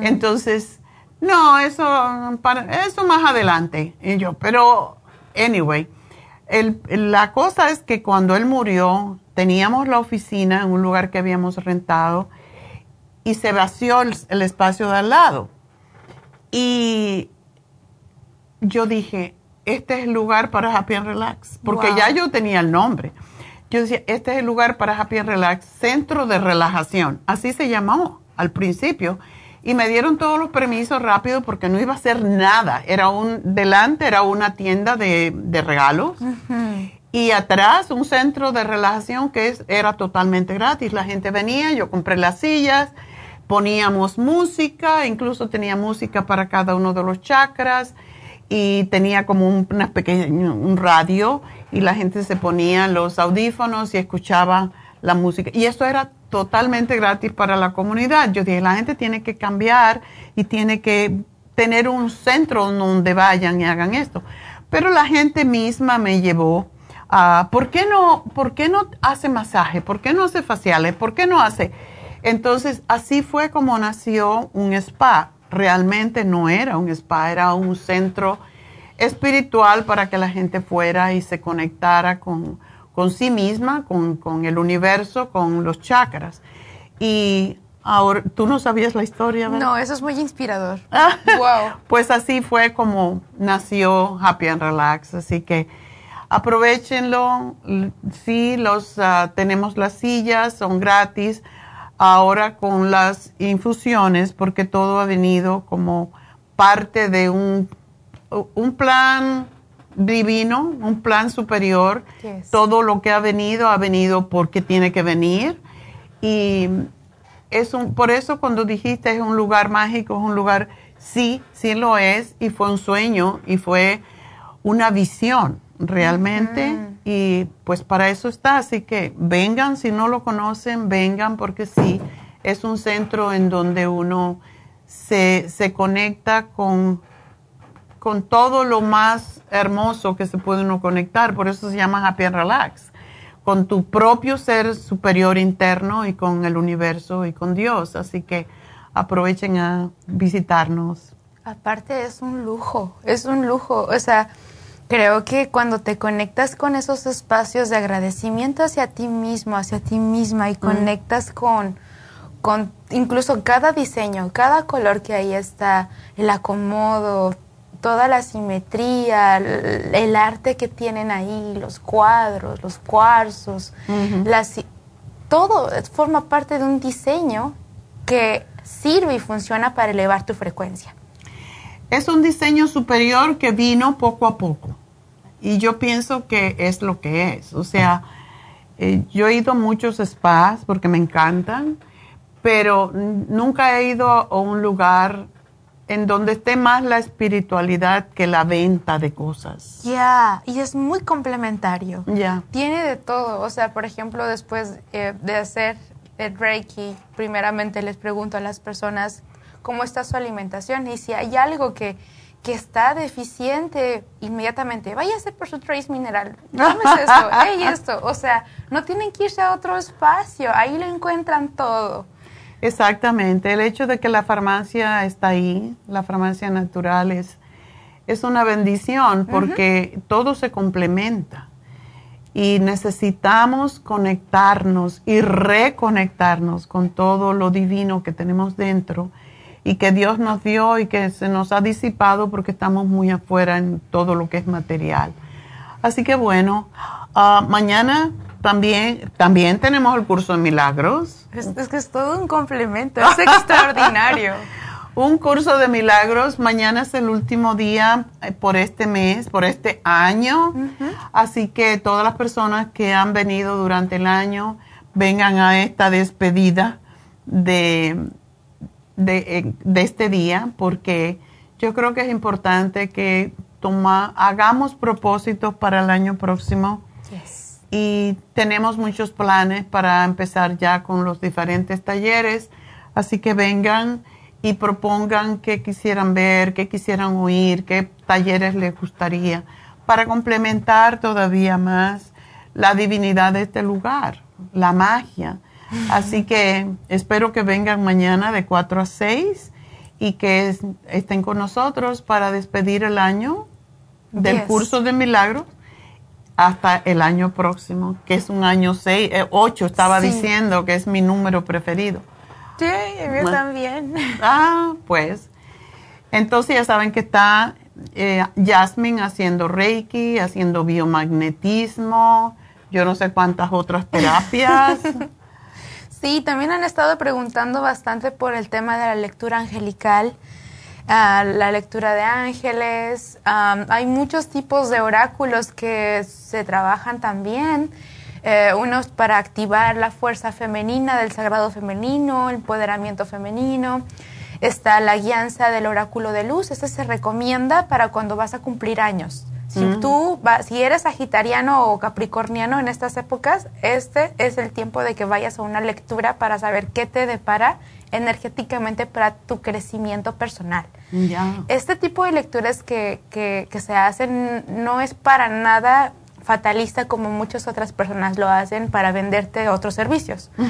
Entonces, no, eso, para, eso más adelante. Y yo, pero, anyway, el, la cosa es que cuando él murió, teníamos la oficina en un lugar que habíamos rentado y se vació el espacio de al lado. Y yo dije, este es el lugar para Happy and Relax, porque ya yo tenía el nombre. Yo decía, este es el lugar para Happy and Relax, centro de relajación. Así se llamó al principio. Y me dieron todos los permisos rápido porque no iba a hacer nada. Era un, delante era una tienda de, regalos. Y atrás un centro de relajación que es, era totalmente gratis. La gente venía, yo compré las sillas, poníamos música, incluso tenía música para cada uno de los chakras y tenía como un, una pequeña, un radio y la gente se ponía los audífonos y escuchaba la música. Y esto era totalmente gratis para la comunidad. Yo dije, la gente tiene que cambiar y tiene que tener un centro donde vayan y hagan esto. Pero la gente misma me llevó a, ¿por qué no, por qué no hace masaje? ¿Por qué no hace faciales? ¿Por qué no hace? Entonces, así fue como nació un spa realmente no era un spa, era un centro espiritual para que la gente fuera y se conectara con, sí misma, con, el universo, con los chakras. Y ahora, tú no sabías la historia, ¿verdad? No, eso es muy inspirador. wow. Pues así fue como nació Happy and Relax. Así que aprovechenlo. Sí, los, ah, tenemos las sillas, son gratis ahora con las infusiones, porque todo ha venido como parte de un, un plan divino, un plan superior. Todo lo que ha venido ha venido porque tiene que venir. Y es un, por eso cuando dijiste es un lugar mágico, es un lugar, sí, sí lo es, y fue un sueño, y fue una visión realmente, y pues para eso está, así que vengan, si no lo conocen, vengan, porque sí, es un centro en donde uno se, se conecta con, con todo lo más hermoso que se puede uno conectar, por eso se llama Happy and Relax, con tu propio ser superior interno y con el universo y con Dios, así que aprovechen a visitarnos. Aparte es un lujo, es un lujo, o sea, creo que cuando te conectas con esos espacios de agradecimiento hacia ti mismo, hacia ti misma y conectas con con incluso cada diseño, cada color que ahí está, el acomodo, toda la simetría, el, arte que tienen ahí, los cuadros, los cuarzos, todo forma parte de un diseño que sirve y funciona para elevar tu frecuencia. Es un diseño superior que vino poco a poco y yo pienso que es lo que es. O sea, eh, yo he ido a muchos spas porque me encantan pero nunca he ido a un lugar en donde esté más la espiritualidad que la venta de cosas. Ya, y es muy complementario. Ya. Tiene de todo. O sea, por ejemplo, después eh, de hacer el Reiki, primeramente les pregunto a las personas cómo está su alimentación y si hay algo que, que está deficiente, inmediatamente vaya a hacer por su trace mineral. es esto, hey, esto. O sea, no tienen que irse a otro espacio, ahí lo encuentran todo. Exactamente, el hecho de que la farmacia está ahí, la farmacia natural es, es una bendición porque todo se complementa y necesitamos conectarnos y reconectarnos con todo lo divino que tenemos dentro y que Dios nos dio y que se nos ha disipado porque estamos muy afuera en todo lo que es material. Así que bueno, ah, mañana también, también tenemos el curso de milagros. Es, que es todo un complemento, es extraordinario. un curso de milagros. Mañana es el último día eh, por este mes, por este año. Así que todas las personas que han venido durante el año vengan a esta despedida de, de, eh, de este día, porque yo creo que es importante que toma, hagamos propósitos para el año próximo y tenemos muchos planes para empezar ya con los diferentes talleres, así que vengan y propongan qué quisieran ver, qué quisieran oír, qué talleres les gustaría, para complementar todavía más la divinidad de este lugar, la magia. Así que espero que vengan mañana de 4 a 6 y que estén con nosotros para despedir el año del curso de milagros hasta el año próximo, que es un año 6, 8, eh, estaba diciendo que es mi número preferido. Sí, yo también. Ah, pues. Entonces ya saben que está eh, Jasmine haciendo Reiki, haciendo biomagnetismo, yo no sé cuántas otras terapias. sí, también han estado preguntando bastante por el tema de la lectura angelical la lectura de ángeles. hay muchos tipos de oráculos que se trabajan también. Eh, unos para activar la fuerza femenina del sagrado femenino, el empoderamiento femenino. Está la guianza del oráculo de luz. Este se recomienda para cuando vas a cumplir años. Si mm. tú, si eres sagitariano o capricorniano en estas épocas, este es el tiempo de que vayas a una lectura para saber qué te depara energéticamente para tu crecimiento personal. Este tipo de lecturas que, que, se hacen no es para nada fatalista como muchas otras personas lo hacen para venderte otros servicios.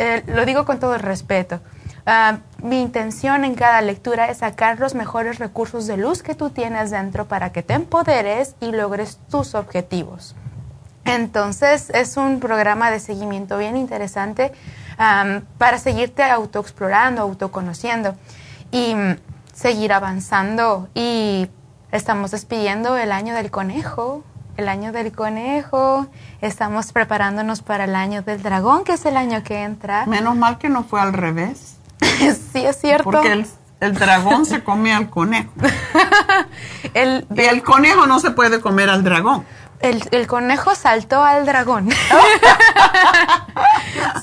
Eh, lo digo con todo el respeto. Ah, mi intención en cada lectura es sacar los mejores recursos de luz que tú tienes dentro para que te empoderes y logres tus objetivos. Entonces es un programa de seguimiento bien interesante para seguirte autoexplorando, autoconociendo y mm, seguir avanzando. Y estamos despidiendo el año del conejo, el año del conejo, estamos preparándonos para el año del dragón, que es el año que entra. Menos mal que no fue al revés. sí, es cierto. Porque el, dragón se come al conejo. el, el conejo no se puede comer al dragón. El, el, conejo saltó al dragón.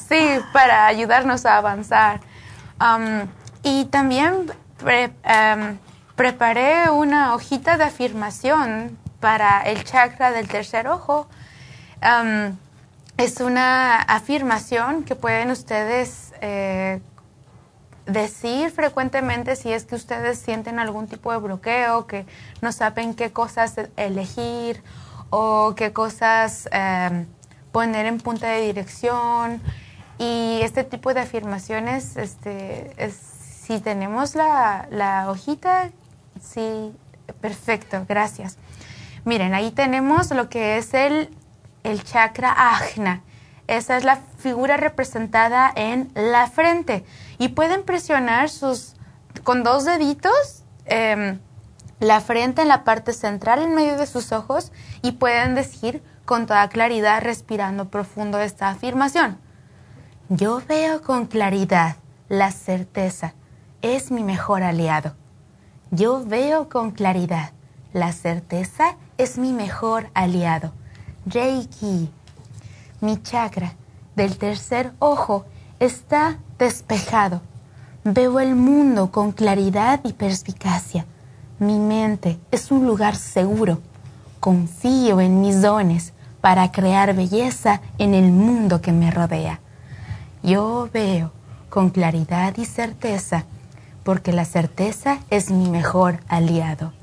sí, para ayudarnos a avanzar. y también preparé una hojita de afirmación para el chakra del tercer ojo. es una afirmación que pueden ustedes eh, decir frecuentemente si es que ustedes sienten algún tipo de bloqueo, que no saben qué cosas elegir o qué cosas em, poner en punta de dirección. Y este tipo de afirmaciones, este, si tenemos la, la hojita, sí, perfecto, gracias. Miren, ahí tenemos lo que es el, el chakra ajna. Esa es la figura representada en la frente. Y pueden presionar sus, con dos deditos em, la frente en la parte central en medio de sus ojos y pueden decir con toda claridad, respirando profundo esta afirmación. Yo veo con claridad la certeza. Es mi mejor aliado. Yo veo con claridad. La certeza es mi mejor aliado. Reiki. Mi chakra del tercer ojo está despejado. Veo el mundo con claridad y perspicacia. Mi mente es un lugar seguro. Confío en mis dones para crear belleza en el mundo que me rodea. Yo veo con claridad y certeza, porque la certeza es mi mejor aliado.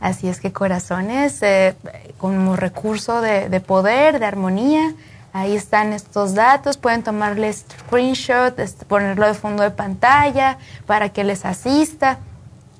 Así es que corazones, eh, como recurso de poder, de armonía, Ahí están estos datos, pueden tomarle screenshot, ponerlo de fondo de pantalla para que les asista.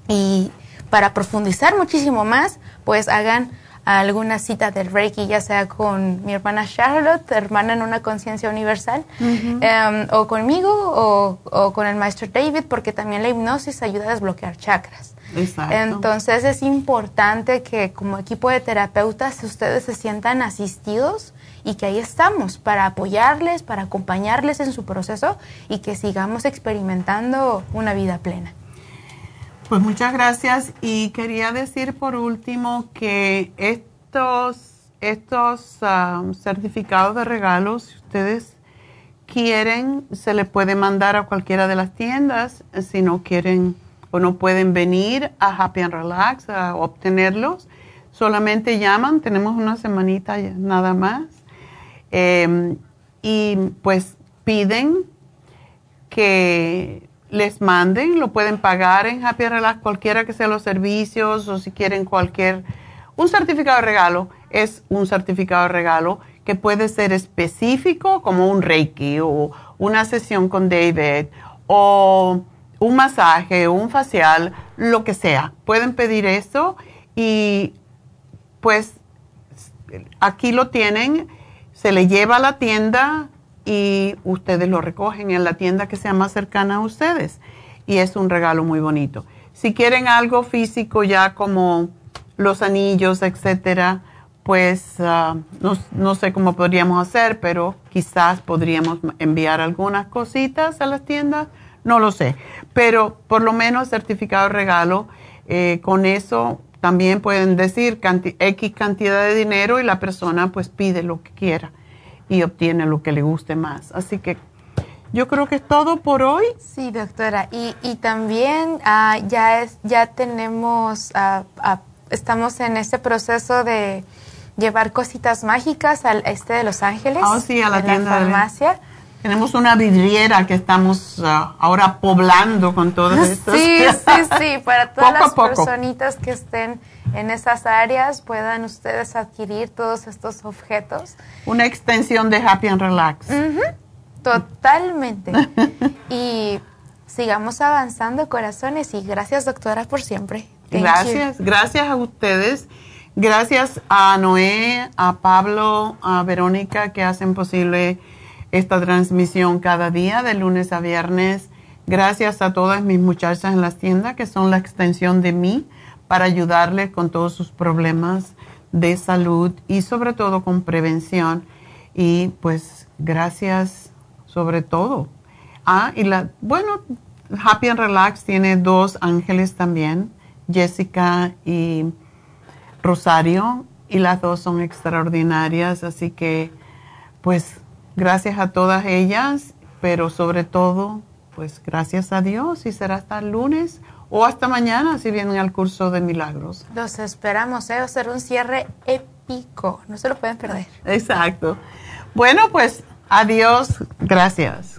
Y para profundizar muchísimo más, pues hagan alguna cita del Reiki, ya sea con mi hermana Charlotte, hermana en una conciencia universal, em, o conmigo, o, o, con el maestro David, porque también la hipnosis ayuda a desbloquear chakras. Exacto. Entonces es importante que como equipo de terapeutas ustedes se sientan asistidos y que ahí estamos para apoyarles, para acompañarles en su proceso y que sigamos experimentando una vida plena. Pues muchas gracias. Y quería decir por último que estos, estos um, certificados de regalos, si ustedes quieren, se les puede mandar a cualquiera de las tiendas. Si no quieren o no pueden venir a Happy and Relax a obtenerlos, solamente llaman, tenemos una semanita nada más. Em, y pues piden que les manden, lo pueden pagar en Happy Relax, cualquiera que sean los servicios o si quieren cualquier, un certificado de regalo es un certificado de regalo que puede ser específico como un Reiki o una sesión con David o un masaje, un facial, lo que sea. Pueden pedir eso y pues aquí lo tienen se le lleva a la tienda y ustedes lo recogen en la tienda que sea más cercana a ustedes. Y es un regalo muy bonito. Si quieren algo físico ya como los anillos, etcétera, pues ah, no, sé cómo podríamos hacer, pero quizás podríamos enviar algunas cositas a las tiendas, no lo sé. Pero por lo menos certificado de regalo, eh, con eso también pueden decir X cantidad de dinero y la persona pues pide lo que quiera y obtiene lo que le guste más. Así que yo creo que es todo por hoy. Sí, doctora. Y, y también ah, ya, es, ya tenemos, ah, ah, estamos en este proceso de llevar cositas mágicas al este de Los Ángeles. Ah, sí, a la tienda. La farmacia. Tenemos una vidriera que estamos ahora poblando con todas estas. Sí, sí, sí, para todas las personitas que estén en esas áreas puedan ustedes adquirir todos estos objetos. Una extensión de Happy and Relax. Totalmente. y sigamos avanzando, corazones, y gracias, doctora, por siempre. gracias, gracias a ustedes. Gracias a Noé, a Pablo, a Verónica que hacen posible esta transmisión cada día, de lunes a viernes. Gracias a todas mis muchachas en las tiendas que son la extensión de mí para ayudarles con todos sus problemas de salud y sobre todo con prevención. Y pues gracias sobre todo. Ah, y la, bueno, Happy and Relax tiene dos ángeles también, Jessica y Rosario, y las dos son extraordinarias, así que pues Gracias a todas ellas pero sobre todo, pues gracias a Dios y será hasta el lunes o hasta mañana si vienen al curso de milagros. Los esperamos, ¿eh? va a ser un cierre épico, no se lo pueden perder. Exacto. Bueno, pues adiós, gracias.